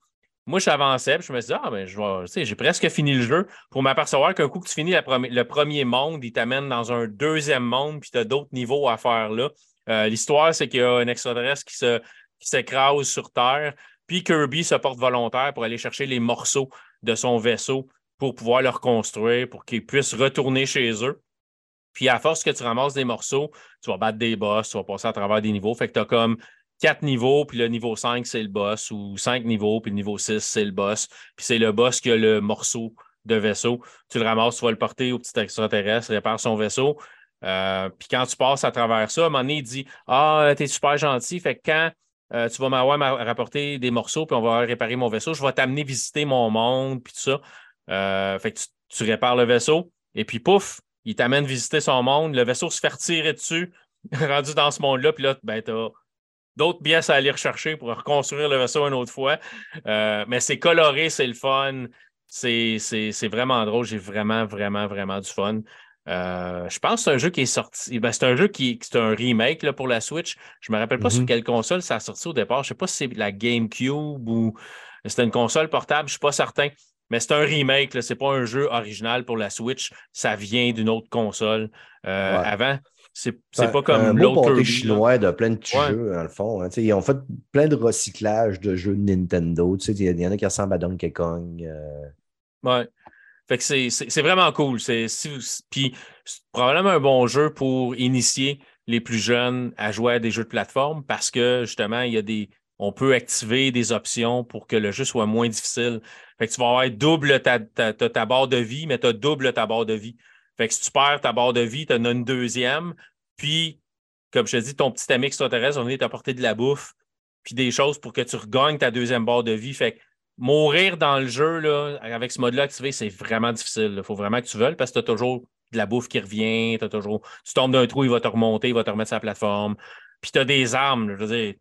[SPEAKER 4] Moi, j'avançais, puis je me suis dit, ah, ben, j'ai presque fini le jeu pour m'apercevoir qu'un coup que tu finis le premier monde, il t'amène dans un deuxième monde, puis tu as d'autres niveaux à faire là. Euh, l'histoire, c'est qu'il y a un extraterrestre qui s'écrase qui sur Terre, puis Kirby se porte volontaire pour aller chercher les morceaux de son vaisseau pour pouvoir le reconstruire, pour qu'il puisse retourner chez eux. Puis à force que tu ramasses des morceaux, tu vas battre des boss, tu vas passer à travers des niveaux. Fait que tu as comme quatre niveaux, puis le niveau 5, c'est le boss, ou cinq niveaux, puis le niveau 6, c'est le boss. Puis c'est le boss qui a le morceau de vaisseau. Tu le ramasses, tu vas le porter au petit extraterrestre, répare son vaisseau. Euh, puis quand tu passes à travers ça, à un moment donné, il dit Ah, t'es super gentil. Fait que quand euh, tu vas m'avoir rapporter des morceaux, puis on va réparer mon vaisseau. Je vais t'amener visiter mon monde, puis tout ça. Euh, fait que tu, répares le vaisseau, et puis pouf, il t'amène visiter son monde. Le vaisseau se fait retirer dessus, rendu dans ce monde-là, puis là, ben, tu as d'autres pièces à aller rechercher pour reconstruire le vaisseau une autre fois. Euh, mais c'est coloré, c'est le fun. C'est vraiment drôle. J'ai vraiment, vraiment, vraiment du fun. Euh, je pense que c'est un jeu qui est sorti. Ben, c'est un jeu qui est un remake là, pour la Switch. Je ne me rappelle pas sur mm-hmm. quelle console ça a sorti au départ. Je ne sais pas si c'est la GameCube ou c'était une console portable, je ne suis pas certain. Mais c'est un remake, ce n'est pas un jeu original pour la Switch. Ça vient d'une autre console. Euh, avant, c'est pas comme l'autre.
[SPEAKER 1] chinois de plein de jeux, dans le fond. Hein. ils ont fait plein de recyclage de jeux de Nintendo. Il y en a qui ressemblent à Donkey Kong. Euh...
[SPEAKER 4] Ouais. Fait que c'est vraiment cool. C'est probablement un bon jeu pour initier les plus jeunes à jouer à des jeux de plateforme parce que justement, il y a des. On peut activer des options pour que le jeu soit moins difficile. Fait que tu vas avoir double ta, ta, barre de vie, mais tu as double ta barre de vie. Fait que si tu perds ta barre de vie, tu en as une deuxième. Puis, comme je te dis, ton petit ami extraterrestre va venir t'apporter de la bouffe, puis des choses pour que tu regagnes ta deuxième barre de vie. Fait que mourir dans le jeu, là, avec ce mode-là activé, c'est vraiment difficile. Il faut vraiment que tu veuilles parce que tu as toujours de la bouffe qui revient, toujours... tu tombes d'un trou, il va te remonter, il va te remettre sur la plateforme. Puis tu as des armes. Je veux dire,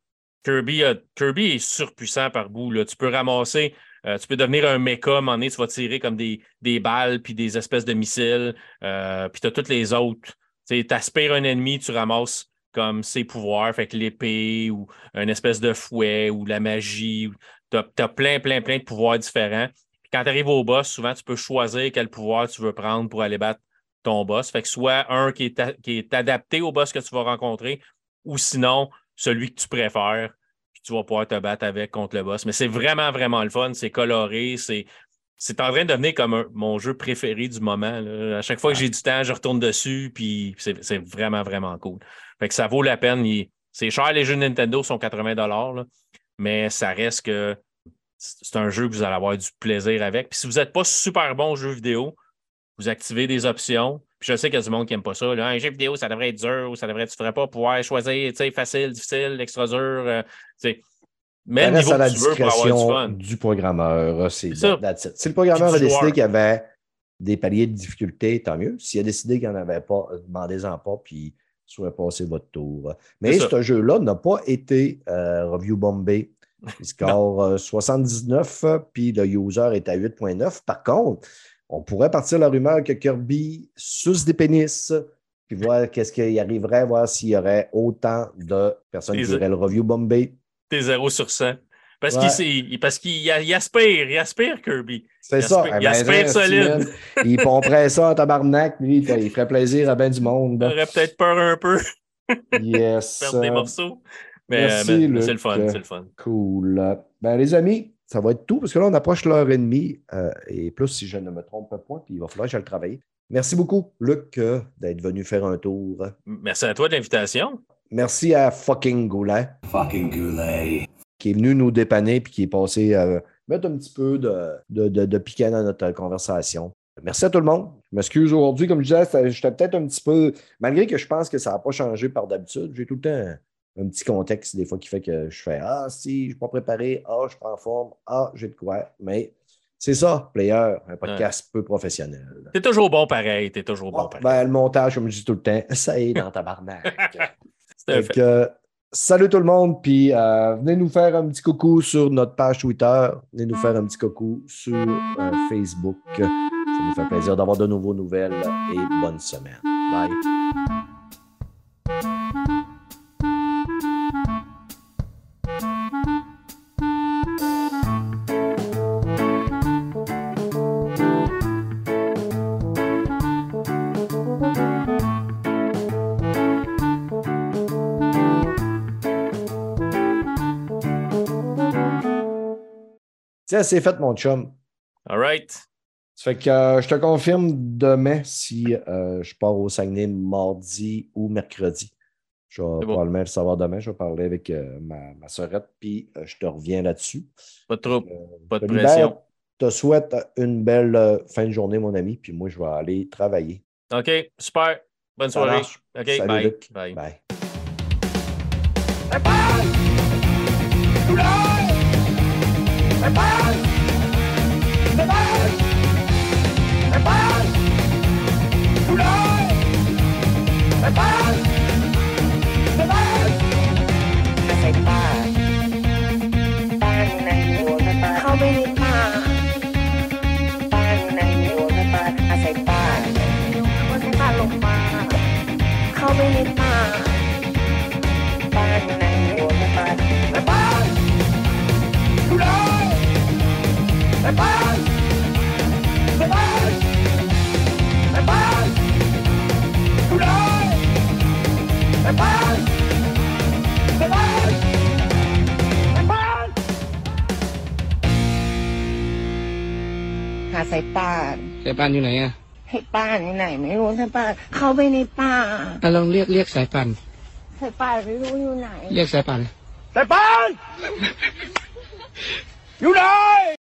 [SPEAKER 4] Kirby, Kirby est surpuissant par bout. Tu peux ramasser, euh, tu peux devenir un mecha, à un moment tu vas tirer comme des, des balles, puis des espèces de missiles, euh, puis tu as toutes les autres. Tu aspires un ennemi, tu ramasses comme ses pouvoirs, fait que l'épée ou une espèce de fouet ou la magie. Tu as, plein, plein, plein de pouvoirs différents. quand tu arrives au boss, souvent, tu peux choisir quel pouvoir tu veux prendre pour aller battre ton boss. Fait que soit un qui est, qui est adapté au boss que tu vas rencontrer, ou sinon, celui que tu préfères, puis tu vas pouvoir te battre avec contre le boss. Mais c'est vraiment, vraiment le fun. C'est coloré, c'est. C'est en train de devenir comme mon jeu préféré du moment. À chaque fois que j'ai du temps, je retourne dessus, puis c'est vraiment, vraiment cool. Fait que ça vaut la peine. C'est cher, les jeux Nintendo sont 80 mais ça reste que c'est un jeu que vous allez avoir du plaisir avec. Puis si vous n'êtes pas super bon au jeu vidéo, vous activez des options. Puis je sais qu'il y a du monde qui n'aime pas ça. un jeu vidéo, ça devrait être dur ou ça devrait, tu ne devrais pas pouvoir choisir facile, difficile, extra dur. Euh,
[SPEAKER 1] mais le niveau à la discrétion du, programmeur. C'est Si le programmeur a décidé qu'il y avait des paliers de difficulté, tant mieux. S'il a décidé qu'il n'y en avait pas, demandez-en pas, puis soit passer votre tour. Mais ce jeu-là n'a pas été euh, review bombé Il score euh, 79, euh, puis le user est à 8.9. Par contre, on pourrait partir la rumeur que Kirby suce des pénis, puis voir qu'est-ce qui arriverait, voir s'il y aurait autant de personnes qui iraient le review Bombay.
[SPEAKER 4] T'es 0 sur 100. Parce
[SPEAKER 1] Ouais.
[SPEAKER 4] qu'il il- parce qu'il il aspire, il aspire Kirby.
[SPEAKER 1] C'est
[SPEAKER 4] Il
[SPEAKER 1] ça.
[SPEAKER 4] aspire-
[SPEAKER 1] Eh
[SPEAKER 4] il
[SPEAKER 1] ben,
[SPEAKER 4] aspire
[SPEAKER 1] reste,
[SPEAKER 4] solide.
[SPEAKER 1] Il pomperait ça en tabarnak, lui. Il ferait- il plaisir à bien du monde.
[SPEAKER 4] Il aurait peut-être peur un peu,
[SPEAKER 1] Yes.
[SPEAKER 4] perdre des
[SPEAKER 1] euh,
[SPEAKER 4] morceaux. Mais,
[SPEAKER 1] merci,
[SPEAKER 4] mais- c'est le fun, c'est le fun.
[SPEAKER 1] Cool. Ben, les amis, ça va être tout parce que là, on approche l'heure et demie euh, et plus si je ne me trompe pas, puis il va falloir que je le travaille. Merci beaucoup, Luc, euh, d'être venu faire un tour.
[SPEAKER 4] Merci à toi de l'invitation.
[SPEAKER 1] Merci à fucking Goulet
[SPEAKER 2] Fucking Goulet.
[SPEAKER 1] Qui est venu nous dépanner puis qui est passé à mettre un petit peu de, de, de, de piquant dans notre conversation. Merci à tout le monde. Je m'excuse aujourd'hui, comme je disais, j'étais peut-être un petit peu, malgré que je pense que ça n'a pas changé par d'habitude, j'ai tout le temps un, petit contexte des fois qui fait que je fais Ah, si, je ne suis pas préparé, ah, je suis pas en forme, ah, j'ai de quoi. Mais c'est ça, player, un podcast peu professionnel.
[SPEAKER 4] T'es toujours bon pareil, t'es toujours bon pareil.
[SPEAKER 1] ben, le montage, comme je dis tout le temps, ça est dans ta barnaque. Fait. que, salut tout le monde, puis euh, venez nous faire un petit coucou sur notre page Twitter, venez nous faire un petit coucou sur euh, Facebook. Ça nous fait plaisir d'avoir de nouveaux nouvelles et bonne semaine. Bye. Tiens, c'est fait, mon chum.
[SPEAKER 4] All right.
[SPEAKER 1] Ça fait que euh, je te confirme demain si euh, je pars au Saguenay mardi ou mercredi. Je vais
[SPEAKER 4] bon.
[SPEAKER 1] probablement le savoir demain. Je vais parler avec euh, ma, ma puis je te reviens là-dessus.
[SPEAKER 4] Pas de trouble. Pas de pression.
[SPEAKER 1] te souhaite une belle fin de journée, mon ami, puis moi, je vais aller travailler.
[SPEAKER 4] OK, super. Bonne soirée. OK,
[SPEAKER 1] Salut,
[SPEAKER 4] bye. Bye.
[SPEAKER 1] Bye.
[SPEAKER 6] หาสายป่าน
[SPEAKER 7] สายป่านอยู่ไหนอะ
[SPEAKER 6] ให้ป้านไหน ไม่รู้สายป่านเข้าไปในป่า
[SPEAKER 7] อะลองเรียกเรียกสายป่าน
[SPEAKER 6] สายป่านไม่รู้อยู่ไหน
[SPEAKER 7] เรียกสายป่าน
[SPEAKER 2] Stefan! You die!